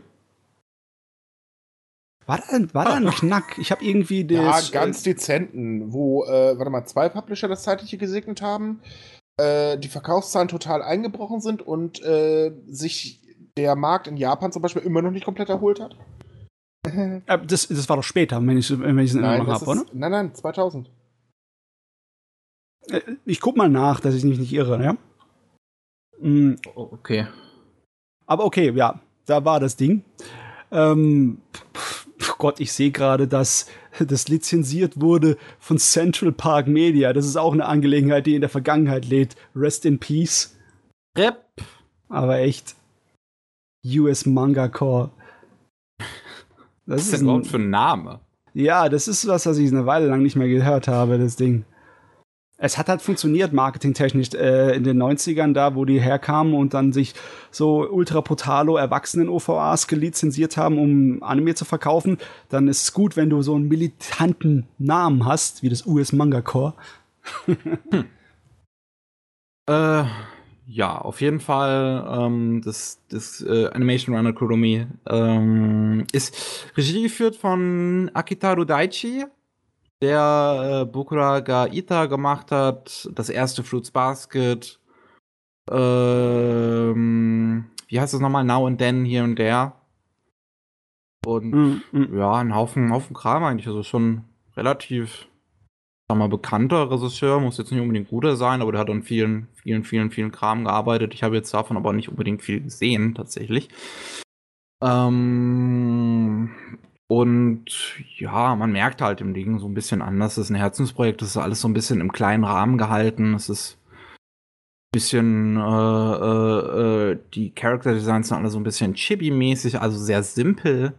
War da, war da ein Knack? Ich habe irgendwie Ja, das. ganz dezenten, wo, äh, warte mal, zwei Publisher das zeitliche gesegnet haben, äh, die Verkaufszahlen total eingebrochen sind und äh, sich der Markt in Japan zum Beispiel immer noch nicht komplett erholt hat. Äh, das, das war doch später, wenn ich wenn ich es in Erinnerung habe, oder? nein, nein, 2000. Äh, Ich guck mal nach, dass ich mich nicht irre, ja? Oh, okay. Aber okay, ja, da war das Ding. Ähm, pf, Gott, ich sehe gerade, dass das lizenziert wurde von Central Park Media. Das ist auch eine Angelegenheit, die in der Vergangenheit lebt. Rest in Peace. Rep. Aber echt. US Manga Core. Was Das ist ist denn überhaupt ein, für ein Name? ja, das ist was, was ich eine Weile lang nicht mehr gehört habe, das Ding. Es hat halt funktioniert, marketingtechnisch, äh, in den 90ern, da, wo die herkamen und dann sich so ultra brutalo Erwachsenen-OVAs gelizenziert haben, um Anime zu verkaufen. Dann ist es gut, wenn du so einen militanten Namen hast, wie das US Manga Core. Äh, ja, auf jeden Fall. Ähm, das das äh, Animation Runner Kuromi ähm, ist Regie geführt von Akitaru Daichi, der äh, Bokura ga Ita gemacht hat, das erste Fruits Basket. Ähm, wie heißt das nochmal? Now and Then, hier und der. Und Mm, mm. ja, ein Haufen, Haufen Kram eigentlich. Also schon relativ, sag mal, bekannter Regisseur. Muss jetzt nicht unbedingt guter sein, aber der hat an vielen, vielen, vielen, vielen Kram gearbeitet. Ich habe jetzt davon aber nicht unbedingt viel gesehen, tatsächlich. Ähm, und ja, man merkt halt im Ding so ein bisschen anders. Das ist ein Herzensprojekt. Das ist alles so ein bisschen im kleinen Rahmen gehalten. Es ist ein bisschen, äh, äh, äh, die Character Designs sind alle so ein bisschen chibi-mäßig, also sehr simpel.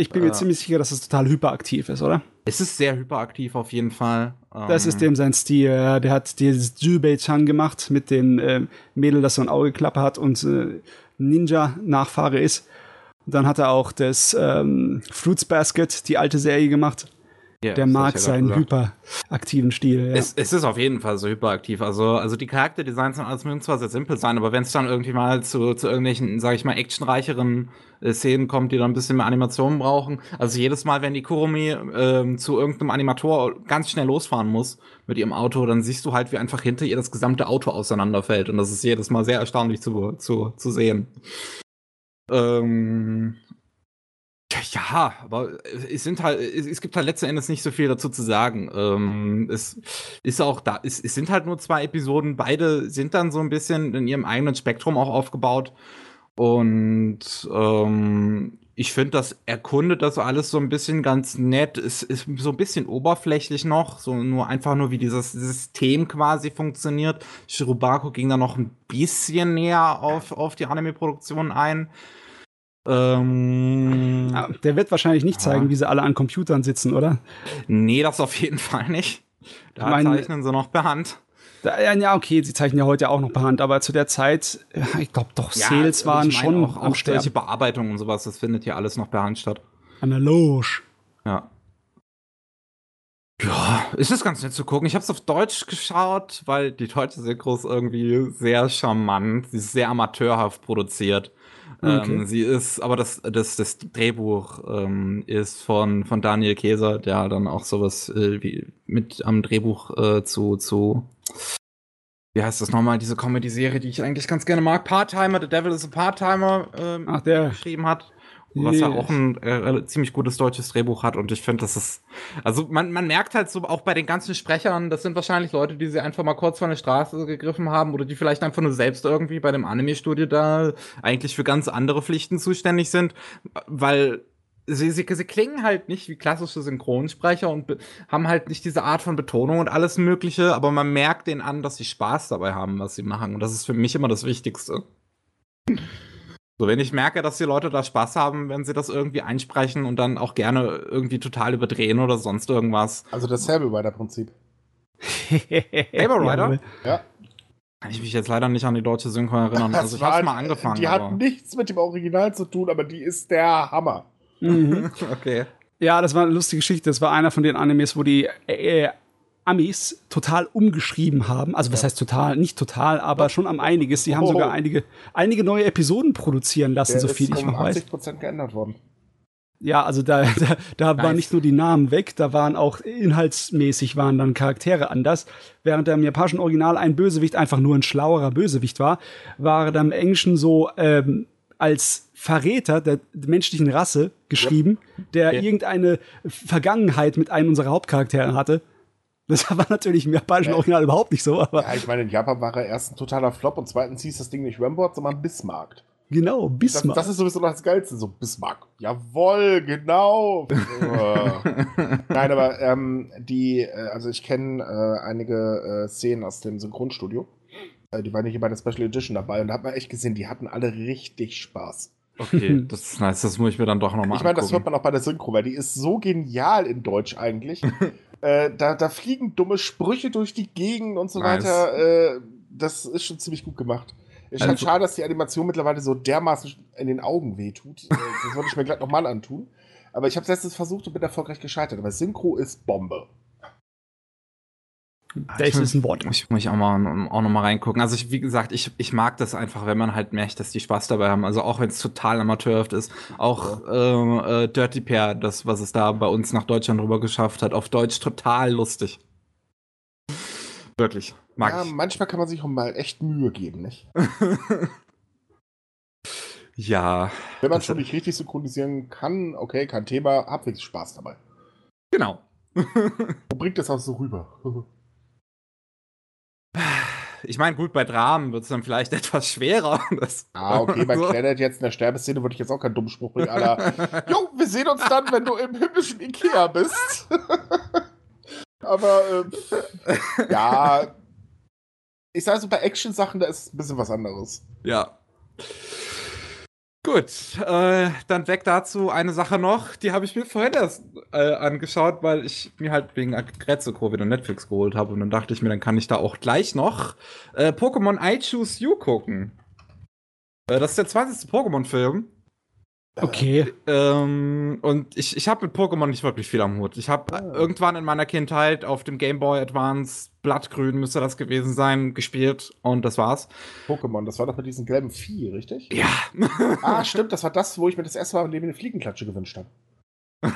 Ich bin mir Äh. ziemlich sicher, dass es total hyperaktiv ist, oder? Es ist sehr hyperaktiv auf jeden Fall. Das Ähm, ist dem sein Stil. Der hat dieses Jubei-chan gemacht mit den äh, Mädel, das so ein Augeklappe hat und äh, Ninja-Nachfahre ist. Dann hat er auch das ähm, Fruits Basket, die alte Serie gemacht. Ja, Der mag seinen gesagt. hyperaktiven Stil. Ja. Es, es ist auf jeden Fall so hyperaktiv. Also, also die Charakterdesigns und alles mögen zwar sehr simpel sein, aber wenn es dann irgendwie mal zu, zu irgendwelchen, sag ich mal, actionreicheren äh, Szenen kommt, die dann ein bisschen mehr Animationen brauchen. Also jedes Mal, wenn die Kurumi ähm, zu irgendeinem Animator ganz schnell losfahren muss mit ihrem Auto, dann siehst du halt, wie einfach hinter ihr das gesamte Auto auseinanderfällt. Und das ist jedes Mal sehr erstaunlich zu, zu, zu sehen. Ähm, ja, aber es sind halt, es, gibt halt letzten Endes nicht so viel dazu zu sagen. Ähm, es ist auch da, es, es sind halt nur zwei Episoden, beide sind dann so ein bisschen in ihrem eigenen Spektrum auch aufgebaut. Und ähm, ich finde, das erkundet das alles so ein bisschen ganz nett. Es ist so ein bisschen oberflächlich noch, so nur einfach nur, wie dieses System quasi funktioniert. Shirobako ging da noch ein bisschen näher auf, auf die Anime-Produktion ein. Ähm, Ja, der wird wahrscheinlich nicht Ja. zeigen, wie sie alle an Computern sitzen, oder? Nee, das auf jeden Fall nicht. Da meine- zeichnen sie noch per Hand. Da, ja, ja, okay, sie zeichnen ja heute auch noch per Hand, aber zu der Zeit, ja, ich glaube doch, Sales also waren ich meine schon auch, am auch solche. Bearbeitung und sowas, das findet hier alles noch per Hand statt. Analog. Ja. Ja, ist es ganz nett zu gucken. Ich habe es auf Deutsch geschaut, weil die deutsche Synchro ist irgendwie sehr charmant. Sie ist sehr amateurhaft produziert. Okay. Ähm, sie ist, aber das, das, das Drehbuch ähm, ist von, von Daniel Käser, der dann auch sowas äh, wie mit am Drehbuch äh, zu, zu wie heißt das nochmal, diese Comedy-Serie, die ich eigentlich ganz gerne mag, Part-Timer, The Devil is a Part-Timer ähm, Ach, der. geschrieben hat was ja auch ein äh, ziemlich gutes deutsches Drehbuch hat. Und ich finde, das ist, also man, man merkt halt so auch bei den ganzen Sprechern, das sind wahrscheinlich Leute, die sie einfach mal kurz von der Straße gegriffen haben oder die vielleicht einfach nur selbst irgendwie bei dem Anime-Studio da eigentlich für ganz andere Pflichten zuständig sind, weil sie, sie, sie klingen halt nicht wie klassische Synchronsprecher und haben halt nicht diese Art von Betonung und alles Mögliche, aber man merkt denen an, dass sie Spaß dabei haben, was sie machen. Und das ist für mich immer das Wichtigste. So, wenn ich merke, dass die Leute da Spaß haben, wenn sie das irgendwie einsprechen und dann auch gerne irgendwie total überdrehen oder sonst irgendwas. Also das Sable Rider Prinzip. Saber Rider? Ja. Kann ich mich jetzt leider nicht an die deutsche Synchro erinnern. Das also ich hab's mal angefangen. Die hat nichts mit dem Original zu tun, aber die ist der Hammer. Mhm. okay. Ja, das war eine lustige Geschichte. Das war einer von den Animes, wo die äh, Amis total umgeschrieben haben. Also was heißt total? Nicht total, aber schon am einiges. Sie haben oh. sogar einige, einige neue Episoden produzieren lassen, Der so viel ich um weiß. 80% geändert worden. Ja, also da, da, da nice. waren nicht nur die Namen weg, da waren auch inhaltsmäßig waren dann Charaktere anders. Während der im japanischen Original ein Bösewicht einfach nur ein schlauerer Bösewicht war, war er im Englischen so ähm, als Verräter der menschlichen Rasse geschrieben, yep. der yep. irgendeine Vergangenheit mit einem unserer Hauptcharaktere hatte. Das war natürlich im japanischen Original überhaupt nicht so. Aber ja, ich meine, in Japan war er erst ein totaler Flop und zweitens hieß das Ding nicht Rambot, sondern Bismarck. Genau, Bismarck. Das, das, ist sowieso noch das Geilste, so Bismarck. Jawoll, genau. Nein, aber ähm, die, äh, also ich kenne äh, einige äh, Szenen aus dem Synchronstudio. Äh, die waren hier bei der Special Edition dabei und da hat man echt gesehen, die hatten alle richtig Spaß. Okay, das ist nice, das muss ich mir dann doch nochmal Ich meine, das hört man auch bei der Synchro, weil die ist so genial in Deutsch eigentlich. äh, da, da fliegen dumme Sprüche durch die Gegend und so nice. weiter. Äh, das ist schon ziemlich gut gemacht. Ist halt also, schade, dass die Animation mittlerweile so dermaßen in den Augen wehtut. Äh, das wollte ich mir gleich nochmal antun. Aber ich habe es letztens versucht und bin erfolgreich gescheitert. Aber Synchro ist Bombe. Das ist ein Wort. Ich muss auch mal auch noch mal reingucken. Also ich, wie gesagt, ich, ich mag das einfach, wenn man halt merkt, dass die Spaß dabei haben. Also auch wenn es total amateurhaft ist. Auch ja. äh, Dirty Pair, das, was es da bei uns nach Deutschland rüber geschafft hat, auf Deutsch total lustig. Wirklich. Mag ja, ich. manchmal kann man sich auch mal echt Mühe geben, nicht? ja. Wenn man schon nicht richtig synchronisieren kann, okay, kein Thema, hab wirklich Spaß dabei. Genau. Wo bringt das auch so rüber? Ich meine, gut, bei Dramen wird es dann vielleicht etwas schwerer. Das ah, okay, bei so. Jetzt in der Sterbeszene würde ich jetzt auch keinen dummen Spruch bringen, Alter. Jo, wir sehen uns dann, wenn du im himmlischen Ikea bist. Aber, äh, ja. Ich sage so, bei Action-Sachen, da ist es ein bisschen was anderes. Ja. Gut, äh, dann weg dazu eine Sache noch, die habe ich mir vorhin erst äh, angeschaut, weil ich mir halt wegen Aggrezzo wieder Netflix geholt habe und dann dachte ich mir, dann kann ich da auch gleich noch äh, Pokémon I Choose You gucken. Äh, das ist der 20. Pokémon-Film Okay. Ähm, und ich, ich habe mit Pokémon nicht wirklich viel am Hut. Ich habe oh. irgendwann in meiner Kindheit auf dem Game Boy Advance, Blattgrün müsste das gewesen sein, gespielt und das war's. Pokémon, das war doch mit diesem gelben Vieh, richtig? Ja. ah, stimmt, das war das, wo ich mir das erste Mal im Leben eine Fliegenklatsche gewünscht habe.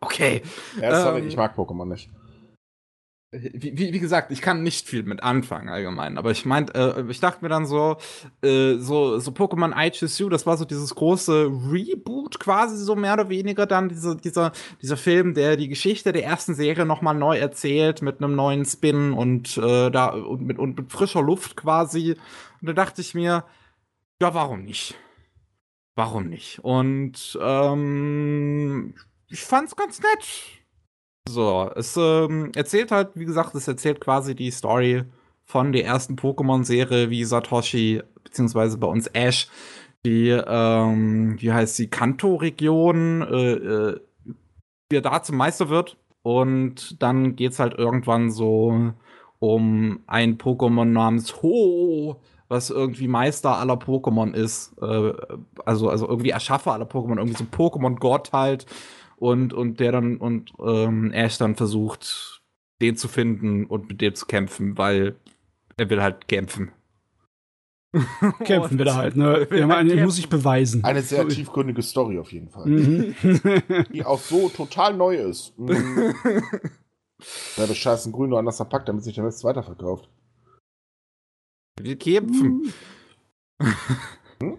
okay. Ja, sorry, ähm, ich mag Pokémon nicht wie, wie, wie, gesagt, ich kann nicht viel mit anfangen allgemein, aber ich meinte, äh, ich dachte mir dann so, äh, so, so Pokémon I Choose You, das war so dieses große Reboot quasi so mehr oder weniger dann diese, dieser, dieser Film, der die Geschichte der ersten Serie nochmal neu erzählt mit einem neuen Spin und äh, da und mit, und mit frischer Luft quasi. Und da dachte ich mir, ja, warum nicht? Warum nicht? Und ähm, ich fand's ganz nett so, es ähm, erzählt halt, wie gesagt, es erzählt quasi die Story von der ersten Pokémon-Serie, wie Satoshi, beziehungsweise bei uns Ash, die, ähm, wie heißt sie, Kanto-Region, äh, äh, wie da zum Meister wird. Und dann geht's halt irgendwann so um ein Pokémon namens Ho, was irgendwie Meister aller Pokémon ist. Äh, also, also irgendwie Erschaffer aller Pokémon, irgendwie so Pokémon-Gott halt und, und der dann und ähm, Ash dann versucht, den zu finden und mit dem zu kämpfen, weil er will halt kämpfen. Kämpfen will er halt, ne? Will Ja, man, halt muss sich beweisen. Eine sehr tiefgründige Story auf jeden Fall. Mhm. Die auch so total neu ist. Mhm. Ja, das scheiß Grün nur anders verpackt, damit sich der Mist weiterverkauft. will kämpfen. Hm?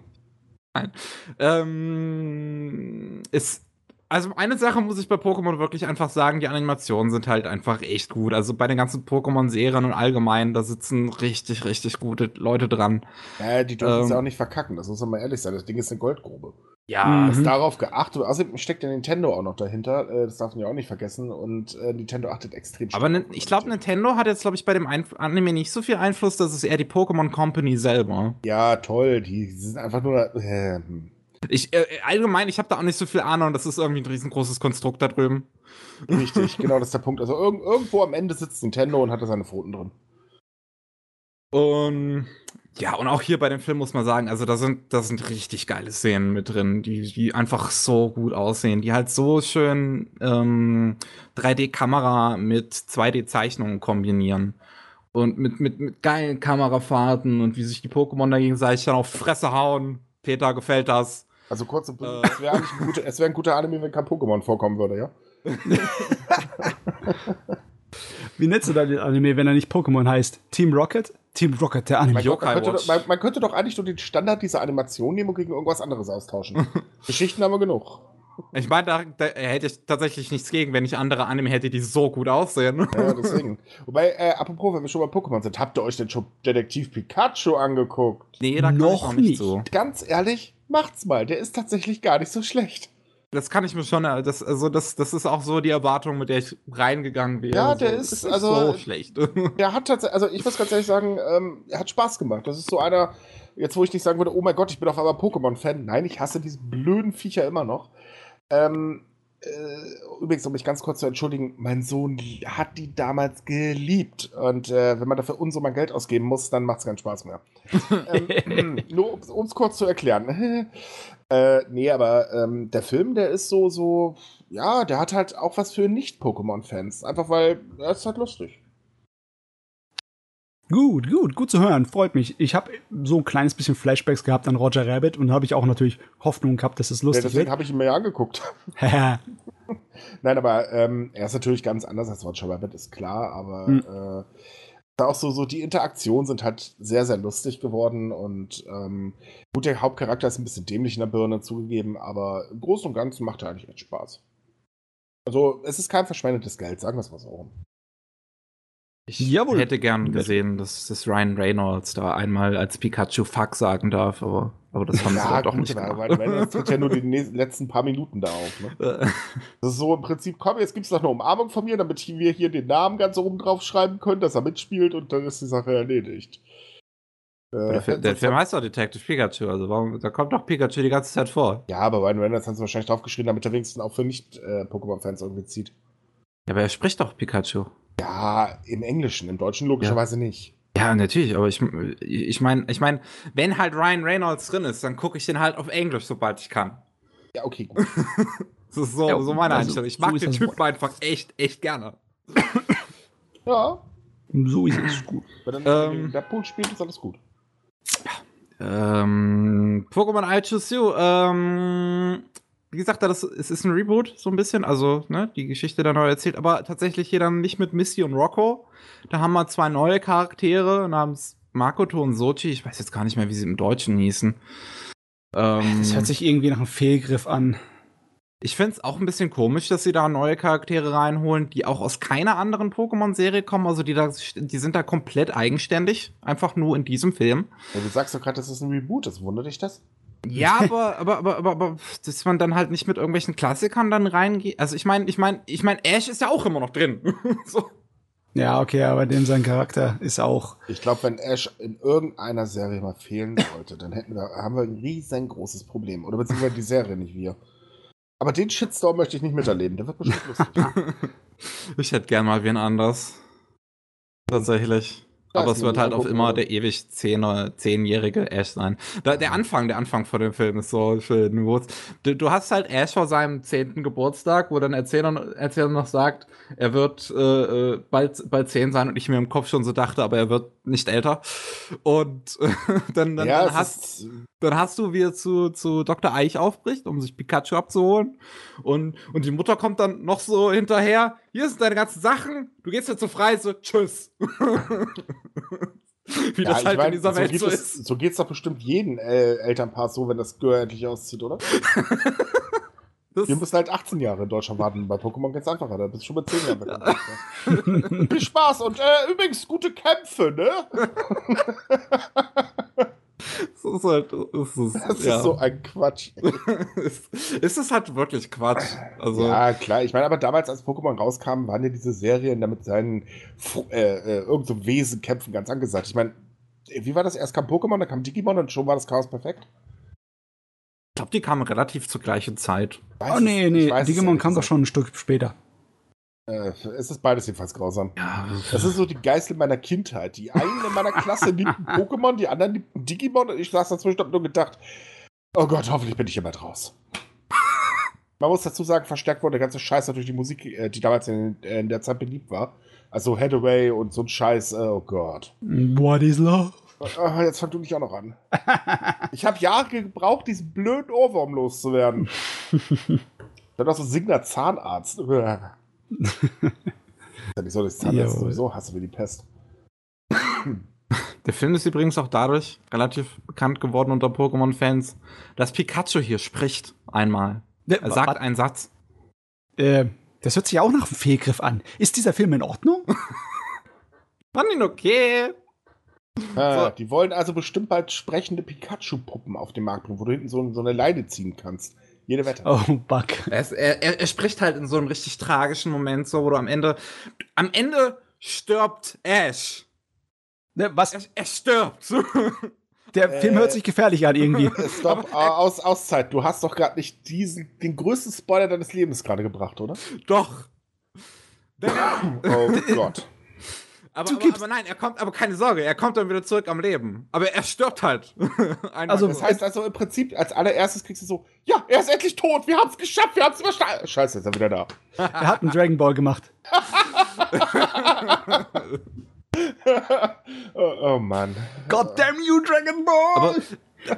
Nein. Ähm, ist, also eine Sache muss ich bei Pokémon wirklich einfach sagen, die Animationen sind halt einfach echt gut. Also bei den ganzen Pokémon-Serien und allgemein, da sitzen richtig, richtig gute Leute dran. Ja, die dürfen es Ähm. ja auch nicht verkacken, das muss man mal ehrlich sein. Das Ding ist eine Goldgrube. Ja, Mhm. Ist darauf geachtet. Außerdem steckt ja Nintendo auch noch dahinter. äh, Das darf man ja auch nicht vergessen. Und äh, Nintendo achtet extrem aber ne, stark ich glaube. Nintendo hat jetzt, glaube ich, bei dem Einf Anime nicht so viel Einfluss, das ist eher die Pokémon Company selber. Ja, toll. Die sind einfach nur. Äh, hm. Ich, äh, allgemein, ich habe da auch nicht so viel Ahnung, das ist irgendwie ein riesengroßes Konstrukt da drüben. richtig, genau das ist der Punkt. Also irg irgendwo am Ende sitzt Nintendo und hat da seine Pfoten drin. Und ja, und auch hier bei dem Film muss man sagen, also da sind, da sind richtig geile Szenen mit drin, die, die einfach so gut aussehen, die halt so schön ähm, 3D-Kamera mit 2D-Zeichnungen kombinieren. Und mit, mit, mit geilen Kamerafahrten und wie sich die Pokémon da gegenseitig dann auf Fresse hauen. Peter, gefällt das? Also kurz, Äh. es wäre eigentlich ein guter, es wäre ein guter Anime, wenn kein Pokémon vorkommen würde, ja? Wie nennst du da den Anime, wenn er nicht Pokémon heißt? Team Rocket? Team Rocket, der Anime. Man, könnte doch, man, man könnte doch eigentlich nur den Standard dieser Animation nehmen und gegen irgendwas anderes austauschen. Geschichten haben wir genug. Ich meine, da, da hätte ich tatsächlich nichts gegen, wenn ich andere Anime hätte, die so gut aussehen. Ja, deswegen. Wobei, äh, apropos, wenn wir schon bei Pokémon sind, habt ihr euch denn schon Detektiv Pikachu angeguckt? Nee, da kann Noch ich noch nicht nicht. so. Ganz ehrlich, macht's mal. Der ist tatsächlich gar nicht so schlecht. Das kann ich mir schon, äh, das, also das, das ist auch so die Erwartung, mit der ich reingegangen wäre. Ja, so, der das ist, also- so schlecht. Der hat tatsächlich, also ich muss ganz ehrlich sagen, ähm, er hat Spaß gemacht. Das ist so einer, jetzt wo ich nicht sagen würde, oh mein Gott, ich bin auf einmal Pokémon-Fan. Nein, ich hasse diese blöden Viecher immer noch. Ähm, äh, übrigens, um mich ganz kurz zu entschuldigen, mein Sohn hat die damals geliebt. Und äh, wenn man dafür Unsummen Geld ausgeben muss, dann macht es keinen Spaß mehr. ähm, nur um es kurz zu erklären. äh, nee, aber ähm, der Film, der ist so, so, ja, der hat halt auch was für Nicht-Pokémon-Fans. Einfach weil, er ist halt lustig. Gut, gut, gut zu hören. Freut mich. Ich habe so ein kleines bisschen Flashbacks gehabt an Roger Rabbit und habe ich auch natürlich Hoffnung gehabt, dass es Ja, lustig deswegen wird. habe ich ihn mir ja angeguckt. Nein, aber ähm, er ist natürlich ganz anders als Roger Rabbit, ist klar, aber Hm. äh, auch so, so die Interaktionen sind halt sehr, sehr lustig geworden und ähm, gut, der Hauptcharakter ist ein bisschen dämlich in der Birne zugegeben, aber im Großen und Ganzen macht er eigentlich echt Spaß. Also, es ist kein verschwendetes Geld, sagen wir es mal so. Ich Jawohl. hätte gern gesehen, dass, dass Ryan Reynolds da einmal als Pikachu Fuck sagen darf, aber, aber das haben sie dann doch nicht gemacht. weil, weil das tritt ja nur die nächsten- letzten paar Minuten da auf. Ne? Äh, Das ist so im Prinzip, komm, jetzt gibt's noch eine Umarmung von mir, damit wir hier den Namen ganz oben drauf schreiben können, dass er mitspielt und dann ist die Sache erledigt. Äh, der, Fi- der Film heißt doch Detective Pikachu, also warum, da kommt doch Pikachu die ganze Zeit vor. ja, aber Ryan Reynolds hat es wahrscheinlich draufgeschrieben, damit er wenigstens auch für Nicht-Pokémon-Fans irgendwie zieht. Ja, aber er spricht doch Pikachu. Ja, im Englischen, im Deutschen logischerweise nicht. Ja, natürlich, aber ich, ich meine, ich mein, wenn halt Ryan Reynolds drin ist, dann gucke ich den halt auf Englisch, sobald ich kann. Ja, okay, gut. Das ist so, Ja, so meine also, Einstellung. Ich so mag ist den Typen einfach echt, echt gerne. ja, So ist es gut. wenn er Ähm. ähm, Deadpool spielt, ist alles gut. Ähm, Pokémon I Choose You, ähm, wie gesagt, das, es ist ein Reboot, so ein bisschen, also, ne, die Geschichte da neu erzählt, aber tatsächlich hier dann nicht mit Misty und Rocco. Da haben wir zwei neue Charaktere namens Makoto und Sochi, ich weiß jetzt gar nicht mehr, wie sie im Deutschen hießen. Ähm, Das hört sich irgendwie nach einem Fehlgriff an. ich finde es auch ein bisschen komisch, dass sie da neue Charaktere reinholen, die auch aus keiner anderen Pokémon-Serie kommen, also die, da, die sind da komplett eigenständig, einfach nur in diesem Film. Ja, du sagst doch gerade, das ist ein Reboot, das wundert dich das? Ja, aber, aber, aber, aber, aber, dass man dann halt nicht mit irgendwelchen Klassikern dann reingeht. Also ich meine, ich meine, ich meine, Ash ist ja auch immer noch drin. so. Ja, okay, aber dem sein Charakter ist auch. Ich glaube, wenn Ash in irgendeiner Serie mal fehlen sollte, dann hätten wir, haben wir ein riesengroßes Problem. Oder beziehungsweise die Serie, nicht wir. Aber den Shitstorm möchte ich nicht miterleben. Der wird bestimmt lustig. Ich hätte gern mal wen anders. Tatsächlich. Aber es wird halt auf immer der ewig zehnjährige Ash sein. Da, der Anfang, der Anfang von dem Film ist so schön. Du, du hast halt Ash vor seinem zehnten Geburtstag, wo dann Erzähler, Erzähler noch sagt, er wird äh, äh bald, bald zehn sein und ich mir im Kopf schon so dachte, aber er wird nicht älter. Und äh, dann, dann, ja, dann hast, dann hast du, wie er zu, zu Dr. Eich aufbricht, um sich Pikachu abzuholen. Und, und die Mutter kommt dann noch so hinterher. Hier sind deine ganzen Sachen. Du gehst jetzt zur Freise. Tschüss. wie ja, das halt mein, in dieser so Welt so ist. Es, so geht's doch bestimmt jeden äh, Elternpaar so, wenn das Gehör endlich auszieht, oder? Das Wir müssen halt 18 Jahre in Deutschland warten. Bei Pokémon geht's einfacher. Da bist du schon mit 10 Jahren ja. Viel Spaß und äh, übrigens gute Kämpfe, ne? Das ist halt. Das ist, das ja. ist so ein Quatsch. ist es halt wirklich Quatsch. Also, ja, klar. Ich meine, aber damals, als Pokémon rauskam, waren ja diese Serien damit seinen äh, äh, irgend so Wesenkämpfen ganz angesagt. Ich meine, wie war das? Erst kam Pokémon, dann kam Digimon und schon war das Chaos perfekt. Ich glaube, die kamen relativ zur gleichen Zeit. Weiß oh nee, nee, Digimon kam doch schon ein Stück später. Äh, es ist beides jedenfalls grausam. Ja. Das ist so die Geißel meiner Kindheit. Die einen in meiner Klasse liebten Pokémon, die anderen liebten Digimon und ich saß dazwischen und hab nur gedacht, oh Gott, hoffentlich bin ich hier bald raus. Man muss dazu sagen, verstärkt wurde der ganze Scheiß durch die Musik, äh, die damals in, in, der Zeit beliebt war. Also Hathaway und so ein Scheiß, äh, oh Gott. What is love? Oh, jetzt fang du nicht auch noch an. ich habe Jahre gebraucht, diesen blöden Ohrwurm loszuwerden. Dann auch so Signer Zahnarzt. Ja nicht so, dass Zahnarzt sowieso hasse wie die Pest. Der Film ist übrigens auch dadurch relativ bekannt geworden unter Pokémon-Fans, dass Pikachu hier spricht einmal. Er sagt einen Satz. Äh, das hört sich auch nach einem Fehlgriff an. Ist dieser Film in Ordnung? Fand ihn okay. Ah, so. Die wollen also bestimmt bald sprechende Pikachu-Puppen auf den Markt bringen, wo du hinten so, so eine Leine ziehen kannst. Jede Wette. Oh, Buck. Er, er, er, spricht halt in so einem richtig tragischen Moment, so, wo du am Ende. Am Ende stirbt Ash. Ne, was? Er, er stirbt. Der äh, Film hört sich gefährlich an irgendwie. Stopp, aus, Auszeit. Du hast doch gerade nicht diesen, den größten Spoiler deines Lebens gerade gebracht, oder? Doch. oh Gott. Aber, aber, aber, nein, er kommt, aber keine Sorge, er kommt dann wieder zurück am Leben. Aber er stirbt halt. also, das heißt also im Prinzip, als allererstes kriegst du so, ja, er ist endlich tot, wir haben es geschafft, wir haben es überstanden. Scheiße, ist er wieder da. er hat einen Dragon Ball gemacht. oh, oh Mann. God damn you, Dragon Ball! Aber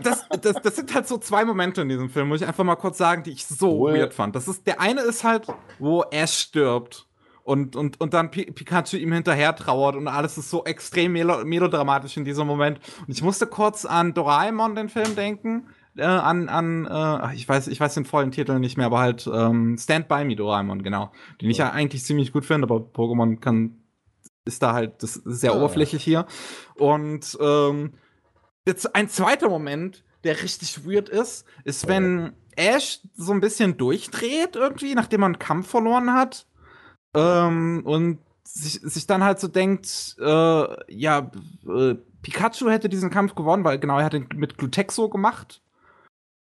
das, das, das sind halt so zwei Momente in diesem Film, muss ich einfach mal kurz sagen, die ich so cool. weird fand. Das ist, der eine ist halt, wo Ash stirbt und, und, und dann Pikachu ihm hinterher trauert und alles ist so extrem melo melodramatisch in diesem Moment. Und ich musste kurz an Doraemon, den Film, denken. Äh, an, an äh, ich weiß, ich weiß den vollen Titel nicht mehr, aber halt ähm, Stand By Me Doraemon, genau. Den ich ja eigentlich ziemlich gut finde, aber Pokémon kann, ist da halt, das ist sehr ja. oberflächlich hier. Und ähm, jetzt ein zweiter Moment, der richtig weird ist, ist, wenn Ash so ein bisschen durchdreht irgendwie, nachdem man einen Kampf verloren hat ähm, und sich, sich dann halt so denkt, äh, ja, äh, Pikachu hätte diesen Kampf gewonnen, weil genau, er hat ihn mit Glutexo gemacht.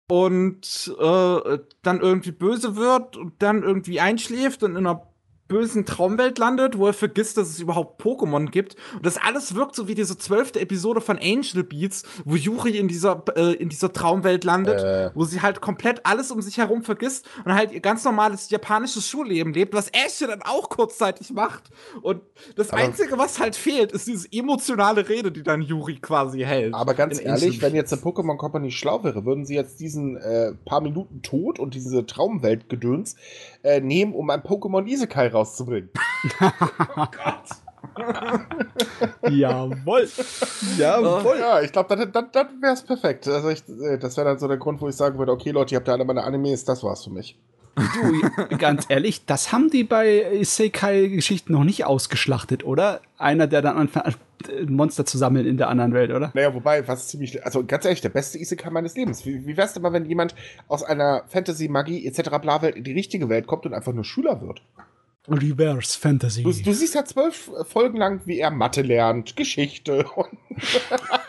Und äh, dann irgendwie böse wird und dann irgendwie einschläft und in einer bösen Traumwelt landet, wo er vergisst, dass es überhaupt Pokémon gibt. Und das alles wirkt so wie diese zwölfte Episode von Angel Beats, wo Yuri in dieser, äh, in dieser Traumwelt landet, äh. wo sie halt komplett alles um sich herum vergisst und halt ihr ganz normales japanisches Schulleben lebt, was Ash dann auch kurzzeitig macht. Und das aber Einzige, was halt fehlt, ist diese emotionale Rede, die dann Yuri quasi hält. Aber ganz ehrlich, wenn jetzt eine Pokémon Company schlau wäre, würden sie jetzt diesen äh, paar Minuten Tod und diese Traumwelt-Gedöns äh, nehmen, um ein Pokémon Isekai rauszubringen. oh Gott. Jawoll. Jawoll. Ja, ich glaube, dann, dann, dann wäre es perfekt. Also ich, äh, das wäre dann so der Grund, wo ich sagen würde, okay Leute, ihr habt ja alle meine Animes, das war's für mich. Du, ganz ehrlich, das haben die bei Isekai-Geschichten noch nicht ausgeschlachtet, oder? Einer, der dann anfängt, Monster zu sammeln in der anderen Welt, oder? Naja, wobei, was ziemlich, also ganz ehrlich, der beste Isekai meines Lebens. Wie, wie wär's denn mal, wenn jemand aus einer Fantasy, Magie etc. bla Welt in die richtige Welt kommt und einfach nur Schüler wird? Reverse Fantasy. Du, du siehst ja zwölf Folgen lang, wie er Mathe lernt, Geschichte und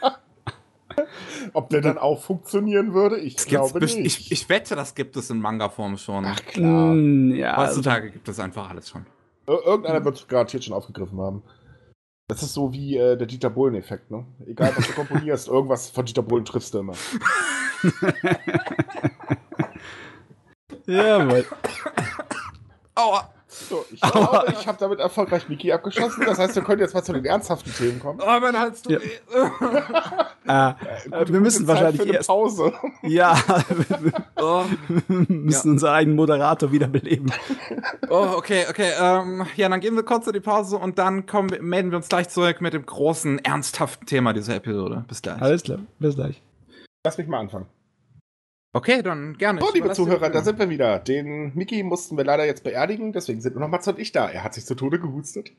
Ob der dann auch funktionieren würde? Ich das glaube nicht. Ich, ich, wette, das gibt es in Manga-Form schon. Ach klar. Mm, ja, Heutzutage gibt es einfach alles schon. Irgendeiner wird es garantiert schon aufgegriffen haben. Das ist so wie äh, der Dieter Bohlen-Effekt, ne? Egal, was du komponierst, irgendwas von Dieter Bohlen triffst du immer. Jawohl. Aua. So, ich glaube, ich habe damit erfolgreich Miki abgeschossen. Das heißt, wir können jetzt mal zu den ernsthaften Themen kommen. Oh, mein Hals tut Ja. weh. Äh, Gute- wir müssen gute Zeit wahrscheinlich für eine erst. Pause. Ja, Oh, wir müssen unseren eigenen Moderator wiederbeleben. oh, okay, okay. Ähm, ja, dann gehen wir kurz in die Pause und dann kommen, wir- melden wir uns gleich zurück mit dem großen, ernsthaften Thema dieser Episode. Bis gleich. Alles klar, bis gleich. Lass mich mal anfangen. Okay, dann gerne. So, liebe Zuhörer, da sind wir wieder. Den Miki mussten wir leider jetzt beerdigen, deswegen sind nur noch Mats und ich da. Er hat sich zu Tode gehustet.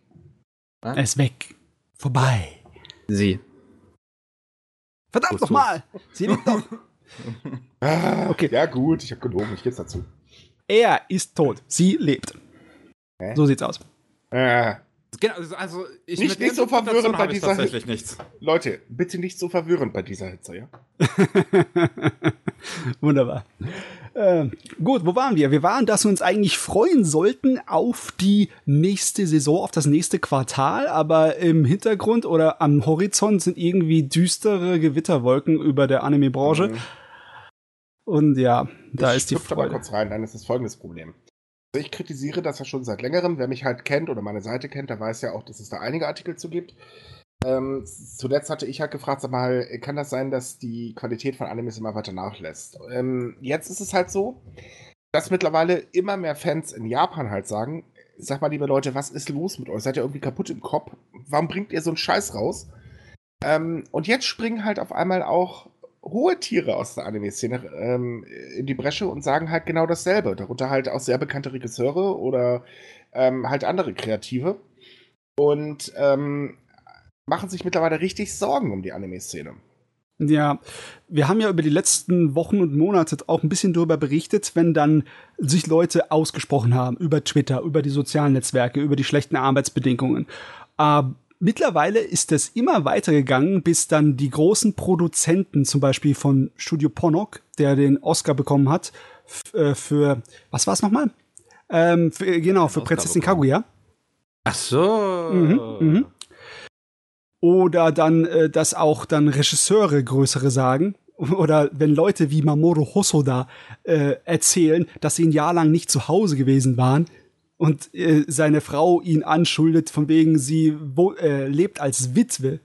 Er ist weg. Vorbei. Sie. Verdammt Gut, nochmal! Sie lebt noch. Ah, Okay. Ja, gut, ich habe gelogen, ich gebe dazu. Er ist tot. Sie lebt. Hä? So sieht's aus. Äh, Genau, also- also ich Nicht- nicht so verwirrend bei dieser- tatsächlich nichts. Leute, bitte nicht so verwirrend bei dieser Hitze, ja? Wunderbar. Äh, gut, wo waren wir? Wir waren, dass wir uns eigentlich freuen sollten auf die nächste Saison, auf das nächste Quartal, aber im Hintergrund oder am Horizont sind irgendwie düstere Gewitterwolken über der Anime-Branche. Mhm. Und ja, da ich ist die schlüpfe aber Freude. kurz rein, dann ist das folgendes Problem. Ich kritisiere das ja schon seit längerem. Wer mich halt kennt oder meine Seite kennt, der weiß ja auch, dass es da einige Artikel zu gibt. Ähm, zuletzt hatte ich halt gefragt, sag mal, kann das sein, dass die Qualität von Animes immer weiter nachlässt? Ähm, jetzt ist es halt so, dass mittlerweile immer mehr Fans in Japan halt sagen, sag mal, liebe Leute, was ist los mit euch? Seid ihr irgendwie kaputt im Kopf? Warum bringt ihr so einen Scheiß raus? Ähm, und jetzt springen halt auf einmal auch hohe Tiere aus der Anime-Szene ähm, in die Bresche und sagen halt genau dasselbe. Darunter halt auch sehr bekannte Regisseure oder ähm, halt andere Kreative. Und ähm, machen sich mittlerweile richtig Sorgen um die Anime-Szene. Ja, wir haben ja über die letzten Wochen und Monate auch ein bisschen darüber berichtet, wenn dann sich Leute ausgesprochen haben über Twitter, über die sozialen Netzwerke, über die schlechten Arbeitsbedingungen. Äh, mittlerweile ist das immer weitergegangen, bis dann die großen Produzenten, zum Beispiel von Studio Ponok, der den Oscar bekommen hat, äh, für, was war es nochmal? Ähm, für, genau, für Prinzessin. Kaguya. Ach so. Mhm, mhm. Oder dann, äh, dass auch dann Regisseure größere sagen. Oder wenn Leute wie Mamoru Hosoda äh, erzählen, dass sie ein Jahr lang nicht zu Hause gewesen waren und äh, seine Frau ihn anschuldet, von wegen sie äh, lebt als Witwe.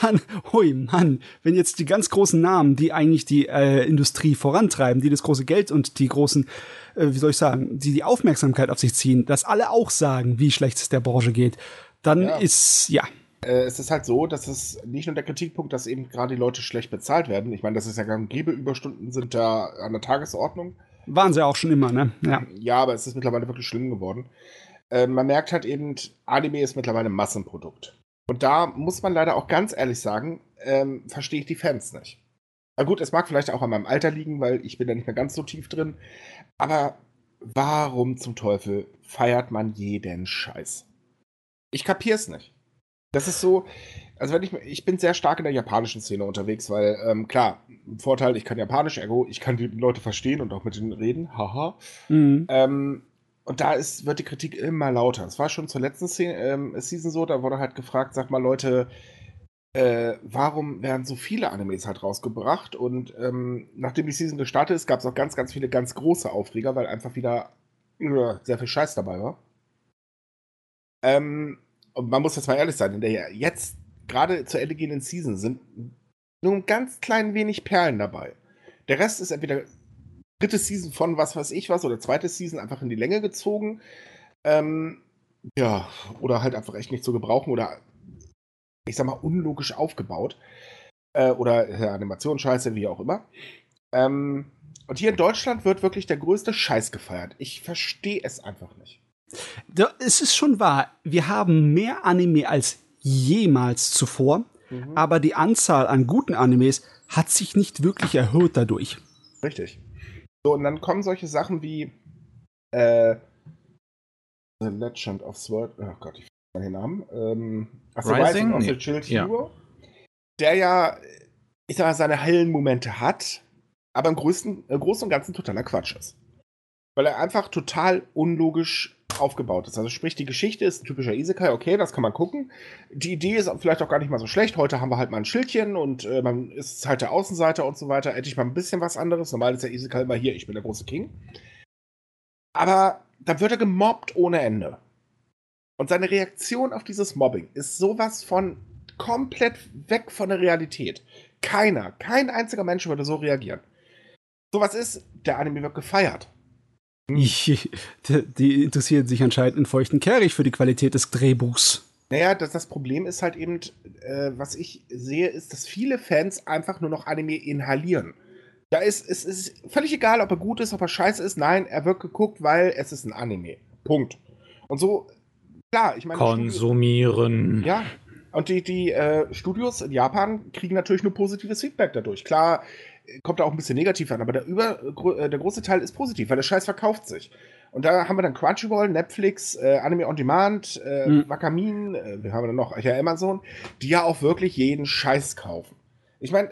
Dann, hui Mann, wenn jetzt die ganz großen Namen, die eigentlich die äh, Industrie vorantreiben, die das große Geld und die großen, äh, wie soll ich sagen, die die Aufmerksamkeit auf sich ziehen, dass alle auch sagen, wie schlecht es der Branche geht, dann Ja. ist, ja, Äh, es ist halt so, dass es nicht nur der Kritikpunkt, dass eben gerade die Leute schlecht bezahlt werden. Ich meine, das ist ja gang und gäbe, Überstunden sind da an der Tagesordnung. Waren sie auch schon immer, ne? Ja. Ja, aber es ist mittlerweile wirklich schlimm geworden. Äh, man merkt halt eben, Anime ist mittlerweile ein Massenprodukt. Und da muss man leider auch ganz ehrlich sagen, ähm, verstehe ich die Fans nicht. Na gut, es mag vielleicht auch an meinem Alter liegen, weil ich bin da nicht mehr ganz so tief drin. Aber warum zum Teufel feiert man jeden Scheiß? Ich kapier's nicht. Das ist so, also wenn ich, ich bin sehr stark in der japanischen Szene unterwegs, weil, ähm, klar, Vorteil, ich kann Japanisch, ergo, ich kann die Leute verstehen und auch mit denen reden, haha. Mhm. Ähm, und da ist, wird die Kritik immer lauter. Es war schon zur letzten Se ähm, Season so, da wurde halt gefragt, sag mal, Leute, äh, warum werden so viele Animes halt rausgebracht? Und ähm, nachdem die Season gestartet ist, gab es auch ganz, ganz viele ganz große Aufreger, weil einfach wieder äh, sehr viel Scheiß dabei war. Ähm, und man muss jetzt mal ehrlich sein, in der jetzt gerade zu Ende gehenden Season sind nur ein ganz klein wenig Perlen dabei. Der Rest ist entweder dritte Season von was weiß ich was oder zweite Season einfach in die Länge gezogen. Ähm, ja, oder halt einfach echt nicht zu gebrauchen oder ich sag mal unlogisch aufgebaut. Äh, oder äh, Animationsscheiße, wie auch immer. Ähm, und hier in Deutschland wird wirklich der größte Scheiß gefeiert. Ich verstehe es einfach nicht. Da, es ist schon wahr, wir haben mehr Anime als jemals zuvor, Mhm. aber die Anzahl an guten Animes hat sich nicht wirklich erhöht dadurch. Richtig. So, und dann kommen solche Sachen wie äh, The Legend of Sword, oh Gott, ich vergesse den Namen. Ähm, ach so, Rising? Rising of the Nee. Chilled Ja. Hero. Der ja, ich sag mal, seine hellen Momente hat, aber im größten, im Großen und Ganzen totaler Quatsch ist. Weil er einfach total unlogisch aufgebaut ist. Also sprich, die Geschichte ist ein typischer Isekai, okay, das kann man gucken. Die Idee ist vielleicht auch gar nicht mal so schlecht. Heute haben wir halt mal ein Schildchen und äh, man ist halt der Außenseiter und so weiter. Hätte ich mal ein bisschen was anderes. Normal ist der Isekai immer hier, ich bin der große King. Aber da wird er gemobbt ohne Ende. Und seine Reaktion auf dieses Mobbing ist sowas von komplett weg von der Realität. Keiner, kein einziger Mensch würde so reagieren. Sowas ist, der Anime wird gefeiert. Hm. Ich, die interessieren sich anscheinend in feuchten Kehricht für die Qualität des Drehbuchs. Naja, das, das Problem ist halt eben, äh, was ich sehe, ist, dass viele Fans einfach nur noch Anime inhalieren. Da ist es ist völlig egal, ob er gut ist, ob er scheiße ist. Nein, er wird geguckt, weil es ist ein Anime. Punkt. Und so, klar, ich meine. Konsumieren. Studios, ja. Und die, die äh, Studios in Japan kriegen natürlich nur positives Feedback dadurch. Klar, kommt da auch ein bisschen negativ an, aber der, über, äh, der große Teil ist positiv, weil der Scheiß verkauft sich. Und da haben wir dann Crunchyroll, Netflix, äh, Anime on Demand, äh, mhm. Wakamin, äh, wir haben dann noch ja, Amazon, die ja auch wirklich jeden Scheiß kaufen. Ich meine,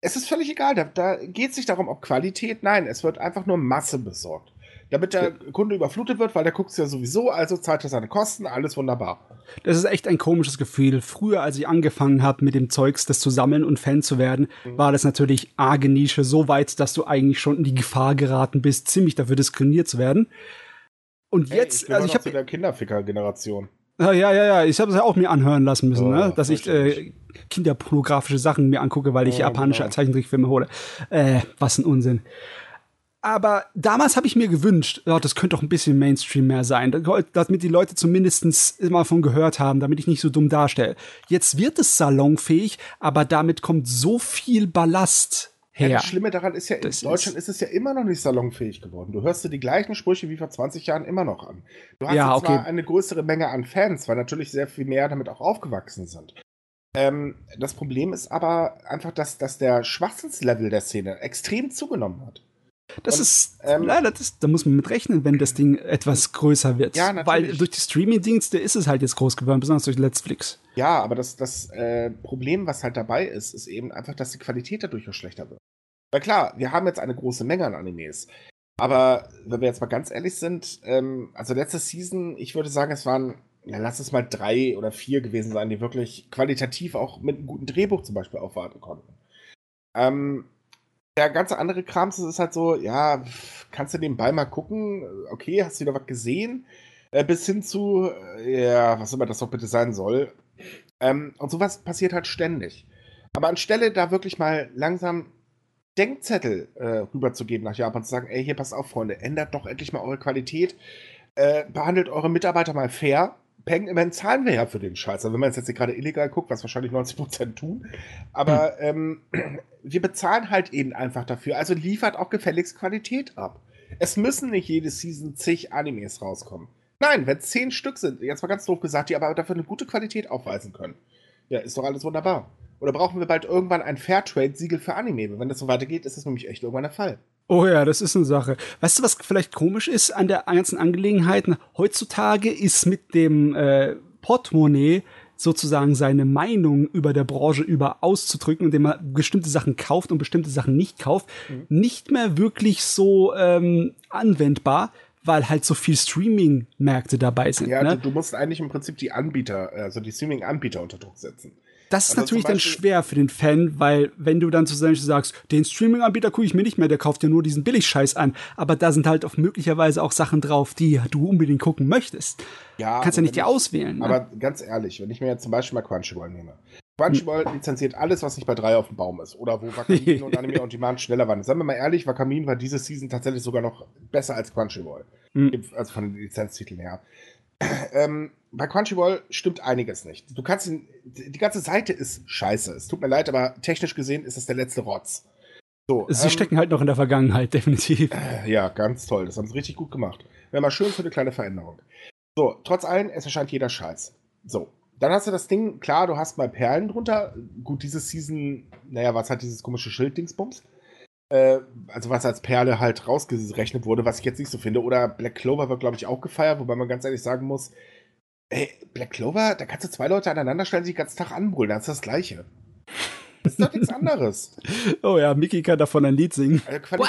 es ist völlig egal, da, da geht es nicht darum, ob Qualität, nein, es wird einfach nur Masse besorgt damit der Kunde überflutet wird, weil der guckt es ja sowieso, also zahlt er seine Kosten, alles wunderbar. Das ist echt ein komisches Gefühl. Früher, als ich angefangen habe, mit dem Zeugs das zu sammeln und Fan zu werden, mhm. war das natürlich arge Nische, so weit, dass du eigentlich schon in die Gefahr geraten bist, ziemlich dafür diskriminiert zu werden. Und hey, jetzt, ich also ich habe der Kinderficker-Generation. Ja, ja, ja, ich habe es ja auch mir anhören lassen müssen, oh, ne? dass ich äh, kinderpornografische Sachen mir angucke, weil ich ja, japanische genau. Zeichentrickfilme hole. Äh, was ein Unsinn. Aber damals habe ich mir gewünscht, oh, das könnte doch ein bisschen Mainstream mehr sein, damit die Leute zumindest immer von gehört haben, damit ich nicht so dumm darstelle. Jetzt wird es salonfähig, aber damit kommt so viel Ballast her. Ja, das Schlimme daran ist ja, in das Deutschland ist, ist, es ja immer noch nicht salonfähig geworden. Du hörst dir die gleichen Sprüche wie vor 20 Jahren immer noch an. Du hast ja, okay. zwar eine größere Menge an Fans, weil natürlich sehr viel mehr damit auch aufgewachsen sind. Ähm, das Problem ist aber einfach, dass, dass der Schwachsinnslevel der Szene extrem zugenommen hat. Das und, ist ähm, leider, das, da muss man mit rechnen, wenn das Ding etwas größer wird. Ja, natürlich. Weil durch die Streaming-Dienste ist es halt jetzt groß geworden, besonders durch Netflix. Ja, aber das, das äh, Problem, was halt dabei ist, ist eben einfach, dass die Qualität dadurch auch schlechter wird. Weil klar, wir haben jetzt eine große Menge an Animes. Aber wenn wir jetzt mal ganz ehrlich sind, ähm, also letzte Season, ich würde sagen, es waren, ja, lass es mal drei oder vier gewesen sein, die wirklich qualitativ auch mit einem guten Drehbuch zum Beispiel aufwarten konnten. Ähm, der ganze andere Kram ist halt so, ja, kannst du nebenbei mal gucken, okay, hast du wieder was gesehen? Äh, bis hin zu, äh, ja, was immer das doch bitte sein soll. Ähm, und sowas passiert halt ständig. Aber anstelle da wirklich mal langsam Denkzettel äh, rüberzugeben nach Japan, zu sagen, ey, hier passt auf, Freunde, ändert doch endlich mal eure Qualität, äh, behandelt eure Mitarbeiter mal fair immerhin zahlen wir ja für den Scheiß. Also wenn man jetzt gerade illegal guckt, was wahrscheinlich 90% tun. Aber hm. ähm, wir bezahlen halt eben einfach dafür. Also liefert auch gefälligst Qualität ab. Es müssen nicht jede Season zig Animes rauskommen. Nein, wenn zehn Stück sind, jetzt mal ganz doof gesagt, die aber dafür eine gute Qualität aufweisen können. Ja, ist doch alles wunderbar. Oder brauchen wir bald irgendwann ein Fairtrade-Siegel für Anime? Wenn das so weitergeht, ist das nämlich echt irgendwann der Fall. Oh ja, das ist eine Sache. Weißt du, was vielleicht komisch ist an der ganzen Angelegenheit? Heutzutage ist mit dem äh, Portemonnaie sozusagen seine Meinung über der Branche über auszudrücken, indem man bestimmte Sachen kauft und bestimmte Sachen nicht kauft, mhm. nicht mehr wirklich so ähm, anwendbar, weil halt so viel Streaming-Märkte dabei sind. Ja, ne? du, du, musst eigentlich im Prinzip die Anbieter, also die Streaming-Anbieter unter Druck setzen. Das ist also natürlich dann schwer für den Fan, weil wenn du dann zum Beispiel sagst, den Streaming-Anbieter gucke ich mir nicht mehr, der kauft ja nur diesen Billigscheiß an, aber da sind halt auch möglicherweise auch Sachen drauf, die du unbedingt gucken möchtest. Ja, kannst ja nicht dir auswählen. Ne? Aber ganz ehrlich, wenn ich mir jetzt zum Beispiel mal Crunchyroll nehme. Crunchyroll hm. lizenziert alles, was nicht bei drei auf dem Baum ist. Oder wo Wakamin und Anime on Demand schneller waren. Sagen wir mal ehrlich, Wakamin war diese Season tatsächlich sogar noch besser als Crunchyroll. Mhm. Also von den Lizenztiteln her. Ähm, bei Crunchyroll stimmt einiges nicht. Du kannst ihn, die ganze Seite ist scheiße. Es tut mir leid, aber technisch gesehen ist es der letzte Rotz. So, sie ähm, stecken halt noch in der Vergangenheit, definitiv. Äh, ja, ganz toll. Das haben sie richtig gut gemacht. Wäre mal schön für eine kleine Veränderung. So, trotz allem, es erscheint jeder Scheiß. So, dann hast du das Ding, klar, du hast mal Perlen drunter. Gut, diese Season, naja, was hat dieses komische Schild-Dingsbums? Äh, also was als Perle halt rausgerechnet wurde, was ich jetzt nicht so finde. Oder Black Clover wird, glaube ich, auch gefeiert, wobei man ganz ehrlich sagen muss, ey, Black Clover, da kannst du zwei Leute aneinander stellen, die den ganzen Tag anbrüllen, das ist das Gleiche. Das ist doch nichts anderes. Oh ja, Mickey kann davon ein Lied singen. Also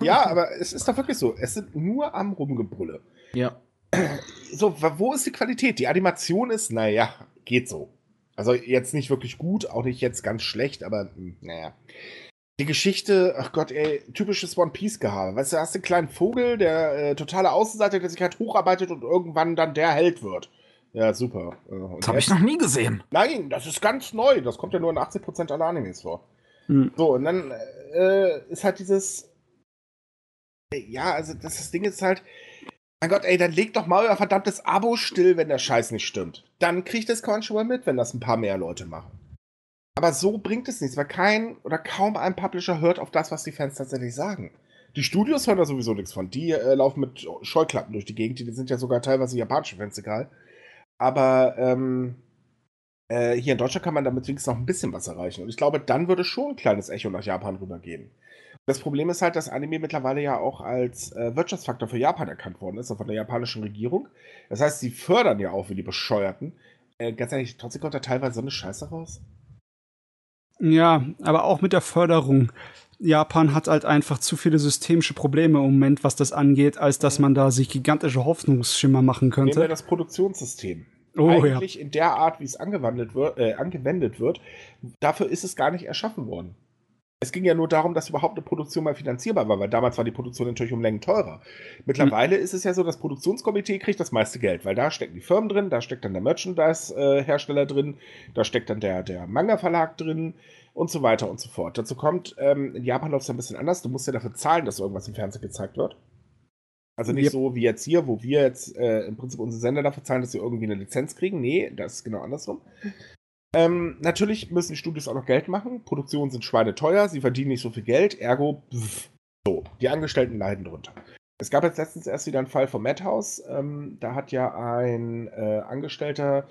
ja, aber es ist doch wirklich so. Es sind nur am Rumgebrülle. Ja. so, wo ist die Qualität? Die Animation ist, naja, geht so. Also jetzt nicht wirklich gut, auch nicht jetzt ganz schlecht, aber hm, naja. Die Geschichte, ach Gott, ey, typisches One Piece Gehabe. Weißt du, hast einen kleinen Vogel, der äh, totale Außenseiter, der sich halt hocharbeitet und irgendwann dann der Held wird. Ja, super. Und das habe ich noch nie gesehen. Nein, das ist ganz neu. Das kommt ja nur in 80% aller Animes vor. Hm. So, und dann äh, ist halt dieses. Ja, also das, das Ding ist halt. Mein Gott, ey, dann legt doch mal euer verdammtes Abo still, wenn der Scheiß nicht stimmt. Dann kriegt es Crunchyroll mit, wenn das ein paar mehr Leute machen. Aber so bringt es nichts, weil kein oder kaum ein Publisher hört auf das, was die Fans tatsächlich sagen. Die Studios hören da sowieso nichts von. Die äh, laufen mit Scheuklappen durch die Gegend. Die sind ja sogar teilweise japanische Fans egal. Aber ähm, äh, hier in Deutschland kann man damit wenigstens noch ein bisschen was erreichen. Und ich glaube, dann würde schon ein kleines Echo nach Japan rübergehen. Das Problem ist halt, dass Anime mittlerweile ja auch als äh, Wirtschaftsfaktor für Japan erkannt worden ist, von der japanischen Regierung. Das heißt, sie fördern ja auch wie die Bescheuerten. Äh, ganz ehrlich, trotzdem kommt da teilweise so eine Scheiße raus. Ja, aber auch mit der Förderung. Japan hat halt einfach zu viele systemische Probleme im Moment, was das angeht, als dass man da sich gigantische Hoffnungsschimmer machen könnte. Nehmen wir das Produktionssystem. Oh, Eigentlich ja. in der Art, wie es angewendet wird, äh, angewendet wird, dafür ist es gar nicht erschaffen worden. Es ging ja nur darum, dass überhaupt eine Produktion mal finanzierbar war, weil damals war die Produktion natürlich um Längen teurer. Mittlerweile mhm. ist es ja so, das Produktionskomitee kriegt das meiste Geld, weil da stecken die Firmen drin, da steckt dann der Merchandise-Hersteller drin, da steckt dann der, der Manga-Verlag drin und so weiter und so fort. Dazu kommt, ähm, in Japan läuft es ein bisschen anders, du musst ja dafür zahlen, dass irgendwas im Fernsehen gezeigt wird. Also nicht yep. so wie jetzt hier, wo wir jetzt äh, im Prinzip unsere Sender dafür zahlen, dass sie irgendwie eine Lizenz kriegen. Nee, das ist genau andersrum. Ähm, natürlich müssen die Studios auch noch Geld machen. Produktionen sind schweineteuer, sie verdienen nicht so viel Geld, ergo, pff, so, die Angestellten leiden drunter. Es gab jetzt letztens erst wieder einen Fall vom Madhouse. Ähm, da hat ja ein äh, Angestellter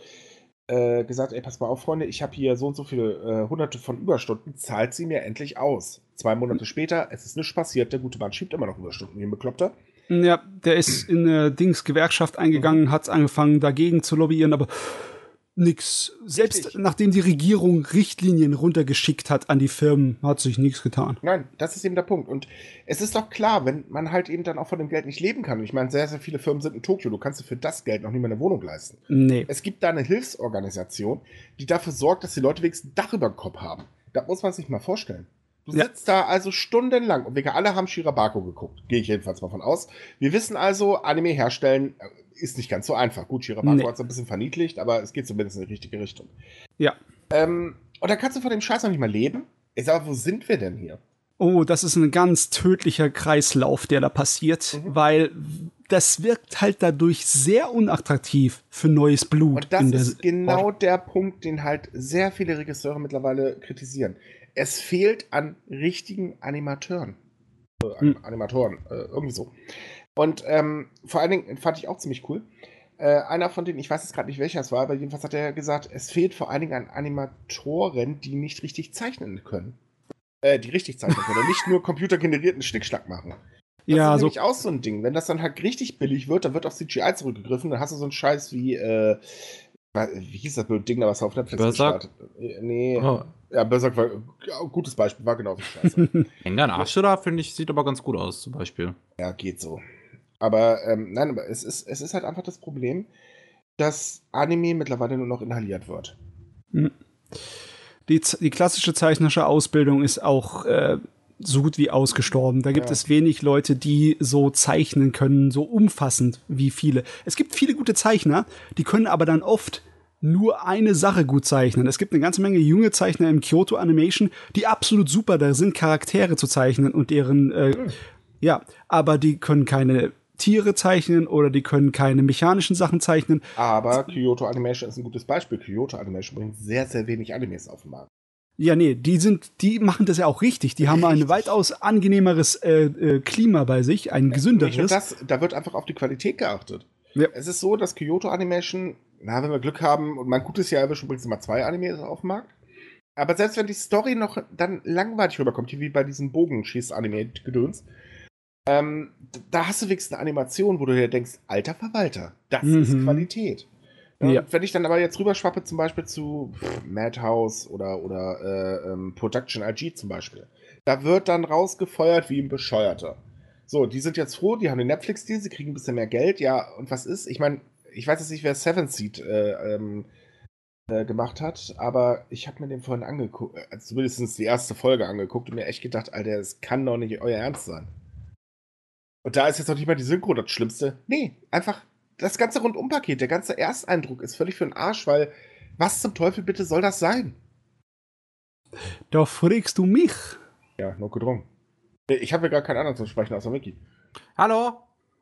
äh, gesagt: Ey, pass mal auf, Freunde, ich habe hier so und so viele äh, hunderte von Überstunden, zahlt sie mir endlich aus. Zwei Monate später, es ist nichts passiert, der gute Mann schiebt immer noch Überstunden, wie ein Bekloppter. Ja, der ist in eine Dings-Gewerkschaft eingegangen, mhm. hat angefangen dagegen zu lobbyieren, aber nix. Selbst Richtig. nachdem die Regierung Richtlinien runtergeschickt hat an die Firmen, hat sich nichts getan. Nein, das ist eben der Punkt. Und es ist doch klar, wenn man halt eben dann auch von dem Geld nicht leben kann. Und ich meine, sehr, sehr viele Firmen sind in Tokio. Du kannst dir für das Geld noch nicht mehr eine Wohnung leisten. Nee. Es gibt da eine Hilfsorganisation, die dafür sorgt, dass die Leute wenigstens ein Dach über dem Kopf haben. Da muss man sich mal vorstellen. Du ja. sitzt da also stundenlang und wir alle haben Shirabako geguckt. Gehe ich jedenfalls mal von aus. Wir wissen also, Anime herstellen äh, ist nicht ganz so einfach. Gut, Shirabako nee. hat es ein bisschen verniedlicht, aber es geht zumindest in die richtige Richtung. Ja. Ähm, und dann kannst du von dem Scheiß noch nicht mal leben. Ich sag, wo sind wir denn hier? Oh, das ist ein ganz tödlicher Kreislauf, der da passiert, mhm. weil das wirkt halt dadurch sehr unattraktiv für neues Blut. Und das ist genau Ort. der Punkt, den halt sehr viele Regisseure mittlerweile kritisieren. Es fehlt an richtigen Animateuren. Äh, hm. Animatoren, äh, irgendwie so. Und ähm, vor allen Dingen fand ich auch ziemlich cool. Äh, einer von denen, ich weiß jetzt gerade nicht welcher es war, aber jedenfalls hat er gesagt, es fehlt vor allen Dingen an Animatoren, die nicht richtig zeichnen können. Äh, die richtig zeichnen können, nicht nur computergenerierten Schnickschnack machen. Das ja, ist so nämlich auch so ein Ding. Wenn das dann halt richtig billig wird, dann wird auf CGI zurückgegriffen, dann hast du so einen Scheiß wie, äh, wie hieß das Ding da, was auf Netflix Berserk? gestartet? Äh, nee. Oh. Ja, Berserk war ein gutes Beispiel, war genau so scheiße. Engan Ashura, finde ich, sieht aber ganz gut aus, zum Beispiel. Ja, geht so. Aber, ähm, nein, aber es ist, es ist halt einfach das Problem, dass Anime mittlerweile nur noch inhaliert wird. Hm. Die, die klassische zeichnerische Ausbildung ist auch äh, so gut wie ausgestorben. Da gibt ja. es wenig Leute, die so zeichnen können, so umfassend wie viele. Es gibt viele gute Zeichner, die können aber dann oft nur eine Sache gut zeichnen. Es gibt eine ganze Menge junge Zeichner im Kyoto Animation, die absolut super da sind, Charaktere zu zeichnen und deren, äh, ja, aber die können keine Tiere zeichnen oder die können keine mechanischen Sachen zeichnen. Aber Kyoto Animation ist ein gutes Beispiel. Kyoto Animation bringt sehr, sehr wenig Animes auf den Markt. Ja, nee, die sind, die machen das ja auch richtig. Die haben richtig. ein weitaus angenehmeres äh, äh, Klima bei sich, ein gesünderes. Das, da wird einfach auf die Qualität geachtet. Ja. Es ist so, dass Kyoto Animation, na, wenn wir Glück haben, und mein gutes Jahr erwischen, bringt es immer zwei Animes auf den Markt. Aber selbst wenn die Story noch dann langweilig rüberkommt, wie bei diesem Bogenschieß-Anime-Gedöns, ähm, da hast du wenigstens eine Animation, wo du dir denkst, alter Verwalter, das mhm. ist Qualität. Ja. Wenn ich dann aber jetzt rüberschwappe, zum Beispiel zu Madhouse oder, oder äh, ähm, Production IG zum Beispiel, da wird dann rausgefeuert wie ein Bescheuerter. So, die sind jetzt froh, die haben den Netflix-Deal, sie kriegen ein bisschen mehr Geld. Ja, und was ist? Ich meine, ich weiß jetzt nicht, wer Seven Seed äh, ähm, äh, gemacht hat, aber ich habe mir den vorhin angeguckt, also zumindest die erste Folge angeguckt und mir echt gedacht, Alter, das kann doch nicht euer Ernst sein. Und da ist jetzt noch nicht mal die Synchro das Schlimmste. Nee, einfach das ganze Rundumpaket, der ganze Ersteindruck ist völlig für den Arsch, weil was zum Teufel bitte soll das sein? Da fragst du mich. Ja, nur gedrungen. Ich habe ja gar keinen anderen zu sprechen außer Mickey. Hallo?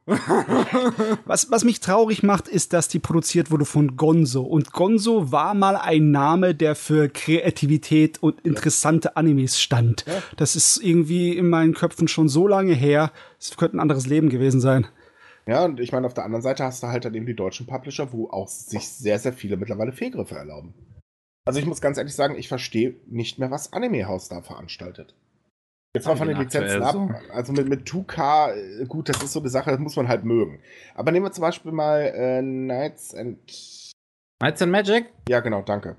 was, was mich traurig macht, ist, dass die produziert wurde von Gonzo. Und Gonzo war mal ein Name, der für Kreativität und interessante Animes stand. Das ist irgendwie in meinen Köpfen schon so lange her. Es könnte ein anderes Leben gewesen sein. Ja, und ich meine, auf der anderen Seite hast du halt dann eben die deutschen Publisher, wo auch sich sehr, sehr viele mittlerweile Fehlgriffe erlauben. Also ich muss ganz ehrlich sagen, ich verstehe nicht mehr, was Anime House da veranstaltet. Jetzt mal von den Lizenzen ab. Also mit, mit 2K, äh, gut, das ist so eine Sache, das muss man halt mögen. Aber nehmen wir zum Beispiel mal äh, Knights and. Knights and Magic? Ja, genau, danke.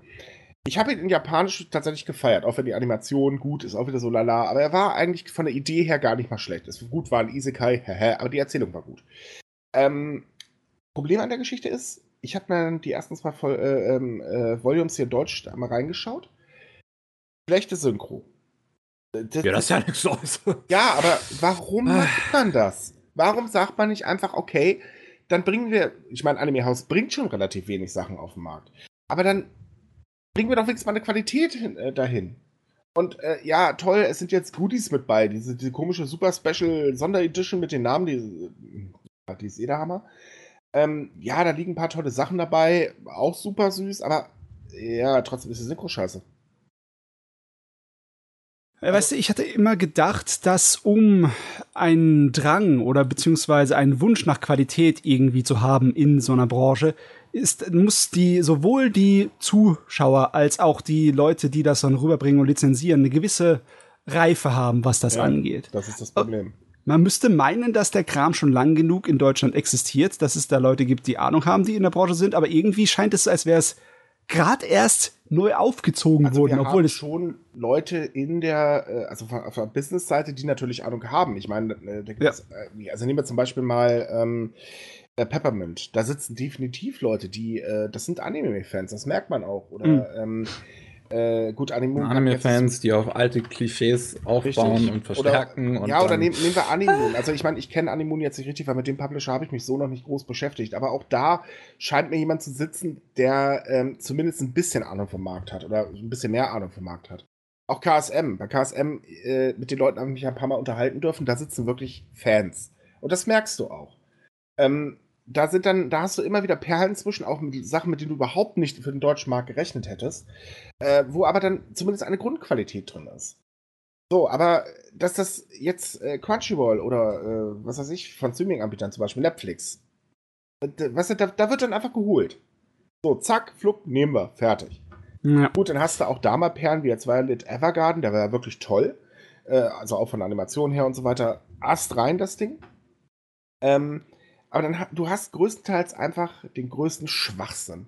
Ich habe ihn in Japanisch tatsächlich gefeiert, auch wenn die Animation gut ist, auch wieder so lala. Aber er war eigentlich von der Idee her gar nicht mal schlecht. Es gut war ein Isekai, aber die Erzählung war gut. Ähm, Problem an der Geschichte ist, ich habe mir die ersten zwei Vol äh, ähm, äh, Volumes hier in Deutsch einmal reingeschaut. Schlechte Synchro. Das, ja, das ist ja nichts Neues. Ja, aber warum ah. macht man das? Warum sagt man nicht einfach, okay, dann bringen wir, ich meine, Anime House bringt schon relativ wenig Sachen auf den Markt. Aber dann bringen wir doch wenigstens mal eine Qualität hin, äh, dahin. Und äh, ja, toll, es sind jetzt Goodies mit bei. Diese, diese komische Super Special Sonderedition mit den Namen, die, die ist eh der Hammer. Ähm, ja, da liegen ein paar tolle Sachen dabei, auch super süß, aber ja, trotzdem ist die Synchro scheiße. Also weißt du, ich hatte immer gedacht, dass um einen Drang oder beziehungsweise einen Wunsch nach Qualität irgendwie zu haben in so einer Branche, ist, muss die, sowohl die Zuschauer als auch die Leute, die das dann rüberbringen und lizenzieren, eine gewisse Reife haben, was das ja, angeht. Das ist das Problem. Man müsste meinen, dass der Kram schon lang genug in Deutschland existiert, dass es da Leute gibt, die Ahnung haben, die in der Branche sind, aber irgendwie scheint es, als wäre es gerade erst neu aufgezogen also wurden, wir obwohl es schon Leute in der, äh, also auf der Business-Seite, die natürlich Ahnung haben. Ich meine, äh, ja. Äh, also nehmen wir zum Beispiel mal ähm, Peppermint. Da sitzen definitiv Leute, die, äh, das sind Anime-Fans, das merkt man auch. Oder mhm. ähm, äh, gut, Anime Anime-Fans, die auf alte Klischees aufbauen richtig. und verstärken. Oder, und ja, oder nehmen, nehmen wir Animoon. Also ich meine, ich kenne Animoon jetzt nicht richtig, weil mit dem Publisher habe ich mich so noch nicht groß beschäftigt. Aber auch da scheint mir jemand zu sitzen, der ähm, zumindest ein bisschen Ahnung vom Markt hat oder ein bisschen mehr Ahnung vom Markt hat. Auch KSM. Bei KSM, äh, mit den Leuten habe ich mich ein paar Mal unterhalten dürfen, da sitzen wirklich Fans. Und das merkst du auch. Ähm, da sind dann, da hast du immer wieder Perlen zwischen, auch mit Sachen, mit denen du überhaupt nicht für den deutschen Markt gerechnet hättest, äh, wo aber dann zumindest eine Grundqualität drin ist. So, aber dass das jetzt äh, Crunchyroll oder äh, was weiß ich, von Streaming-Anbietern zum Beispiel Netflix, was, da, da wird dann einfach geholt. So, zack, flupp, nehmen wir, fertig. Ja. Gut, dann hast du auch da mal Perlen wie jetzt Violet Evergarden, der war ja wirklich toll. Äh, also auch von der Animation her und so weiter. Ast rein, das Ding. Ähm, aber dann du hast größtenteils einfach den größten Schwachsinn.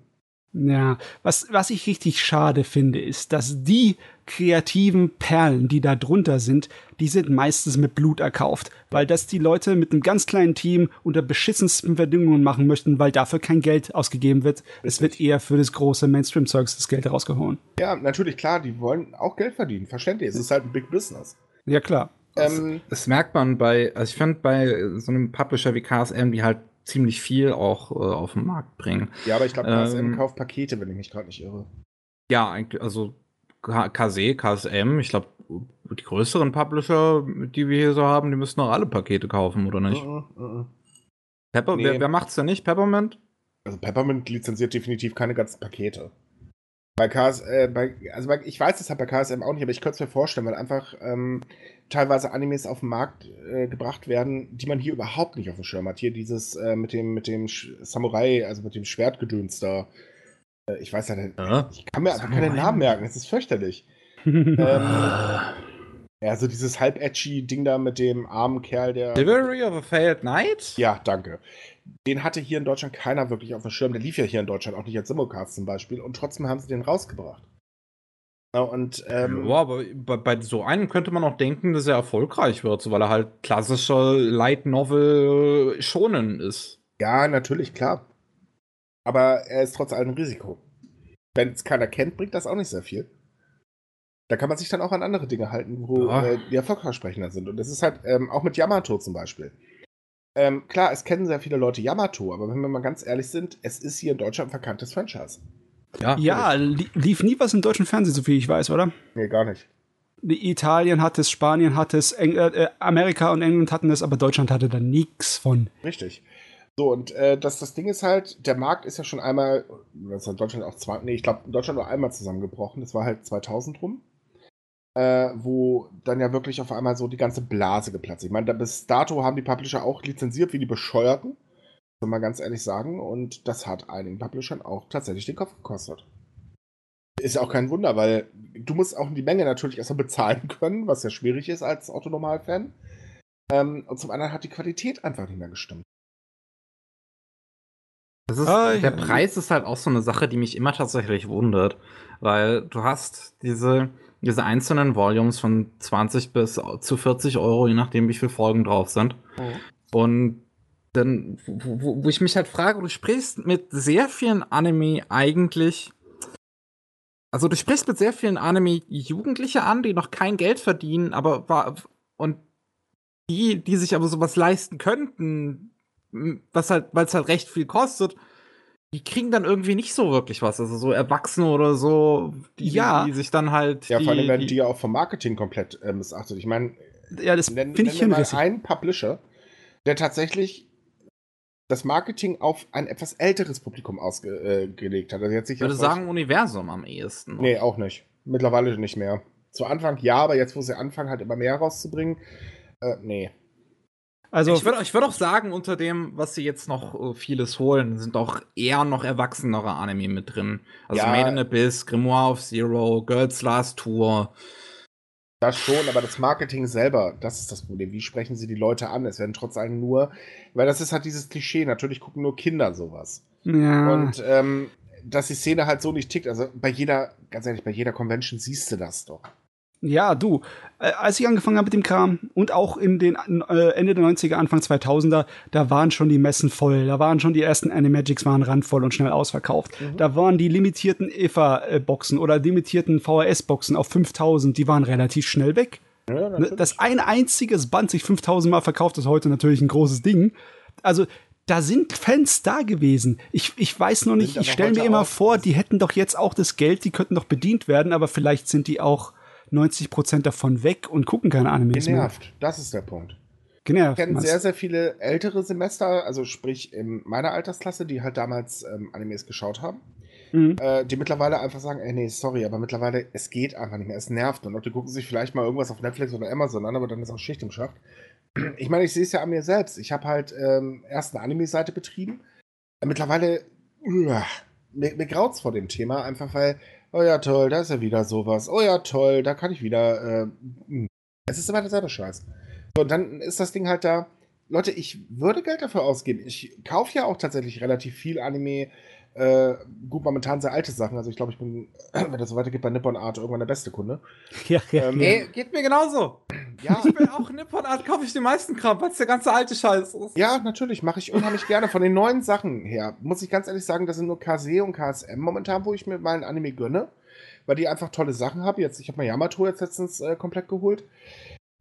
Ja, was, was ich richtig schade finde, ist, dass die kreativen Perlen, die da drunter sind, die sind meistens mit Blut erkauft, weil das die Leute mit einem ganz kleinen Team unter beschissensten Bedingungen machen möchten, weil dafür kein Geld ausgegeben wird. Es wird eher für das große Mainstream-Zeugs das Geld rausgehauen. Ja, natürlich, klar, die wollen auch Geld verdienen, verständlich. Es ist halt ein Big Business. Ja, klar. Das, ähm, das merkt man bei, also ich finde bei so einem Publisher wie KSM, die halt ziemlich viel auch äh, auf den Markt bringen. Ja, aber ich glaube, KSM ähm, kauft Pakete, wenn ich mich gerade nicht irre. Ja, eigentlich, also KC, KSM, ich glaube, die größeren Publisher, die wir hier so haben, die müssen auch alle Pakete kaufen, oder nicht? Uh, uh, uh. Pepper, nee. wer, wer macht's denn nicht? Peppermint? Also Peppermint lizenziert definitiv keine ganzen Pakete. Bei KS, äh, bei, also bei, ich weiß das halt bei KSM auch nicht, aber ich könnte es mir vorstellen, weil einfach ähm, teilweise Animes auf den Markt äh, gebracht werden, die man hier überhaupt nicht auf dem Schirm hat. Hier dieses äh, mit dem mit dem Samurai, also mit dem Schwertgedöns da. Äh, ich weiß ja nicht, ich kann mir einfach keine Namen merken, es ist fürchterlich. ähm, ja, so dieses halb edgy Ding da mit dem armen Kerl, der. Delivery of a Failed Knight? Ja, danke den hatte hier in Deutschland keiner wirklich auf dem Schirm. Der lief ja hier in Deutschland auch nicht als Simulcast zum Beispiel. Und trotzdem haben sie den rausgebracht. Und, ähm, ja, aber bei, bei, so einem könnte man auch denken, dass er erfolgreich wird, weil er halt klassischer Light Novel schonen ist. Ja, natürlich, klar. Aber er ist trotz allem ein Risiko. Wenn es keiner kennt, bringt das auch nicht sehr viel. Da kann man sich dann auch an andere Dinge halten, wo Ja. äh, die erfolgversprechender sind. Und das ist halt ähm, auch mit Yamato zum Beispiel. Ähm, klar, es kennen sehr viele Leute Yamato, aber wenn wir mal ganz ehrlich sind, es ist hier in Deutschland ein verkanntes Franchise. Ja, li lief nie was im deutschen Fernsehen, so viel ich weiß, oder? Nee, gar nicht. Italien hat es, Spanien hat es, Eng äh, Amerika und England hatten es, aber Deutschland hatte da nichts von. Richtig. So, und äh, das, das Ding ist halt, der Markt ist ja schon einmal, das ist in Deutschland auch zwei, nee, ich glaube, in Deutschland nur einmal zusammengebrochen, das war halt 2000 rum, äh, wo dann ja wirklich auf einmal so die ganze Blase geplatzt ist. Ich meine, da bis dato haben die Publisher auch lizenziert wie die Bescheuerten, soll man ganz ehrlich sagen, und das hat einigen Publishern auch tatsächlich den Kopf gekostet. Ist ja auch kein Wunder, weil du musst auch die Menge natürlich erstmal bezahlen können, was ja schwierig ist als Autonormal-Fan. Ähm, und zum anderen hat die Qualität einfach nicht mehr gestimmt. Das ist, Ah, der ja. Preis ist halt auch so eine Sache, die mich immer tatsächlich wundert, weil du hast diese, diese einzelnen Volumes von 20 bis zu 40 Euro, je nachdem, wie viele Folgen drauf sind. Und dann, wo, wo, wo ich mich halt frage, du sprichst mit sehr vielen Anime eigentlich. Also du sprichst mit sehr vielen Anime Jugendliche an, die noch kein Geld verdienen, aber war und die, die sich aber sowas leisten könnten, was halt, weil es halt recht viel kostet, die kriegen dann irgendwie nicht so wirklich was. Also so Erwachsene oder so, die, Ja. die sich dann halt. Ja, die, vor allem werden die, die ja auch vom Marketing komplett äh, missachtet. Ich meine, Ja, das nenn, finde ich mal einen Publisher, der tatsächlich das Marketing auf ein etwas älteres Publikum ausgelegt hat. Also jetzt ich würde sagen, Universum am ehesten. Nee, auch nicht. Mittlerweile nicht mehr. Zu Anfang ja, aber jetzt, wo sie anfangen, halt immer mehr rauszubringen, äh, nee. Also, ich würde ich würd auch sagen, unter dem, was sie jetzt noch äh, vieles holen, sind auch eher noch erwachsenere Anime mit drin. Also Ja. Made in Abyss, Grimoire of Zero, Girls Last Tour. Das schon, aber das Marketing selber, das ist das Problem. Wie sprechen sie die Leute an? Es werden trotz allem nur, weil das ist halt dieses Klischee, natürlich gucken nur Kinder sowas. ja. Und ähm, dass die Szene halt so nicht tickt, also bei jeder, ganz ehrlich, bei jeder Convention siehst du das doch. Ja, du, äh, als ich angefangen habe mit dem Kram und auch in den äh, Ende der 90er, Anfang 2000er, da waren schon die Messen voll. Da waren schon die ersten Animagics waren randvoll und schnell ausverkauft. Da waren die limitierten EVA-Boxen oder limitierten VHS-Boxen auf 5000, die waren relativ schnell weg. Ja, Ne, Dass ein einziges Band sich 5000 Mal verkauft, ist heute natürlich ein großes Ding. Also, da sind Fans da gewesen. Ich, ich weiß noch nicht, ich stelle mir immer vor, die hätten doch jetzt auch das Geld, die könnten doch bedient werden, aber vielleicht sind die auch 90% davon weg und gucken keine Animes mehr. genervt. Das ist der Punkt. Genervt. Ich kenne sehr, sehr viele ältere Semester, also sprich in meiner Altersklasse, die halt damals ähm, Animes geschaut haben, Mhm. äh, die mittlerweile einfach sagen, ey, nee, sorry, aber mittlerweile, es geht einfach nicht mehr, es nervt. Und auch die gucken sich vielleicht mal irgendwas auf Netflix oder Amazon an, aber dann ist auch Schicht im Schacht. Ich meine, ich sehe es ja an mir selbst. Ich habe halt ähm, erst eine Anime-Seite betrieben. Mittlerweile, uah, mir, mir graut's vor dem Thema, einfach weil, oh ja, toll, da ist ja wieder sowas. Oh ja, toll, da kann ich wieder. Äh, es ist immer derselbe Scheiß. So, und dann ist das Ding halt da. Leute, ich würde Geld dafür ausgeben. Ich kaufe ja auch tatsächlich relativ viel Anime. Äh, gut, momentan sehr alte Sachen. Also ich glaube, ich bin, wenn das so weitergeht, bei Nippon Art irgendwann der beste Kunde. Ja, ja, Ähm, ja. Ey, geht mir genauso. Ja, Ich bin auch Nippon Art, kaufe ich den meisten Kram, weil es der ganze alte Scheiß ist. ja, natürlich, mache ich unheimlich gerne. Von den neuen Sachen her, muss ich ganz ehrlich sagen, das sind nur KC und KSM momentan, wo ich mir mal ein Anime gönne. Weil die einfach tolle Sachen haben. Jetzt, ich habe mal Yamato jetzt letztens äh, komplett geholt.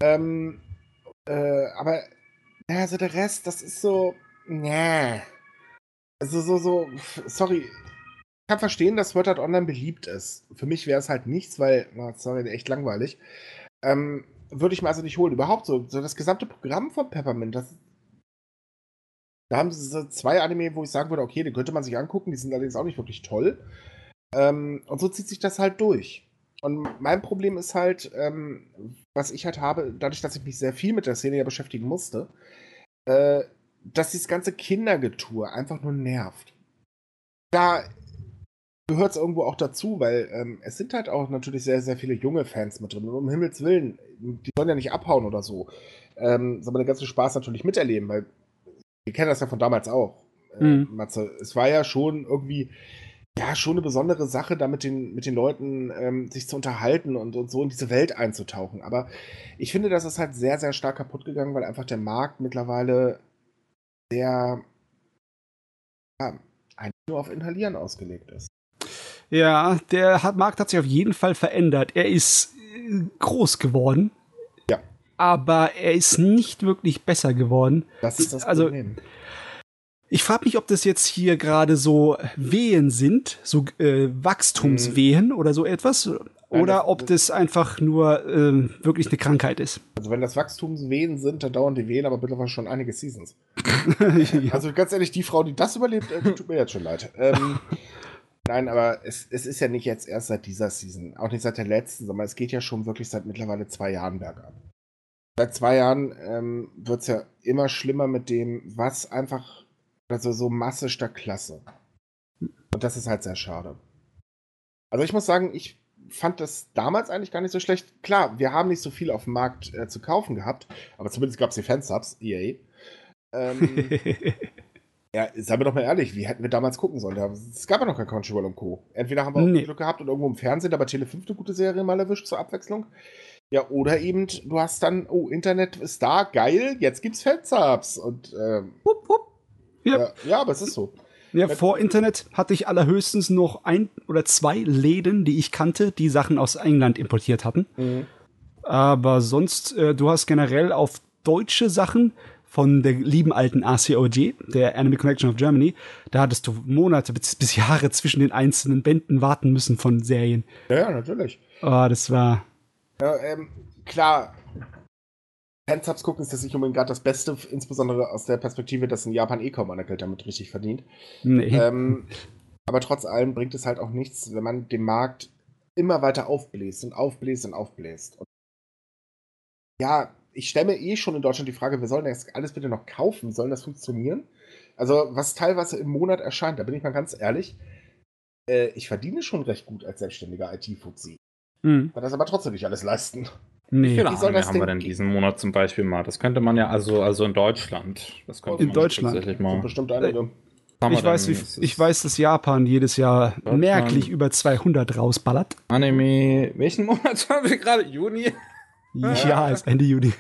Ähm, äh, aber, also der Rest, das ist so, nee. Also so, so, sorry. Ich kann verstehen, dass Sword Art Online beliebt ist. Für mich wäre es halt nichts, weil, na, sorry, echt langweilig. Ähm, würde ich mir also nicht holen. Überhaupt so, so das gesamte Programm von Peppermint, das, da haben sie so zwei Anime, wo ich sagen würde, okay, die könnte man sich angucken, die sind allerdings auch nicht wirklich toll. Ähm, und so zieht sich das halt durch. Und mein Problem ist halt, ähm, was ich halt habe, dadurch, dass ich mich sehr viel mit der Szene ja beschäftigen musste, äh, dass dieses ganze Kindergetue einfach nur nervt. Da gehört es irgendwo auch dazu, weil ähm, es sind halt auch natürlich sehr, sehr viele junge Fans mit drin. Und um Himmels Willen, die sollen ja nicht abhauen oder so. Ähm, sondern den ganzen Spaß natürlich miterleben, weil wir kennen das ja von damals auch. Äh, Mhm. Matze, es war ja schon irgendwie, ja, schon eine besondere Sache, da mit den, mit den Leuten ähm, sich zu unterhalten und, und so in diese Welt einzutauchen. Aber ich finde, das ist halt sehr, sehr stark kaputt gegangen, weil einfach der Markt mittlerweile sehr, ja, eigentlich nur auf Inhalieren ausgelegt ist. Ja, der hat, Markt hat sich auf jeden Fall verändert. Er ist äh, groß geworden. Ja. Aber er ist nicht wirklich besser geworden. Das ist das Also, Problem. Ich frage mich, ob das jetzt hier gerade so Wehen sind, so äh, Wachstumswehen oder so etwas, oder das- ob das einfach nur ähm, wirklich eine Krankheit ist. Also wenn das Wachstumswehen sind, dann dauern die Wehen aber mittlerweile schon einige Seasons. ja. Also ganz ehrlich, die Frau, die das überlebt, äh, tut mir jetzt schon leid. Ähm, nein, aber es, es ist ja nicht jetzt erst seit dieser Season, auch nicht seit der letzten, sondern es geht ja schon wirklich seit mittlerweile zwei Jahren bergab. Seit zwei Jahren ähm, wird es ja immer schlimmer mit dem, was einfach, also so Masse statt Klasse. Und das ist halt sehr schade. Also ich muss sagen, ich fand das damals eigentlich gar nicht so schlecht. Klar, wir haben nicht so viel auf dem Markt äh, zu kaufen gehabt, aber zumindest gab es die Fansubs, EA. Ähm, ja, seien wir doch mal ehrlich, wie hätten wir damals gucken sollen? Es gab ja noch kein Crunchyroll und Co. Entweder haben wir Nee. Glück gehabt und irgendwo im Fernsehen, aber Tele 5 eine gute Serie mal erwischt zur Abwechslung. Ja, oder eben, du hast dann, oh, Internet ist da, geil, jetzt gibt's Fansubs. Und ähm, Hup, hup. Ja. ja. ja, aber es ist so. Ja, vor Internet hatte ich allerhöchstens noch ein oder zwei Läden, die ich kannte, die Sachen aus England importiert hatten. Aber sonst, äh, du hast generell auf deutsche Sachen von der lieben alten ACOG, der Anime Connection of Germany, da hattest du Monate bis, bis Jahre zwischen den einzelnen Bänden warten müssen von Serien. Ja, ja, natürlich. Oh, das war. Ja, ähm, klar, Fansubs gucken ist jetzt nicht unbedingt gerade das Beste, insbesondere aus der Perspektive, dass in Japan eh kaum einer Geld damit richtig verdient. Nee. ähm, aber trotz allem bringt es halt auch nichts, wenn man den Markt immer weiter aufbläst und aufbläst und aufbläst. Und ja, ich stelle mir eh schon in Deutschland die Frage, wir sollen das alles bitte noch kaufen? Wie soll das funktionieren? Also, was teilweise im Monat erscheint, da bin ich mal ganz ehrlich, äh, ich verdiene schon recht gut als selbstständiger IT-Fuzzi. Hm. Kann das aber trotzdem nicht alles leisten. Wie Nee. viele Wie soll das haben wir denn diesen Monat zum Beispiel mal? Das könnte man ja, also, also in Deutschland. Das könnte In man Deutschland. Tatsächlich Sind mal. bestimmt einige. Wir Ich weiß, wie, ich weiß, dass Japan jedes Jahr merklich über 200 rausballert. Anime. Welchen Monat haben wir gerade? Juni? Ja, ist Ende Juni.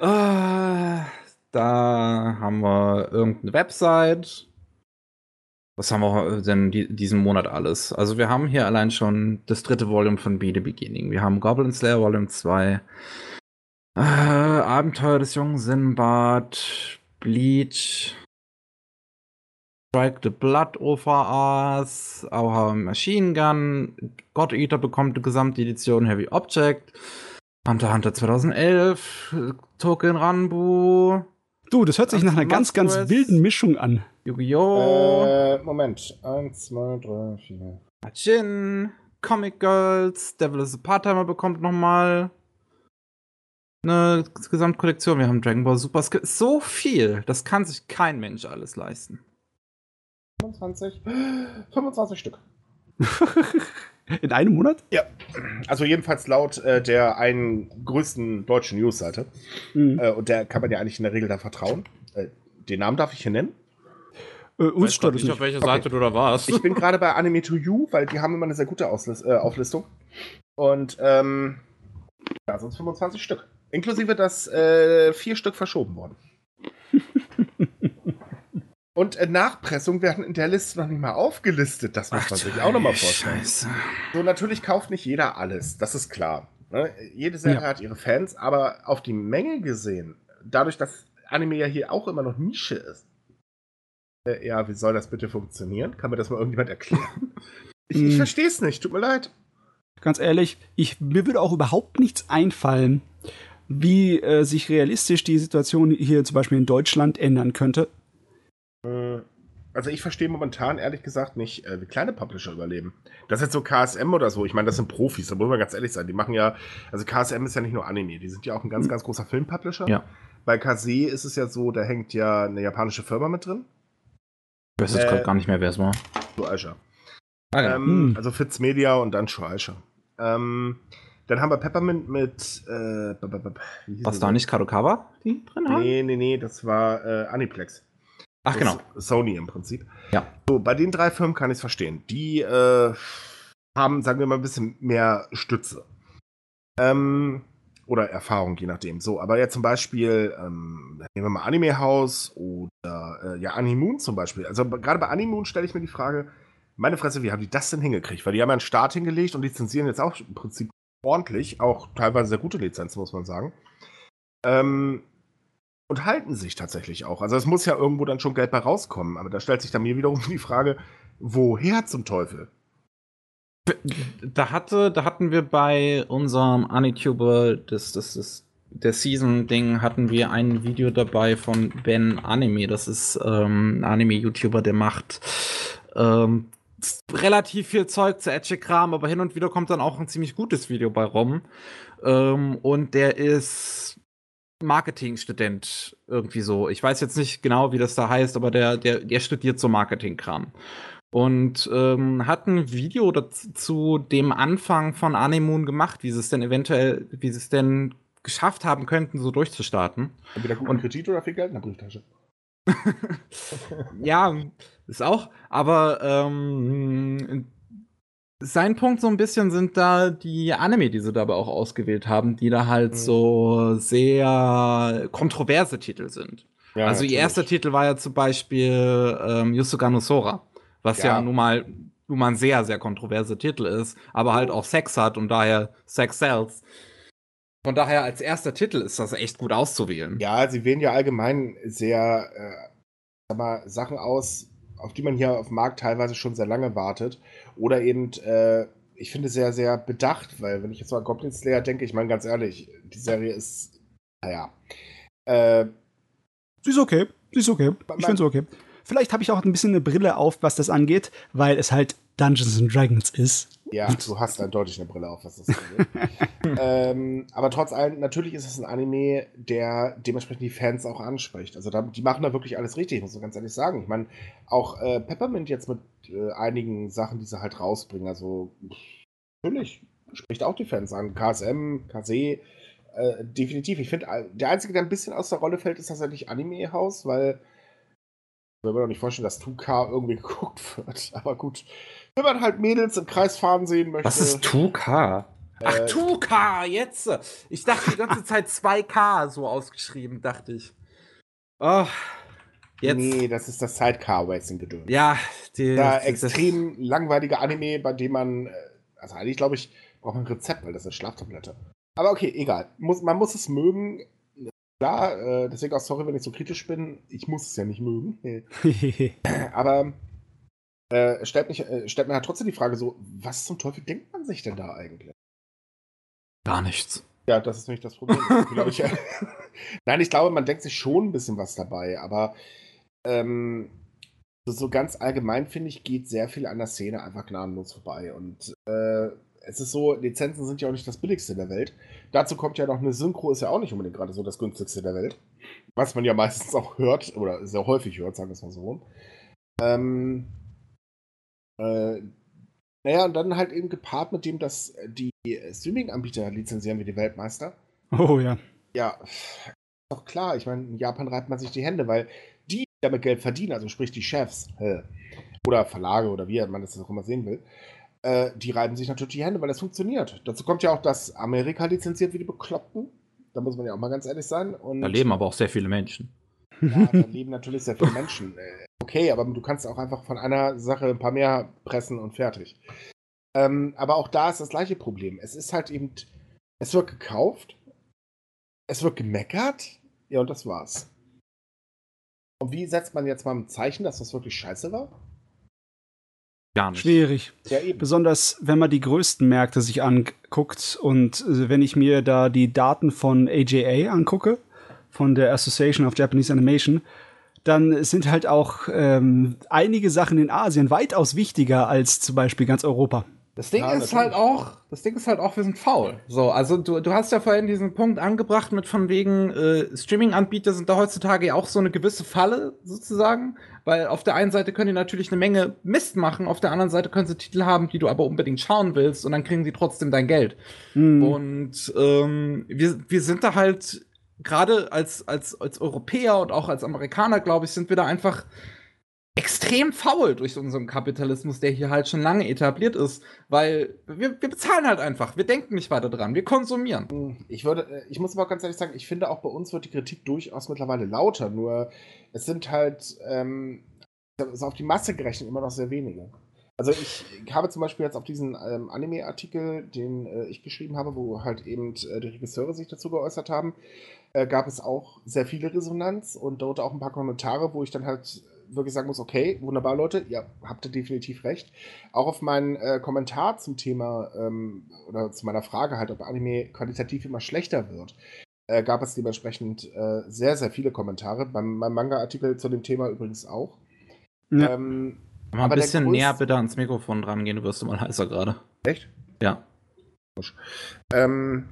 Ah, da haben wir irgendeine Website. Was haben wir denn die, diesen Monat alles? Also wir haben hier allein schon das dritte Volume von Be The Beginning. Wir haben Goblin Slayer Volume 2. Äh, Abenteuer des jungen Sinbad. Bleach. Strike the Blood OVAs. Our Machine Gun. God Eater bekommt die Gesamtedition Heavy Object. Hunter Hunter 2011, äh, Token Ranbu, Du, das hört sich nach einer ganz, ganz wilden Mischung an. Yu-Gi-Oh!, Äh, Moment. Eins, zwei, drei, vier. Jin, Comic Girls, Devil is a Part-Timer bekommt nochmal eine Gesamtkollektion. Wir haben Dragon Ball Super. Es gibt so viel. Das kann sich kein Mensch alles leisten. 25. 25 Stück. In einem Monat? Also jedenfalls laut äh, der einen größten deutschen Newsseite. Mhm. Äh, und der kann man ja eigentlich in der Regel da vertrauen. Äh, den Namen darf ich hier nennen. Äh, uns stört es nicht, nicht. auf welcher Okay. Seite du da warst. Ich bin gerade bei Anime to You, weil die haben immer eine sehr gute Auslis äh, Auflistung. Und ähm, da sind es 25 Stück. Inklusive, dass äh, vier Stück verschoben wurden. Und äh, Nachpressungen werden in der Liste noch nicht mal aufgelistet. Das muss man sich auch noch mal vorstellen. Scheiße. So, natürlich kauft nicht jeder alles, das ist klar. Ne? Jede Serie Ja. hat ihre Fans, aber auf die Menge gesehen, dadurch, dass Anime ja hier auch immer noch Nische ist. Äh, ja, wie soll das bitte funktionieren? Kann mir das mal irgendjemand erklären? ich ich Hm. verstehe es nicht, tut mir leid. Ganz ehrlich, ich, mir würde auch überhaupt nichts einfallen, wie äh, sich realistisch die Situation hier zum Beispiel in Deutschland ändern könnte. Äh, Also ich verstehe momentan ehrlich gesagt nicht, äh, wie kleine Publisher überleben. Das ist jetzt so KSM oder so. Ich meine, das sind Profis, da muss man ganz ehrlich sein. Die machen ja, also KSM ist ja nicht nur Anime, die sind ja auch ein ganz, ganz großer Filmpublisher. Ja. Bei Kase ist es ja so, da hängt ja eine japanische Firma mit drin. Ich weiß jetzt Äh, gerade gar nicht mehr, wer es war. Shueisha. Ah, genau. Ähm, Hm. Also Fitz Media und dann Shueisha. Ähm, dann haben wir Peppermint mit, äh, b- b- b- wie hieß Was da nicht Kadokawa die drin haben? Nee, nee, nee, das war äh, Aniplex. Ach genau. Sony im Prinzip. Ja. So, bei den drei Firmen kann ich es verstehen. Die äh, haben, sagen wir mal, ein bisschen mehr Stütze. Ähm, oder Erfahrung, je nachdem. So, aber ja zum Beispiel, ähm, nehmen wir mal Anime House oder äh, ja, Animoon zum Beispiel. Also gerade bei Animoon stelle ich mir die Frage, meine Fresse, wie haben die das denn hingekriegt? Weil die haben ja einen Start hingelegt und lizenzieren jetzt auch im Prinzip ordentlich, auch teilweise sehr gute Lizenzen, muss man sagen. Ähm, und halten sich tatsächlich auch. Also es muss ja irgendwo dann schon Geld bei rauskommen, aber da stellt sich dann mir wiederum die Frage, woher zum Teufel? Da hatte, da hatten wir bei unserem Anituber, das, das, das, der Season-Ding, hatten wir ein Video dabei von Ben Anime. Das ist ähm, ein Anime-YouTuber, der macht ähm, relativ viel Zeug zu Edge-Kram, aber hin und wieder kommt dann auch ein ziemlich gutes Video bei rum. Ähm, und der ist Marketingstudent irgendwie so. Ich weiß jetzt nicht genau, wie das da heißt, aber der, der, der studiert so Marketing-Kram und ähm, hat ein Video dazu, zu dem Anfang von Anemoon gemacht, wie sie es denn eventuell, wie sie es denn geschafft haben könnten, so durchzustarten. Entweder guten und Kredit oder viel Geld in der Brieftasche. ja, ist auch, aber ähm, sein Punkt so ein bisschen sind da die Anime, die sie dabei auch ausgewählt haben, die da halt mhm. so sehr kontroverse Titel sind. Ja, also ihr erster Titel war ja zum Beispiel ähm, Yusuga no Sora was ja, ja nun mal nun mal ein sehr, sehr kontroverser Titel ist, aber halt auch Sex hat und daher Sex sells. Von daher als erster Titel ist das echt gut auszuwählen. Ja, sie wählen ja allgemein sehr äh, sag mal, Sachen aus, auf die man hier auf dem Markt teilweise schon sehr lange wartet. Oder eben, äh, ich finde, sehr, sehr bedacht, weil wenn ich jetzt mal an Goblin Slayer denke, ich meine ganz ehrlich, die Serie ist, naja. Äh, sie ist okay. Sie ist okay. Ich finde sie okay. Vielleicht habe ich auch ein bisschen eine Brille auf, was das angeht, weil es halt Dungeons and Dragons ist. Ja, du hast eindeutig eine Brille auf, was das angeht. ähm, aber trotz allem, natürlich ist es ein Anime, der dementsprechend die Fans auch anspricht. Also da, die machen da wirklich alles richtig, muss man ganz ehrlich sagen. Ich meine, auch äh, Peppermint jetzt mit äh, einigen Sachen, die sie halt rausbringen, also natürlich spricht auch die Fans an. KSM, KC, äh, definitiv. Ich finde, der Einzige, der ein bisschen aus der Rolle fällt, ist tatsächlich Anime-Haus, weil will mir doch nicht vorstellen, dass 2K irgendwie geguckt wird. Aber gut. Wenn man halt Mädels im Kreis fahren sehen möchte. Was ist 2K? Ach, 2K, äh, jetzt. Ich dachte die ganze Zeit 2K so ausgeschrieben, dachte ich. Oh, jetzt. Nee, das ist das Sidecar-Racing-Gedöns. Ja, die, da extrem langweilige Anime, bei dem man, äh, also eigentlich glaube ich, braucht man ein Rezept, weil das ist eine Schlaftablette. Aber okay, egal. Muss, man muss es mögen. Klar, äh, deswegen auch sorry, wenn ich so kritisch bin. Ich muss es ja nicht mögen. Aber äh, stellt, mich, äh, stellt mir halt trotzdem die Frage so, was zum Teufel denkt man sich denn da eigentlich? Gar nichts. Ja, das ist nämlich das Problem. ich, Nein, ich glaube, man denkt sich schon ein bisschen was dabei, aber ähm, so ganz allgemein, finde ich, geht sehr viel an der Szene einfach gnadenlos vorbei. Und äh, es ist so, Lizenzen sind ja auch nicht das billigste der Welt. Dazu kommt ja noch eine Synchro, ist ja auch nicht unbedingt gerade so das günstigste der Welt. Was man ja meistens auch hört, oder sehr häufig hört, sagen wir es mal so. Ähm, äh, naja, und dann halt eben gepaart mit dem, dass die Streaming-Anbieter lizenzieren wie die Weltmeister. Oh ja. Ja, ist doch klar. Ich meine, in Japan reibt man sich die Hände, weil die damit Geld verdienen, also sprich die Chefs äh, oder Verlage oder wie man das auch immer sehen will, äh, die reiben sich natürlich die Hände, weil das funktioniert. Dazu kommt ja auch, dass Amerika lizenziert wie die Bekloppten. Da muss man ja auch mal ganz ehrlich sein. Und da leben aber auch sehr viele Menschen. Ja, da leben natürlich sehr viele Menschen. Äh, okay, aber du kannst auch einfach von einer Sache ein paar mehr pressen und fertig. Ähm, aber auch da ist das gleiche Problem. Es ist halt eben, es wird gekauft, es wird gemeckert, ja, und das war's. Und wie setzt man jetzt mal ein Zeichen, dass das wirklich scheiße war? Gar nicht. Schwierig. Ja, Besonders wenn man die größten Märkte sich anguckt und äh, wenn ich mir da die Daten von AJA angucke, von der Association of Japanese Animation, dann sind halt auch ähm, einige Sachen in Asien weitaus wichtiger als zum Beispiel ganz Europa. Das Ding ja, ist halt auch, das Ding ist halt auch, wir sind faul. So, also du, du hast ja vorhin diesen Punkt angebracht mit von wegen äh, Streaming-Anbieter sind da heutzutage ja auch so eine gewisse Falle sozusagen, weil auf der einen Seite können die natürlich eine Menge Mist machen, auf der anderen Seite können sie Titel haben, die du aber unbedingt schauen willst und dann kriegen sie trotzdem dein Geld. Mhm. Und ähm, wir, wir sind da halt gerade als, als, als Europäer und auch als Amerikaner, glaube ich, sind wir da einfach extrem faul durch unseren Kapitalismus, der hier halt schon lange etabliert ist, weil wir, wir bezahlen halt einfach, wir denken nicht weiter dran, wir konsumieren. Ich würde, äh, ich muss aber ganz ehrlich sagen, ich finde auch bei uns wird die Kritik durchaus mittlerweile lauter, nur es sind halt ähm, auf die Masse gerechnet immer noch sehr wenige. Also ich, ich habe zum Beispiel jetzt auf diesen ähm, Anime-Artikel, den äh, ich geschrieben habe, wo halt eben äh, die Regisseure sich dazu geäußert haben, äh, gab es auch sehr viele Resonanz und dort auch ein paar Kommentare, wo ich dann halt wirklich sagen muss, okay, wunderbar, Leute, ihr habt ihr definitiv recht. Auch auf meinen äh, Kommentar zum Thema ähm, oder zu meiner Frage halt, ob Anime qualitativ immer schlechter wird, äh, gab es dementsprechend äh, sehr, sehr viele Kommentare. Beim, beim Manga-Artikel zu dem Thema übrigens auch. Ja. Ähm, Mal ein bisschen näher bitte ans Mikrofon dran gehen, du wirst immer heißer gerade. Echt? Ja. Ähm,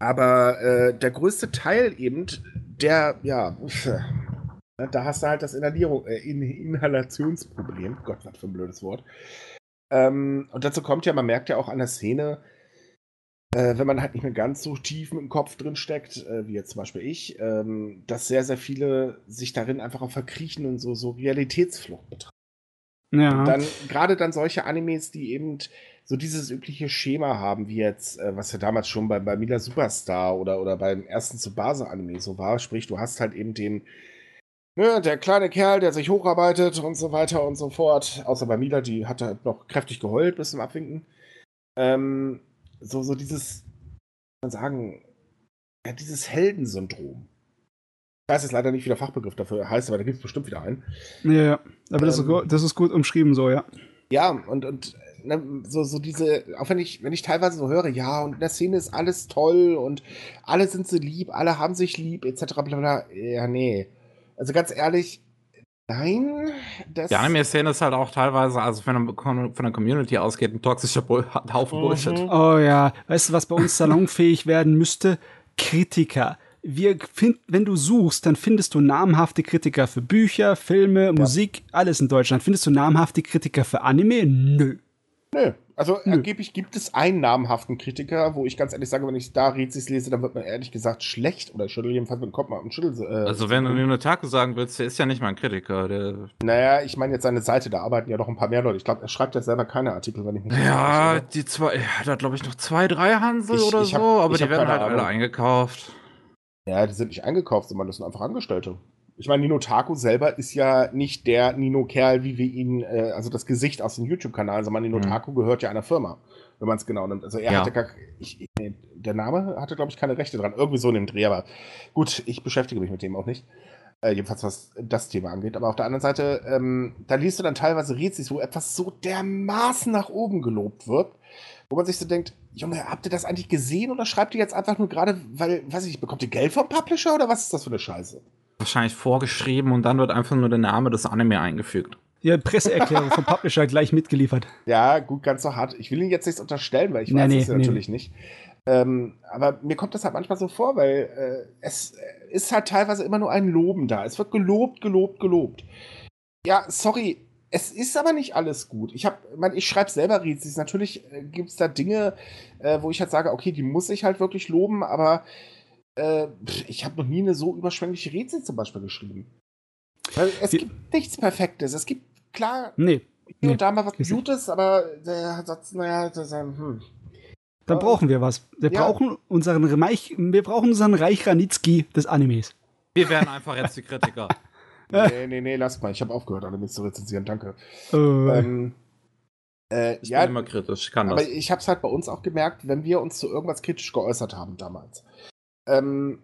aber äh, der größte Teil eben, der, ja, da hast du halt das Inhalierung, äh, Inhalationsproblem. Gott, was für ein blödes Wort. Ähm, und dazu kommt ja, man merkt ja auch an der Szene, äh, wenn man halt nicht mehr ganz so tief mit dem Kopf drin steckt, äh, wie jetzt zum Beispiel ich, ähm, dass sehr, sehr viele sich darin einfach auch verkriechen und so, so Realitätsflucht betreiben. Ja. Und dann, gerade dann solche Animes, die eben so dieses übliche Schema haben, wie jetzt, äh, was ja damals schon bei, bei Mila Superstar oder, oder beim ersten Tsubasa-Anime so war, sprich, du hast halt eben den, ne, der kleine Kerl, der sich hocharbeitet und so weiter und so fort. Außer bei Mila, die hat halt noch kräftig geheult bis zum Abwinken. Ähm, so, so dieses, man sagen, ja, dieses Heldensyndrom. Ich weiß jetzt leider nicht, wie der Fachbegriff dafür heißt, aber da gibt es bestimmt wieder einen. Ja, ja. aber ähm, das, ist ähm, gut, das ist gut umschrieben so, ja. Ja, und, und ne, so, so diese, auch wenn ich, wenn ich teilweise so höre, ja, und in der Szene ist alles toll und alle sind so lieb, alle haben sich lieb, etc. Bla, bla. Ja, nee. Also ganz ehrlich, nein. Das die Anime-Szene ist halt auch teilweise, also von der, von der Community ausgeht, ein toxischer Bull Haufen mhm. Bullshit. Oh ja, weißt du, was bei uns salonfähig werden müsste? Kritiker. Wir find, wenn du suchst, dann findest du namhafte Kritiker für Bücher, Filme, ja. Musik, alles in Deutschland. Findest du namhafte Kritiker für Anime? Nö. Nö. Also Nö. angeblich gibt es einen namhaften Kritiker, wo ich ganz ehrlich sage, wenn ich da Rezis lese, dann wird man ehrlich gesagt schlecht oder ich schüttel jedenfalls mit dem Kopf mal und schüttel. Äh, also wenn du nur Taku sagen willst, der ist ja nicht mal ein Kritiker. Der naja, ich meine jetzt seine Seite, da arbeiten ja noch ein paar mehr Leute. Ich glaube, er schreibt ja selber keine Artikel, wenn ich mich Ja, weiß, die zwei, er hat glaube ich noch zwei, drei Hansel ich, oder ich hab, so, aber die werden halt alle eingekauft. Ja, die sind nicht eingekauft, sondern das sind einfach Angestellte. Ich meine, Nino Taku selber ist ja nicht der Nino Kerl, wie wir ihn, äh, also das Gesicht aus dem YouTube-Kanal, sondern Nino mhm. Taku gehört ja einer Firma, wenn man es genau nimmt. Also er ja. hatte gar, ich, der Name hatte, glaube ich, keine Rechte dran. Irgendwie so in dem Dreh, aber gut, ich beschäftige mich mit dem auch nicht. Äh, jedenfalls was das Thema angeht. Aber auf der anderen Seite, ähm, da liest du dann teilweise Rezis, wo etwas so dermaßen nach oben gelobt wird, wo man sich so denkt, Junge, habt ihr das eigentlich gesehen oder schreibt ihr jetzt einfach nur gerade, weil, weiß ich, bekommt ihr Geld vom Publisher oder was ist das für eine Scheiße? Wahrscheinlich vorgeschrieben und dann wird einfach nur der Name des Anime eingefügt. Ja, Presseerklärung vom Publisher gleich mitgeliefert. Ja, gut, ganz so hart. Ich will ihn jetzt nichts unterstellen, weil ich nee, weiß nee, es nee. natürlich nicht. Ähm, aber mir kommt das halt manchmal so vor, weil äh, es ist halt teilweise immer nur ein Loben da. Es wird gelobt, gelobt, gelobt. Ja, sorry, es ist aber nicht alles gut. Ich habe, ich, mein, ich schreibe selber Rätsel. Natürlich äh, gibt es da Dinge, äh, wo ich halt sage, okay, die muss ich halt wirklich loben, aber äh, ich habe noch nie eine so überschwängliche Rätsel zum Beispiel geschrieben. Weil es Wie, gibt nichts Perfektes. Es gibt klar nee, hier nee, und da mal was Gutes, aber der Satz, naja, das, hm. Da äh, brauchen wir was. Wir ja. brauchen unseren Reich, wir brauchen unseren Reich Ranitzky des Animes. Wir werden einfach jetzt die Kritiker. nee, nee, nee, lasst mal. Ich habe aufgehört, Animes zu rezensieren. Danke. Uh. Ähm, äh, ich ja, bin immer kritisch, kann aber das. ich habe es halt bei uns auch gemerkt, wenn wir uns zu irgendwas kritisch geäußert haben damals, ähm,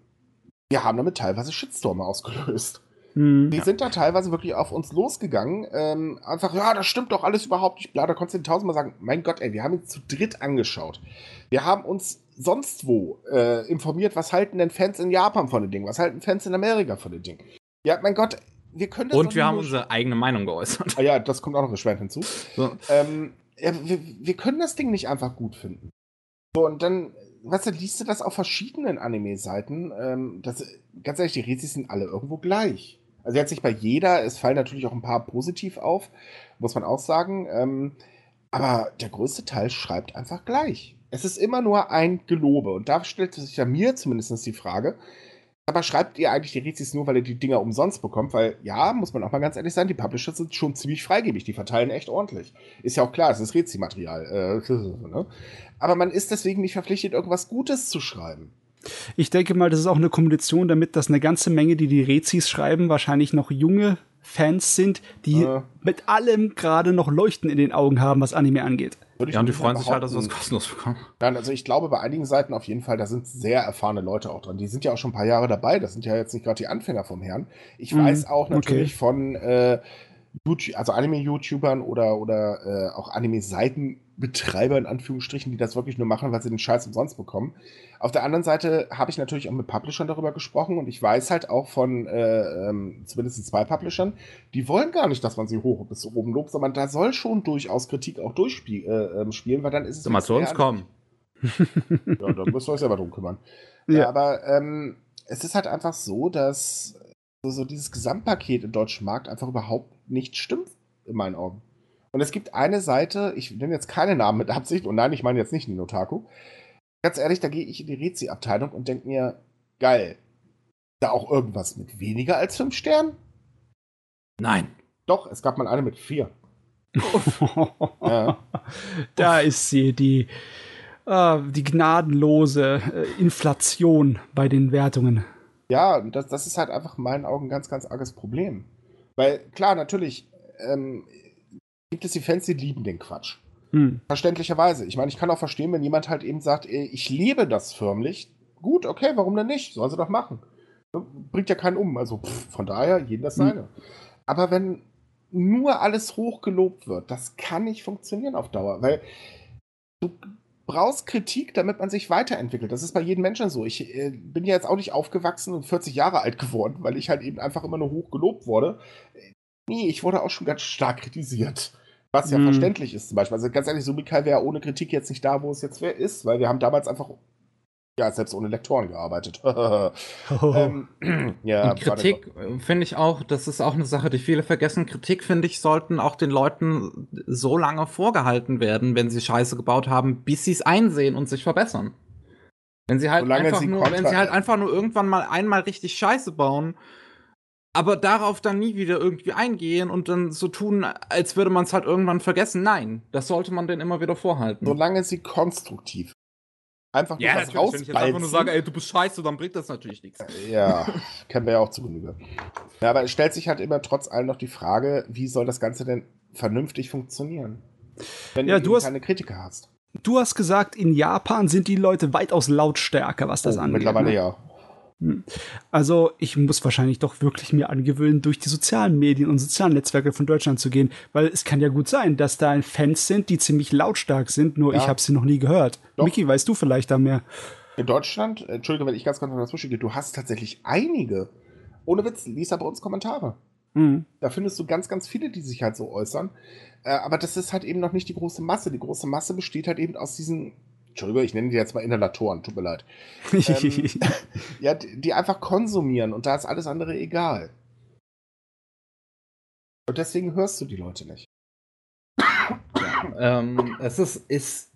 wir haben damit teilweise Shitstorme ausgelöst. Hm, die ja. sind da teilweise wirklich auf uns losgegangen. Ähm, einfach, ja, das stimmt doch alles überhaupt nicht. Bla, da konntest du tausendmal sagen, mein Gott, ey, wir haben ihn zu dritt angeschaut. Wir haben uns sonst wo äh, informiert, was halten denn Fans in Japan von den Dingen? Was halten Fans in Amerika von den Dingen? Ja, mein Gott, wir können das Und wir haben unsere eigene Meinung geäußert. Ah ja, das kommt auch noch erschwerend hinzu. So. Ähm, ja, wir, wir können das Ding nicht einfach gut finden. So, und dann weißt du, liest du das auf verschiedenen Anime-Seiten. Ähm, ganz ehrlich, die Rezis sind alle irgendwo gleich. Also jetzt nicht bei jeder, es fallen natürlich auch ein paar positiv auf, muss man auch sagen. Ähm, aber der größte Teil schreibt einfach gleich. Es ist immer nur ein Gelobe. Und da stellt sich ja mir zumindest die Frage, aber schreibt ihr eigentlich die Rezis nur, weil ihr die Dinger umsonst bekommt? Weil, ja, muss man auch mal ganz ehrlich sein, die Publisher sind schon ziemlich freigebig. Die verteilen echt ordentlich. Ist ja auch klar, es ist Rezi-Material. Äh, ne? Aber man ist deswegen nicht verpflichtet, irgendwas Gutes zu schreiben. Ich denke mal, das ist auch eine Kombination damit, dass eine ganze Menge, die die Rezis schreiben, wahrscheinlich noch junge Fans sind, die äh. mit allem gerade noch Leuchten in den Augen haben, was Anime angeht. Ja, und die freuen sich halt, dass sie was kostenlos bekommen. Nein, also ich glaube, bei einigen Seiten auf jeden Fall, da sind sehr erfahrene Leute auch dran. Die sind ja auch schon ein paar Jahre dabei. Das sind ja jetzt nicht gerade die Anfänger vom Herrn. Ich mhm, weiß auch natürlich okay. von äh, YouTube, also Anime-YouTubern oder, oder äh, auch Anime-Seitenbetreiber in Anführungsstrichen, die das wirklich nur machen, weil sie den Scheiß umsonst bekommen. Auf der anderen Seite habe ich natürlich auch mit Publishern darüber gesprochen und ich weiß halt auch von äh, ähm, zumindest zwei Publishern, die wollen gar nicht, dass man sie hoch bis oben lobt, sondern da soll schon durchaus Kritik auch durchspielen, äh, ähm, spielen, weil dann ist es. mal zu uns kommen. ja, da müsst ihr euch selber drum kümmern. Ja. ja aber ähm, es ist halt einfach so, dass so, so dieses Gesamtpaket im deutschen Markt einfach überhaupt nicht stimmt, in meinen Augen. Und es gibt eine Seite, ich nenne jetzt keine Namen mit Absicht, und nein, ich meine jetzt nicht Ninotaku. Ganz ehrlich, da gehe ich in die Rezi-Abteilung und denke mir, geil, da auch irgendwas mit weniger als fünf Sternen? Nein. Doch, es gab mal eine mit vier. ja. Da ist sie, die, äh, die gnadenlose äh, Inflation bei den Wertungen. Ja, das, das ist halt einfach in meinen Augen ein ganz, ganz arges Problem. Weil, klar, natürlich ähm, gibt es die Fans, die lieben den Quatsch. Hm. Verständlicherweise. Ich meine, ich kann auch verstehen, wenn jemand halt eben sagt, ey, ich lebe das förmlich. Gut, okay, warum denn nicht? Sollen sie doch machen. Bringt ja keinen um. Also pff, von daher, jeden das hm. seine. Hm. Aber wenn nur alles hochgelobt wird, das kann nicht funktionieren auf Dauer. Weil du, brauchst Kritik, damit man sich weiterentwickelt. Das ist bei jedem Menschen so. Ich äh, bin ja jetzt auch nicht aufgewachsen und 40 Jahre alt geworden, weil ich halt eben einfach immer nur hoch gelobt wurde. Nee, ich wurde auch schon ganz stark kritisiert. Was ja mm. verständlich ist zum Beispiel. Also ganz ehrlich, Sumikai wäre ohne Kritik jetzt nicht da, wo es jetzt ist, weil wir haben damals einfach ja, selbst ohne Lektoren gearbeitet. ähm, ja, Und Kritik finde ich auch, das ist auch eine Sache, die viele vergessen. Kritik, finde ich, sollten auch den Leuten so lange vorgehalten werden, wenn sie Scheiße gebaut haben, bis sie es einsehen und sich verbessern. Wenn sie halt einfach sie nur, wenn sie halt einfach nur irgendwann mal einmal richtig Scheiße bauen, aber darauf dann nie wieder irgendwie eingehen und dann so tun, als würde man es halt irgendwann vergessen. Nein, das sollte man denn immer wieder vorhalten. Solange sie konstruktiv einfach ja, was rausbalzen. Wenn ich jetzt einfach nur sage, ey, du bist scheiße, dann bringt das natürlich nichts. Ja, kennen wir ja auch zu Genüge. Ja, aber es stellt sich halt immer trotz allem noch die Frage, wie soll das Ganze denn vernünftig funktionieren? Wenn ja, du hast, keine Kritiker hast. Du hast gesagt, in Japan sind die Leute weitaus lautstärker, was das oh, angeht. Mittlerweile ne? ja. Hm. Also ich muss wahrscheinlich doch wirklich mir angewöhnen, durch die sozialen Medien und sozialen Netzwerke von Deutschland zu gehen, weil es kann ja gut sein, dass da Fans sind, die ziemlich lautstark sind, nur ja. ich habe sie noch nie gehört. Doch. Miki, weißt du vielleicht da mehr? In Deutschland, Entschuldige, wenn ich ganz kurz noch dazwischen gehe, du hast tatsächlich einige. Ohne Witz, lies da bei uns Kommentare. Mhm. Da findest du ganz, ganz viele, die sich halt so äußern. Äh, aber das ist halt eben noch nicht die große Masse. Die große Masse besteht halt eben aus diesen Entschuldigung, ich nenne die jetzt mal Inhalatoren, tut mir leid. ähm, ja, die einfach konsumieren und da ist alles andere egal. Und deswegen hörst du die Leute nicht. Ja, ähm, es ist, ist,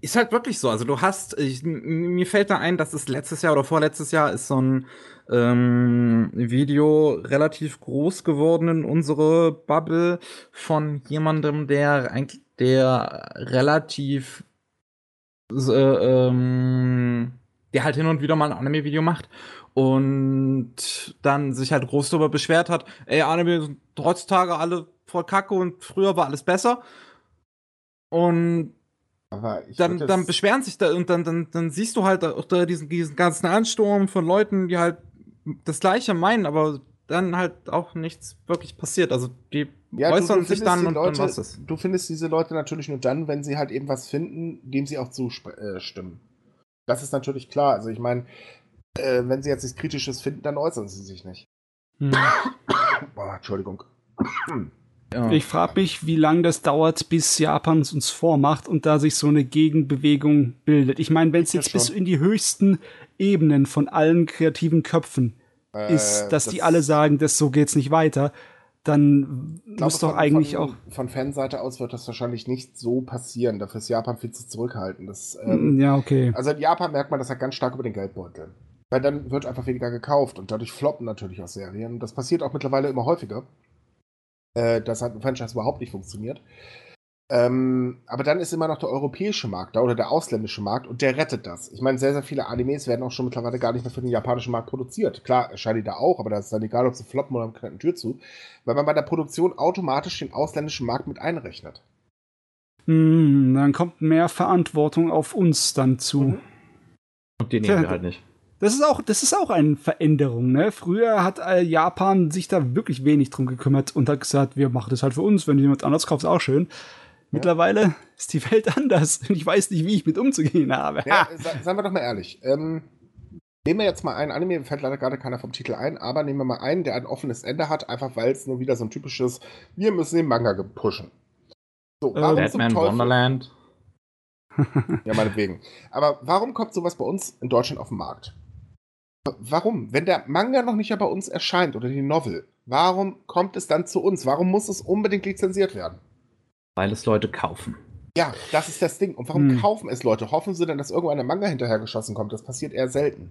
ist halt wirklich so. Also du hast, ich, mir fällt da ein, dass es letztes Jahr oder vorletztes Jahr ist so ein ähm, Video relativ groß geworden in unsere Bubble von jemandem, der eigentlich der relativ äh, ähm, der halt hin und wieder mal ein Anime-Video macht und dann sich halt groß darüber beschwert hat, ey, Anime sind heutzutage alle voll kacke und früher war alles besser. Und dann, dann beschweren sich da und dann, dann, dann siehst du halt auch da diesen, diesen ganzen Ansturm von Leuten, die halt das Gleiche meinen, aber dann halt auch nichts wirklich passiert. Also die ja, äußern du, du sich dann und Leute, dann was ist. Du findest diese Leute natürlich nur dann, wenn sie halt eben was finden, dem sie auch zustimmen. Das ist natürlich klar. Also ich meine, äh, wenn sie jetzt nichts Kritisches finden, dann äußern sie sich nicht. Hm. Boah, Entschuldigung. Ja. Ich frage mich, wie lange das dauert, bis Japan es uns vormacht und da sich so eine Gegenbewegung bildet. Ich meine, wenn es jetzt bis in die höchsten Ebenen von allen kreativen Köpfen äh, ist, dass das die alle sagen, das so geht's nicht weiter, dann Ich muss doch von, eigentlich von, auch. Von Fanseite aus wird das wahrscheinlich nicht so passieren. Dafür ist Japan viel zu zurückhaltend. Das, ähm, Ja, okay. Also in Japan merkt man das halt ganz stark über den Geldbeutel. Weil dann wird einfach weniger gekauft und dadurch floppen natürlich auch Serien. Das passiert auch mittlerweile immer häufiger. Äh, dass halt ein Franchise überhaupt nicht funktioniert. Ähm, aber dann ist immer noch der europäische Markt da oder der ausländische Markt und der rettet das. Ich meine, sehr, sehr viele Animes werden auch schon mittlerweile gar nicht mehr für den japanischen Markt produziert. Klar, erscheinen die da auch, aber das ist dann egal, ob sie floppen oder haben keine Tür zu, weil man bei der Produktion automatisch den ausländischen Markt mit einrechnet. Hm, dann kommt mehr Verantwortung auf uns dann zu. Mhm. Und die nehmen wir halt nicht. Das ist auch, das ist auch eine Veränderung, ne? Früher hat äh, Japan sich da wirklich wenig drum gekümmert und hat gesagt, wir machen das halt für uns, wenn jemand anders kauft, ist auch schön. Mittlerweile ist die Welt anders und ich weiß nicht, wie ich mit umzugehen habe. Ja, seien wir doch mal ehrlich. Ähm, nehmen wir jetzt mal einen Anime, mir fällt leider gerade keiner vom Titel ein, aber nehmen wir mal einen, der ein offenes Ende hat, einfach weil es nur wieder so ein typisches, wir müssen den Manga pushen. So, Äh, Batman? Wonderland. Ja, meinetwegen. Aber warum kommt sowas bei uns in Deutschland auf den Markt? Warum? Wenn der Manga noch nicht ja bei uns erscheint oder die Novel, warum kommt es dann zu uns? Warum muss es unbedingt lizenziert werden? Weil es Leute kaufen. Ja, das ist das Ding. Und warum Hm. kaufen es Leute? Hoffen sie denn, dass irgendwann ein Manga hinterhergeschossen kommt? Das passiert eher selten.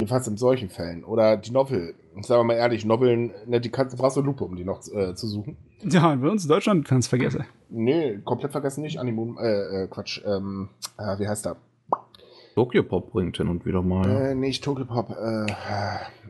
Jedenfalls in solchen Fällen. Oder die Novel. Sagen wir mal ehrlich, Noveln, ne, die kannst, du brauchst eine Lupe, um die noch äh, zu suchen. Ja, bei uns in Deutschland kannst du vergessen. Nee, komplett vergessen nicht. Animun, äh, äh, Quatsch, ähm, äh, wie heißt der? Tokyo Pop bringt hin und wieder mal. Äh, nicht Tokyo Pop, äh,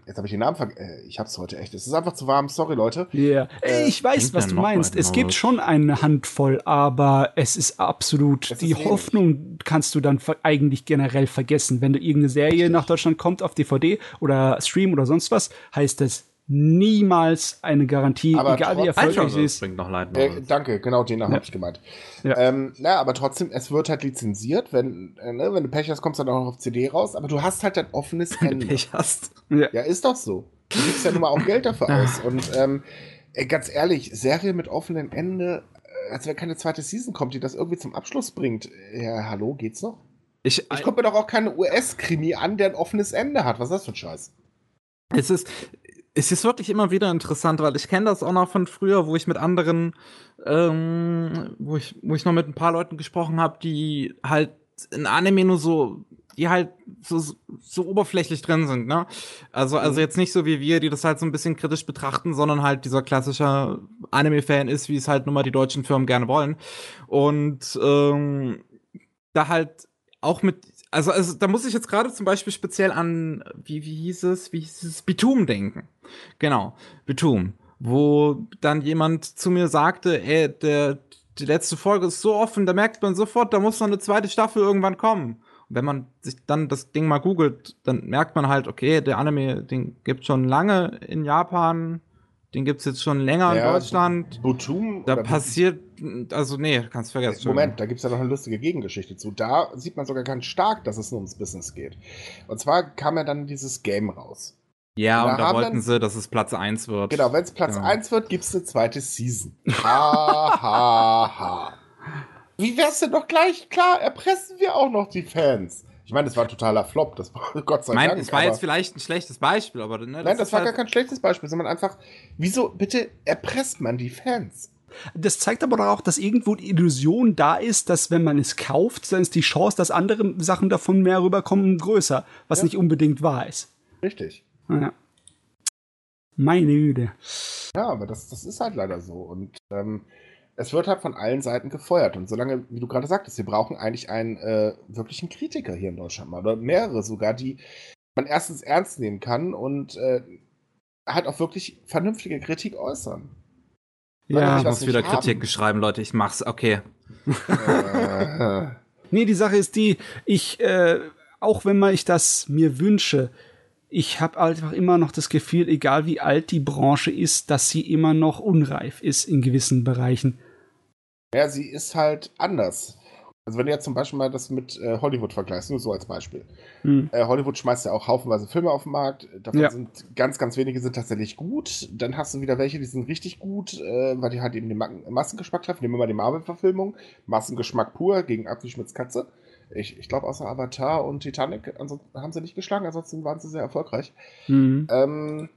jetzt habe ich den Namen vergessen. Äh, ich hab's heute echt. Es ist einfach zu warm, sorry Leute. Ja, Äh, ich weiß, was du meinst. Es gibt schon eine Handvoll, aber es ist absolut, Es ist die wenig. Hoffnung kannst du dann eigentlich generell vergessen. Wenn du irgendeine Serie Richtig. nach Deutschland kommt auf DVD oder Stream oder sonst was, heißt es niemals eine Garantie, Aber egal wie erfolgreich sie ist. bringt noch Light Äh, danke, genau den Ja. habe ich gemeint. Ja. Ähm, na, aber trotzdem, es wird halt lizenziert. Wenn, äh, ne, wenn du Pech hast, kommst du dann auch noch auf CD raus. Aber du hast halt ein offenes Wenn du Ende. Pech hast. Ja. Ja, ist doch so. Du gibst ja nun mal auch Geld dafür aus. Und ähm, ganz ehrlich, Serie mit offenem Ende, äh, als wenn keine zweite Season kommt, die das irgendwie zum Abschluss bringt. Ja, hallo, geht's noch? Ich, Ich gucke mir doch auch keine US-Krimi an, der ein offenes Ende hat. Was ist das für ein Scheiß? Es ist, es ist wirklich immer wieder interessant, weil ich kenne das auch noch von früher, wo ich mit anderen, ähm, wo ich, wo ich noch mit ein paar Leuten gesprochen habe, die halt in Anime nur so, die halt so, so oberflächlich drin sind, ne? Also, also jetzt nicht so wie wir, die das halt so ein bisschen kritisch betrachten, sondern halt dieser klassische Anime-Fan ist, wie es halt nun mal die deutschen Firmen gerne wollen. Und ähm, da halt auch mit, also, also da muss ich jetzt gerade zum Beispiel speziell an, wie, wie hieß es, wie hieß es, Bitum denken. Genau, Bitum. Wo dann jemand zu mir sagte, ey, der, die letzte Folge ist so offen, da merkt man sofort, da muss noch eine zweite Staffel irgendwann kommen. Und wenn man sich dann das Ding mal googelt, dann merkt man halt, okay, der Anime, den gibt schon lange in Japan, den gibt's jetzt schon länger Ja, in Deutschland. Butum. Da passiert, also nee, kannst vergessen. Moment, da gibt es ja noch eine lustige Gegengeschichte zu. Da sieht man sogar ganz stark, dass es nur ums Business geht. Und zwar kam ja dann dieses Game raus. Ja, Da und da wollten dann- sie, dass es Platz 1 wird. Genau, wenn es Platz Genau. 1 wird, gibt es eine zweite Season. Ha, ha, ha. Wie wär's denn doch gleich? Klar, erpressen wir auch noch die Fans. Ich meine, das war ein totaler Flop, das war Gott sei Ich meine, Dank. es war jetzt vielleicht ein schlechtes Beispiel, aber ne, Nein, das war halt, gar kein schlechtes Beispiel, sondern einfach, wieso bitte erpresst man die Fans? Das zeigt aber auch, dass irgendwo die Illusion da ist, dass wenn man es kauft, dann ist die Chance, dass andere Sachen davon mehr rüberkommen, größer, was Ja. nicht unbedingt wahr ist. Richtig. Ja. Meine Güte. Ja, aber das, das ist halt leider so. Und ähm, es wird halt von allen Seiten gefeuert. Und solange, wie du gerade sagtest, wir brauchen eigentlich einen äh, wirklichen Kritiker hier in Deutschland mal. Oder mehrere sogar, die man erstens ernst nehmen kann und äh, halt auch wirklich vernünftige Kritik äußern. Ja, ich muss wieder nicht haben. Kritik schreiben, Leute. Ich mach's. Okay. äh, Nee, die Sache ist die, ich, äh, auch wenn man ich das mir wünsche, ich habe einfach immer noch das Gefühl, egal wie alt die Branche ist, dass sie immer noch unreif ist in gewissen Bereichen. ja, sie ist halt anders. Also wenn du jetzt zum Beispiel mal das mit äh, Hollywood vergleichst, nur so als Beispiel. Hm. Äh, Hollywood schmeißt ja auch haufenweise Filme auf den Markt. Davon Ja. sind ganz, ganz wenige sind tatsächlich gut. Dann hast du wieder welche, die sind richtig gut, äh, weil die halt eben den Ma Massengeschmack treffen. Nehmen wir mal die Marvel-Verfilmung. Massengeschmack pur gegen Apfelschmitz Katze. Ich, ich glaube, außer Avatar und Titanic ansonsten haben sie nicht geschlagen, ansonsten waren sie sehr erfolgreich. Mhm. Ähm,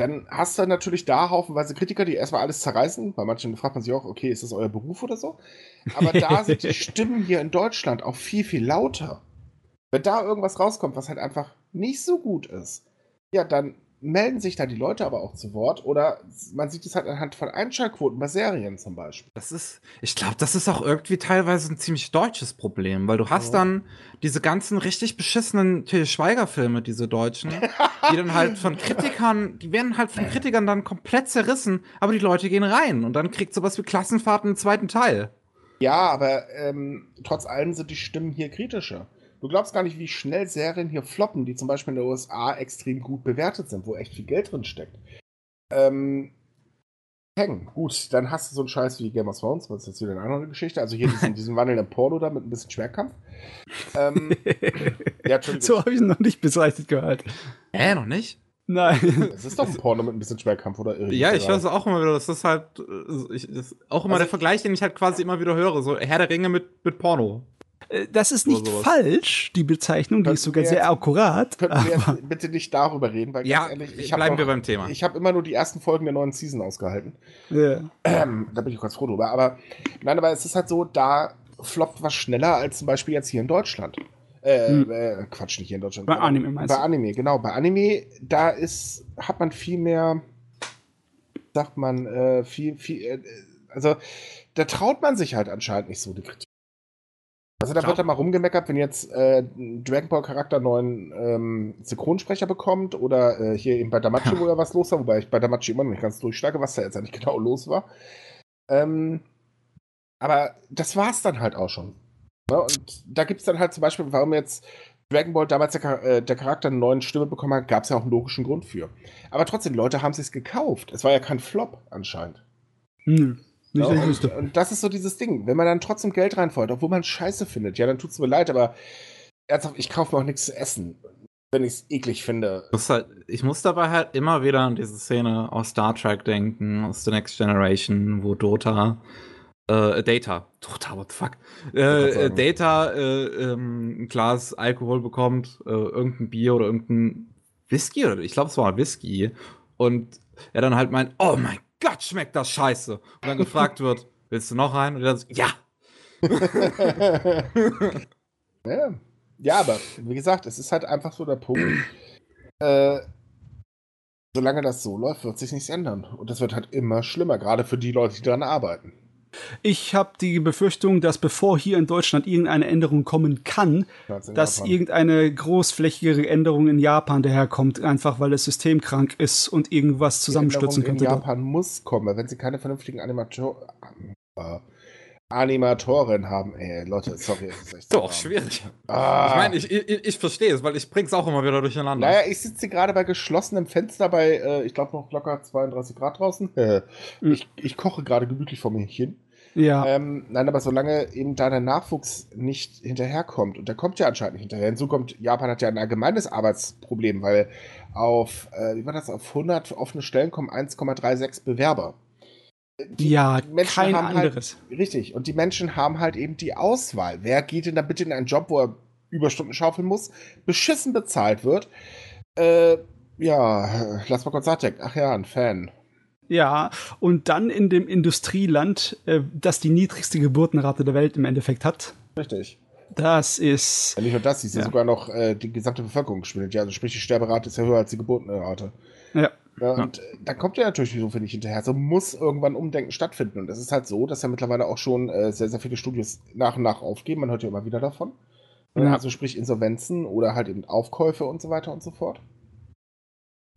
dann hast du natürlich da haufenweise Kritiker, die erstmal alles zerreißen. Bei manchen fragt man sich auch, okay, ist das euer Beruf oder so? Aber da sind die Stimmen hier in Deutschland auch viel, viel lauter. Wenn da irgendwas rauskommt, was halt einfach nicht so gut ist, ja, dann melden sich da die Leute aber auch zu Wort oder man sieht es halt anhand von Einschaltquoten bei Serien zum Beispiel. Das ist, ich glaube, das ist auch irgendwie teilweise ein ziemlich deutsches Problem, weil du hast Ja. dann diese ganzen richtig beschissenen Til Schweiger-Filme, diese deutschen, die dann halt von Kritikern, die werden halt von Kritikern dann komplett zerrissen, aber die Leute gehen rein und dann kriegt sowas wie Klassenfahrt einen zweiten Teil. Ja, aber ähm, trotz allem sind die Stimmen hier kritischer. Du glaubst gar nicht, wie schnell Serien hier floppen, die zum Beispiel in den USA extrem gut bewertet sind, wo echt viel Geld drin steckt. Ähm, hängen. Gut, dann hast du so einen Scheiß wie Game of Thrones, das ist jetzt wieder eine andere Geschichte. Also hier diesen, diesen wandelnden Porno da mit ein bisschen Schwerkampf. Ähm, ja. So habe ich ihn noch nicht bezeichnet gehört. Hä, noch nicht? Nein. Es ist doch ein Porno mit ein bisschen Schwerkampf, oder? irre Ja, ich gerade? weiß auch immer wieder, das ist halt, äh, ich, das ist auch immer Also der Vergleich, den ich halt quasi immer wieder höre, so Herr der Ringe mit, mit Porno. Äh, Das ist nicht falsch, die Bezeichnung, die ist sogar sehr jetzt- akkurat. Könnten wir jetzt bitte nicht darüber reden, weil Ja, ganz ehrlich, ich habe bleiben wir beim Thema. Ich habe immer nur die ersten Folgen der neuen Season ausgehalten. Ja. Ähm, da bin ich ganz froh drüber. Aber nein, aber es ist halt so, da floppt was schneller als zum Beispiel jetzt hier in Deutschland. Äh, Hm. äh, Quatsch, nicht hier in Deutschland. Bei Anime meinst Bei du? Anime, genau. Bei Anime, da ist, hat man viel mehr, sagt man, äh, viel, viel, äh, also da traut man sich halt anscheinend nicht so die Kritik. Also da Glaub- wird da mal rumgemeckert, wenn jetzt äh, Dragon Ball Charakter einen neuen ähm, Synchronsprecher bekommt oder äh, hier eben bei Damachi, wo ja was los war, wobei ich bei Damachi immer noch nicht ganz durchschlage, was da jetzt eigentlich genau los war. Ähm, aber das war's dann halt auch schon. Ne? Und da gibt's dann halt zum Beispiel, warum jetzt Dragon Ball damals der, äh, der Charakter eine neue Stimme bekommen hat, gab's ja auch einen logischen Grund für. Aber trotzdem, Leute haben sich's gekauft. Es war ja kein Flop anscheinend. Nö. Nicht, Ja, ich und, und das ist so dieses Ding. Wenn man dann trotzdem Geld reinfeuert, obwohl man Scheiße findet, ja, dann tut's mir leid, aber ernsthaft, ich kaufe mir auch nichts zu essen, wenn ich's eklig finde. Halt, ich muss dabei halt immer wieder an diese Szene aus Star Trek denken, aus The Next Generation, wo Dota, äh, Data, Dota, what the fuck, äh, äh. Data äh, ähm, ein Glas Alkohol bekommt, äh, irgendein Bier oder irgendein Whisky, oder ich glaube, es war Whisky, und er dann halt meint, oh mein Gott, schmeckt das scheiße. Und dann gefragt wird, willst du noch rein? Und er dann so, ja. Ja. ja, aber wie gesagt, es ist halt einfach so der Punkt. äh, solange das so läuft, wird sich nichts ändern. Und das wird halt immer schlimmer, gerade für die Leute, die daran arbeiten. Ich habe die Befürchtung, dass bevor hier in Deutschland irgendeine Änderung kommen kann, dass Japan. irgendeine großflächigere Änderung in Japan daherkommt, einfach weil das System krank ist und irgendwas zusammenstürzen Änderung könnte. In da. Japan muss kommen, wenn sie keine vernünftigen Animator äh, Animatoren haben. Ey, Leute, sorry. Das ist echt Doch, schwierig. Ah. Ich meine, ich, ich, ich verstehe es, weil ich bring's auch immer wieder durcheinander. Naja, ich sitze gerade bei geschlossenem Fenster bei, äh, ich glaube, noch locker 32 Grad draußen. Mhm. ich, ich koche gerade gemütlich vor mir hin. Ja, Ähm, nein, aber solange eben da der Nachwuchs nicht hinterherkommt, und der kommt ja anscheinend nicht hinterher, hinzu kommt, Japan hat ja ein allgemeines Arbeitsproblem, weil auf, äh, wie war das, auf 100 offene Stellen kommen 1,36 Bewerber. Die ja, Menschen kein haben halt- anderes. Richtig, und die Menschen haben halt eben die Auswahl. Wer geht denn da bitte in einen Job, wo er Überstunden schaufeln muss, beschissen bezahlt wird? Äh, ja, lass mal kurz nachdenken. Ach ja, ein Fan. Ja, und dann in dem Industrieland, äh, das die niedrigste Geburtenrate der Welt im Endeffekt hat. Richtig. Das ist. Ja, nicht nur das, sie ist ja sogar noch äh, die gesamte Bevölkerung gespielt. Ja, also sprich, die Sterberate ist ja höher als die Geburtenrate. Ja. Ja, und äh, da kommt ja natürlich so viel nicht hinterher. So muss irgendwann Umdenken stattfinden. Und es ist halt so, dass ja mittlerweile auch schon äh, sehr, sehr viele Studios nach und nach aufgeben. Man hört ja immer wieder davon. Ja. Also sprich Insolvenzen oder halt eben Aufkäufe und so weiter und so fort.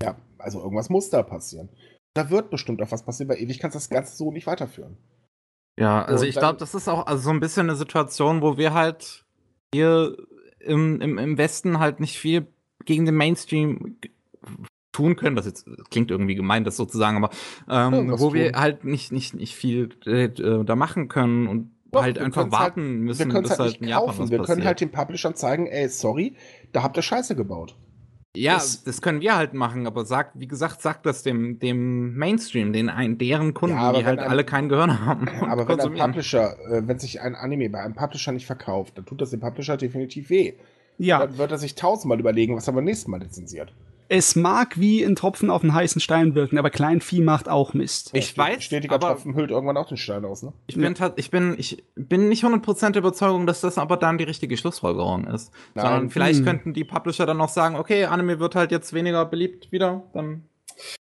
Ja, also irgendwas muss da passieren. Da wird bestimmt auch was passieren, weil ewig kannst du das Ganze so nicht weiterführen. Ja, also Und ich glaube, das ist auch also so ein bisschen eine Situation, wo wir halt hier im, im, im Westen halt nicht viel gegen den Mainstream tun können. Das jetzt klingt irgendwie gemein, das sozusagen, aber ähm, Ja, wo wir tun. halt nicht, nicht, nicht viel äh, da machen können und Doch, halt wir einfach halt- warten Wir müssen, bis halt halt in Japan kaufen. was Wir passiert. können halt den Publishern zeigen, ey, sorry, da habt ihr Scheiße gebaut. ja, das- das, können wir halt machen, aber sagt, wie gesagt, sagt das dem, dem Mainstream, den ein, deren Kunden, Ja, die halt ein- alle kein Gehirn haben. Aber wenn ein. Publisher, äh, wenn sich ein Anime bei einem Publisher nicht verkauft, dann tut das dem Publisher definitiv weh. Ja, Dann wird er sich tausendmal überlegen, was er beim nächsten Mal lizenziert. Es mag wie ein Tropfen auf einen heißen Stein wirken, aber Kleinvieh macht auch Mist. Ich weiß, Stetiger aber Tropfen hüllt irgendwann auch den Stein aus, ne? ich bin, ich bin, ich bin nicht 100% der Überzeugung, dass das aber dann die richtige Schlussfolgerung ist. Nein. Sondern vielleicht Hm. könnten die Publisher dann noch sagen, okay, Anime wird halt jetzt weniger beliebt wieder, dann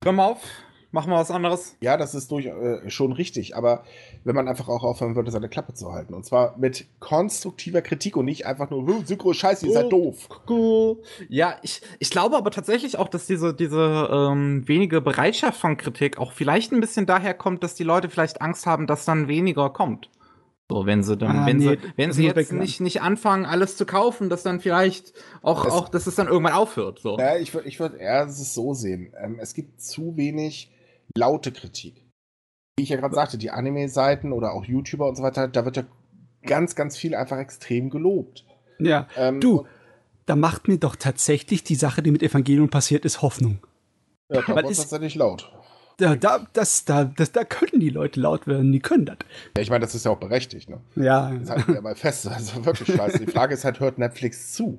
hör mal auf, machen wir was anderes. Ja, das ist durch, äh, schon richtig, aber wenn man einfach auch aufhören würde, seine Klappe zu halten. Und zwar mit konstruktiver Kritik und nicht einfach nur, "Huh, Synchro ist scheiße, ihr seid Oh. doof. Cool. Ja, ich, ich glaube aber tatsächlich auch, dass diese, diese ähm, wenige Bereitschaft von Kritik auch vielleicht ein bisschen daher kommt, dass die Leute vielleicht Angst haben, dass dann weniger kommt. So, wenn sie dann, Ah, wenn nee, sie, wenn sie jetzt nicht, nicht anfangen, alles zu kaufen, dass dann vielleicht auch, Das- auch, dass es dann irgendwann aufhört. So. Ja, ich würde ich würd eher es so sehen. Ähm, es gibt zu wenig laute Kritik. Wie ich ja gerade sagte, die Anime-Seiten oder auch YouTuber und so weiter, da wird ja ganz, ganz viel einfach extrem gelobt. Ja. Ähm, Du, da macht mir doch tatsächlich die Sache, die mit Evangelion passiert ist, Hoffnung. Ja, da wird ist- tatsächlich laut. Da, da, das, da, das, da können die Leute laut werden, die können das. Ja, ich meine, das ist ja auch berechtigt, ne? Ja. Das halten wir mal fest. Also wirklich scheiße. Die Frage ist halt, hört Netflix zu?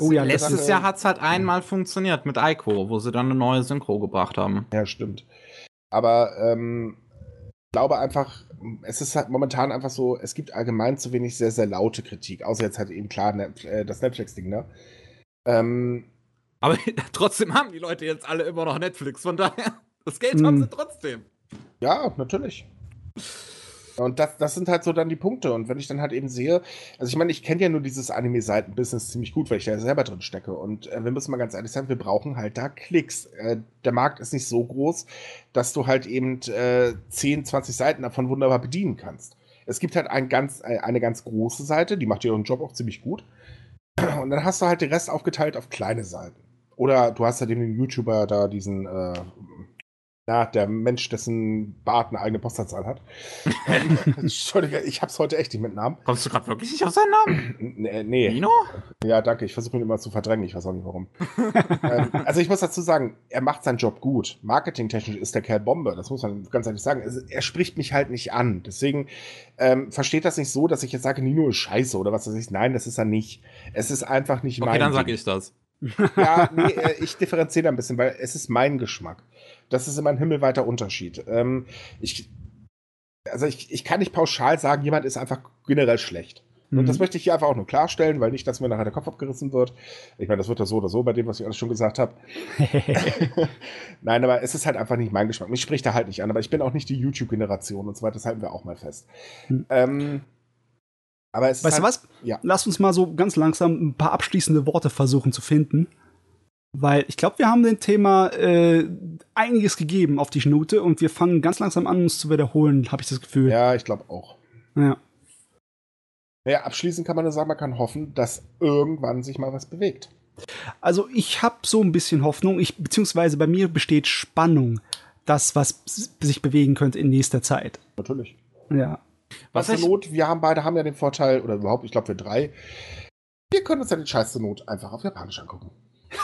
Oh ja, Letztes Jahr hat's halt einmal funktioniert mit Aiko, wo sie dann eine neue Synchro gebracht haben. Ja, stimmt. Aber ähm, ich glaube einfach, es ist halt momentan einfach so, es gibt allgemein zu wenig sehr, sehr laute Kritik. Außer jetzt halt eben klar äh, das Netflix-Ding, ne? Ähm, Aber trotzdem haben die Leute jetzt alle immer noch Netflix, von daher, das Geld Hm. haben sie trotzdem. ja, natürlich. Und das, das sind halt so dann die Punkte. Und wenn ich dann halt eben sehe, also ich meine, ich kenne ja nur dieses Anime-Seiten-Business ziemlich gut, weil ich da selber drin stecke. Und äh, wir müssen mal ganz ehrlich sein, wir brauchen halt da Klicks. Äh, der Markt ist nicht so groß, dass du halt eben äh, 10, 20 Seiten davon wunderbar bedienen kannst. Es gibt halt ein ganz, äh, eine ganz große Seite, die macht ihren Job auch ziemlich gut. Und dann hast du halt den Rest aufgeteilt auf kleine Seiten. Oder du hast halt eben den YouTuber da, diesen, äh, na, der Mensch, dessen Bart eine eigene Postleitzahl hat. ähm, Entschuldige, ich hab's heute echt nicht mit Namen. Kommst du gerade wirklich nicht auf seinen Namen? Nee, nee. Nino? Ja, danke. Ich versuche ihn immer zu verdrängen. Ich weiß auch nicht warum. ähm, also ich muss dazu sagen, er macht seinen Job gut. Marketingtechnisch ist der Kerl Bombe. Das muss man ganz ehrlich sagen. Es, er spricht mich halt nicht an. Deswegen ähm, versteht das nicht so, dass ich jetzt sage, Nino ist scheiße oder was weiß ich. Nein, das ist er nicht. Es ist einfach nicht mein Okay, dann sag Ding. ich das. Ja, nee, äh, ich differenziere ein bisschen, weil es ist mein Geschmack. Das ist immer ein himmelweiter Unterschied. Ähm, ich, also ich, ich kann nicht pauschal sagen, jemand ist einfach generell schlecht. Und Mhm. das möchte ich hier einfach auch nur klarstellen, weil nicht, dass mir nachher der Kopf abgerissen wird. Ich meine, das wird ja so oder so bei dem, was ich alles schon gesagt habe. Nein, aber es ist halt einfach nicht mein Geschmack. Mich spricht er halt nicht an, aber ich bin auch nicht die YouTube-Generation und so weiter, das halten wir auch mal fest. Hm. Ähm, aber es Weißt du halt, was? Ja. Lass uns mal so ganz langsam ein paar abschließende Worte versuchen zu finden. Weil ich glaube, wir haben dem Thema äh, einiges gegeben auf die Schnute und wir fangen ganz langsam an, uns zu wiederholen, habe ich das Gefühl. Ja, ich glaube auch. Ja. Naja, abschließend kann man nur sagen, man kann hoffen, dass irgendwann sich mal was bewegt. Also ich habe so ein bisschen Hoffnung, ich, beziehungsweise bei mir besteht Spannung, das, was sich bewegen könnte in nächster Zeit. Natürlich. Ja. Was Was zur Not, wir haben beide haben ja den Vorteil, oder überhaupt, ich glaube, wir drei, wir können uns ja den Scheiß zur Not einfach auf Japanisch angucken.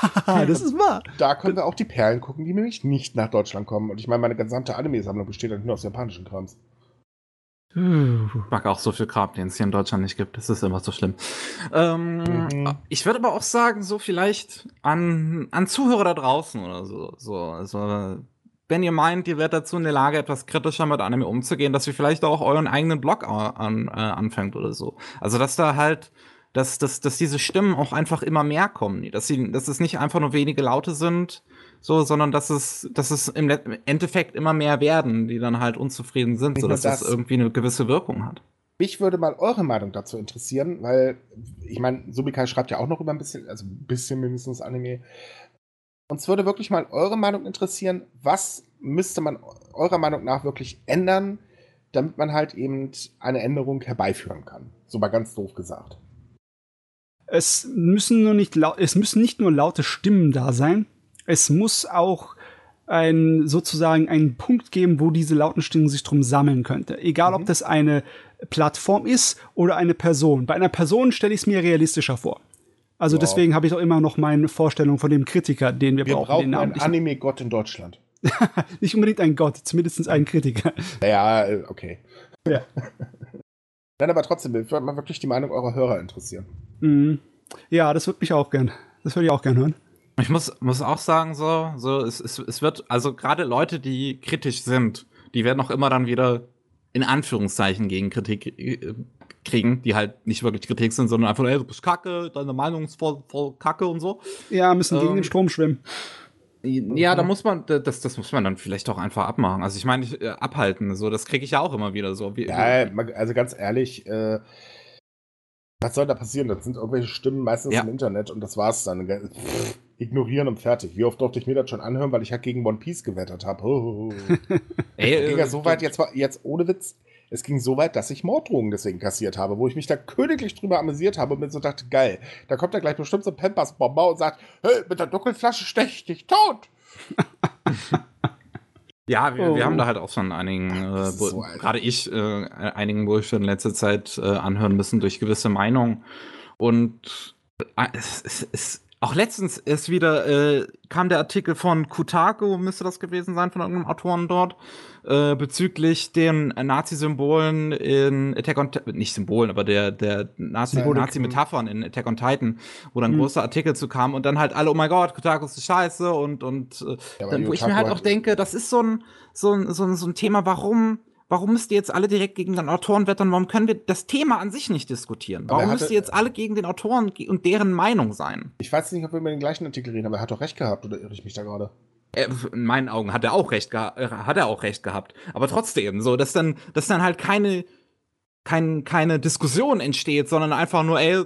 Haha, das ist wahr. Da können wir auch die Perlen gucken, die nämlich nicht nach Deutschland kommen. Und ich meine, meine gesamte Anime-Sammlung besteht dann nur aus japanischen Krams. Ich mag auch so viel Kram, den es hier in Deutschland nicht gibt. Das ist immer so schlimm. Ähm, Mhm. Ich würde aber auch sagen, so vielleicht an, an Zuhörer da draußen oder so. so also, wenn ihr meint, ihr werdet dazu in der Lage, etwas kritischer mit Anime umzugehen, dass ihr vielleicht auch euren eigenen Blog an, äh, anfängt oder so. Also, dass da halt, dass, dass, dass diese Stimmen auch einfach immer mehr kommen. Dass, sie, dass es nicht einfach nur wenige Laute sind, so, sondern dass es, dass es im Endeffekt immer mehr werden, die dann halt unzufrieden sind, Nicht so nur dass es das. irgendwie eine gewisse Wirkung hat. Mich würde mal eure Meinung dazu interessieren, weil ich meine, Subikai schreibt ja auch noch über ein bisschen, also ein bisschen mindestens Anime. Uns würde wirklich mal eure Meinung interessieren, was müsste man eurer Meinung nach wirklich ändern, damit man halt eben eine Änderung herbeiführen kann. So mal ganz doof gesagt. Es müssen nur nicht es müssen nicht nur laute Stimmen da sein. Es muss auch ein sozusagen einen Punkt geben, wo diese lauten Stimmen sich drum sammeln könnte. Egal, ob Mhm. das eine Plattform ist oder eine Person. Bei einer Person stelle ich es mir realistischer vor. Also Wow. deswegen habe ich auch immer noch meine Vorstellung von dem Kritiker, den wir, Wir brauchen. Den brauchen einen. Anime-Gott in Deutschland. Nicht unbedingt ein Gott, zumindest einen Kritiker. Naja, äh, okay. Ja. Nein, aber trotzdem, würde mal wirklich die Meinung eurer Hörer interessieren. Mhm. Ja, das würde mich auch gern. Das würde ich auch gern hören. Ich muss, muss auch sagen, so, so es, es, es wird, also gerade Leute, die kritisch sind, die werden auch immer dann wieder in Anführungszeichen gegen Kritik äh, kriegen, die halt nicht wirklich Kritik sind, sondern einfach, ey, du bist kacke, deine Meinung ist voll, voll kacke und so. Ja, müssen gegen Ähm, den Strom schwimmen. Ja, da muss man, das, das muss man dann vielleicht auch einfach abmachen. Also ich meine, ich, äh, abhalten, so, das kriege ich ja auch immer wieder so. Wie, Ja, also ganz ehrlich, äh, was soll da passieren? Das sind irgendwelche Stimmen meistens Ja. im Internet und das war's dann. Pff, ignorieren und fertig. Wie oft durfte ich mir das schon anhören, weil ich halt gegen One Piece gewettet habe? Oh. ey, Es ging ja äh, so weit, jetzt, war- jetzt ohne Witz, es ging so weit, dass ich Morddrohungen deswegen kassiert habe, wo ich mich da königlich drüber amüsiert habe und mir so dachte, geil, da kommt ja gleich bestimmt so ein Pampers-Bomber und sagt, hey, mit der Dunkelflasche stech ich dich tot. Ja, wir, Oh. wir haben da halt auch schon einigen, äh, so, gerade ich, äh, einigen Bullshit in letzter Zeit äh, anhören müssen durch gewisse Meinungen. Und äh, es, es, es, auch letztens ist wieder, äh, kam der Artikel von Kutaku, müsste das gewesen sein, von irgendeinem Autoren dort, äh, bezüglich den Nazi-Symbolen in Attack on Titan, nicht Symbolen, aber der, der Nazi-. Nazi-Metaphern in Attack on Titan, wo dann ein Mhm. großer Artikel zu kam und dann halt alle, oh mein Gott, Kotaku ist scheiße und, und äh, Ja, dann, wo ich Yotaku mir halt auch denke, das ist so ein, so ein, so ein, so ein Thema, warum, warum müsst ihr jetzt alle direkt gegen den Autoren wettern? Warum können wir das Thema an sich nicht diskutieren? Warum er müsst hatte- ihr jetzt alle gegen den Autoren und deren Meinung sein? Ich weiß nicht, ob wir über den gleichen Artikel reden, aber er hat doch recht gehabt, oder irre ich mich da gerade? Äh, In meinen Augen hat er auch recht, äh, hat er auch recht gehabt. Aber trotzdem, so, dass dann, dass dann halt keine, kein, keine Diskussion entsteht, sondern einfach nur, ey,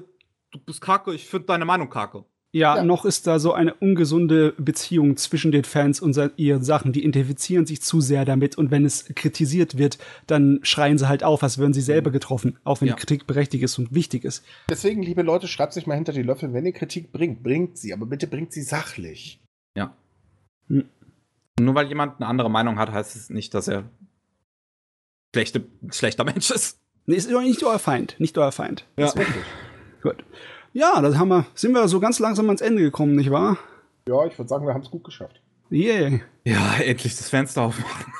du bist kacke, ich finde deine Meinung kacke. Ja, Ja. noch ist da so eine ungesunde Beziehung zwischen den Fans und ihren Sachen. Die identifizieren sich zu sehr damit und wenn es kritisiert wird, dann schreien sie halt auf, als würden sie selber getroffen, auch wenn Ja. die Kritik berechtigt ist und wichtig ist. Deswegen, liebe Leute, schreibt sich mal hinter die Löffel, wenn ihr Kritik bringt, bringt sie, aber bitte bringt sie sachlich. Ja. Hm. Nur weil jemand eine andere Meinung hat, heißt es nicht, dass er schlechte, schlechter Mensch ist. Nee, ist nicht euer Feind, nicht euer Feind. Ja. Ist wirklich. Gut. Ja, das haben wir, sind wir so ganz langsam ans Ende gekommen, nicht wahr? Ja, ich würde sagen, wir haben es gut geschafft. Yeah. Ja, endlich das Fenster aufmachen.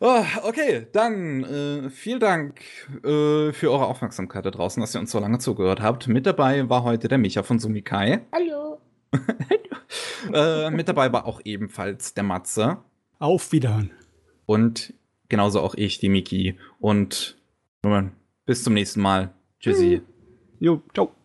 Oh, okay, dann äh, vielen Dank äh, für eure Aufmerksamkeit da draußen, dass ihr uns so lange zugehört habt. Mit dabei war heute der Micha von Sumikai. Hallo. Äh, mit dabei war auch ebenfalls der Matze. Auf Wiederhören. Und genauso auch ich, die Miki. Und nun, bis zum nächsten Mal. Tschüssi. Jo, ciao.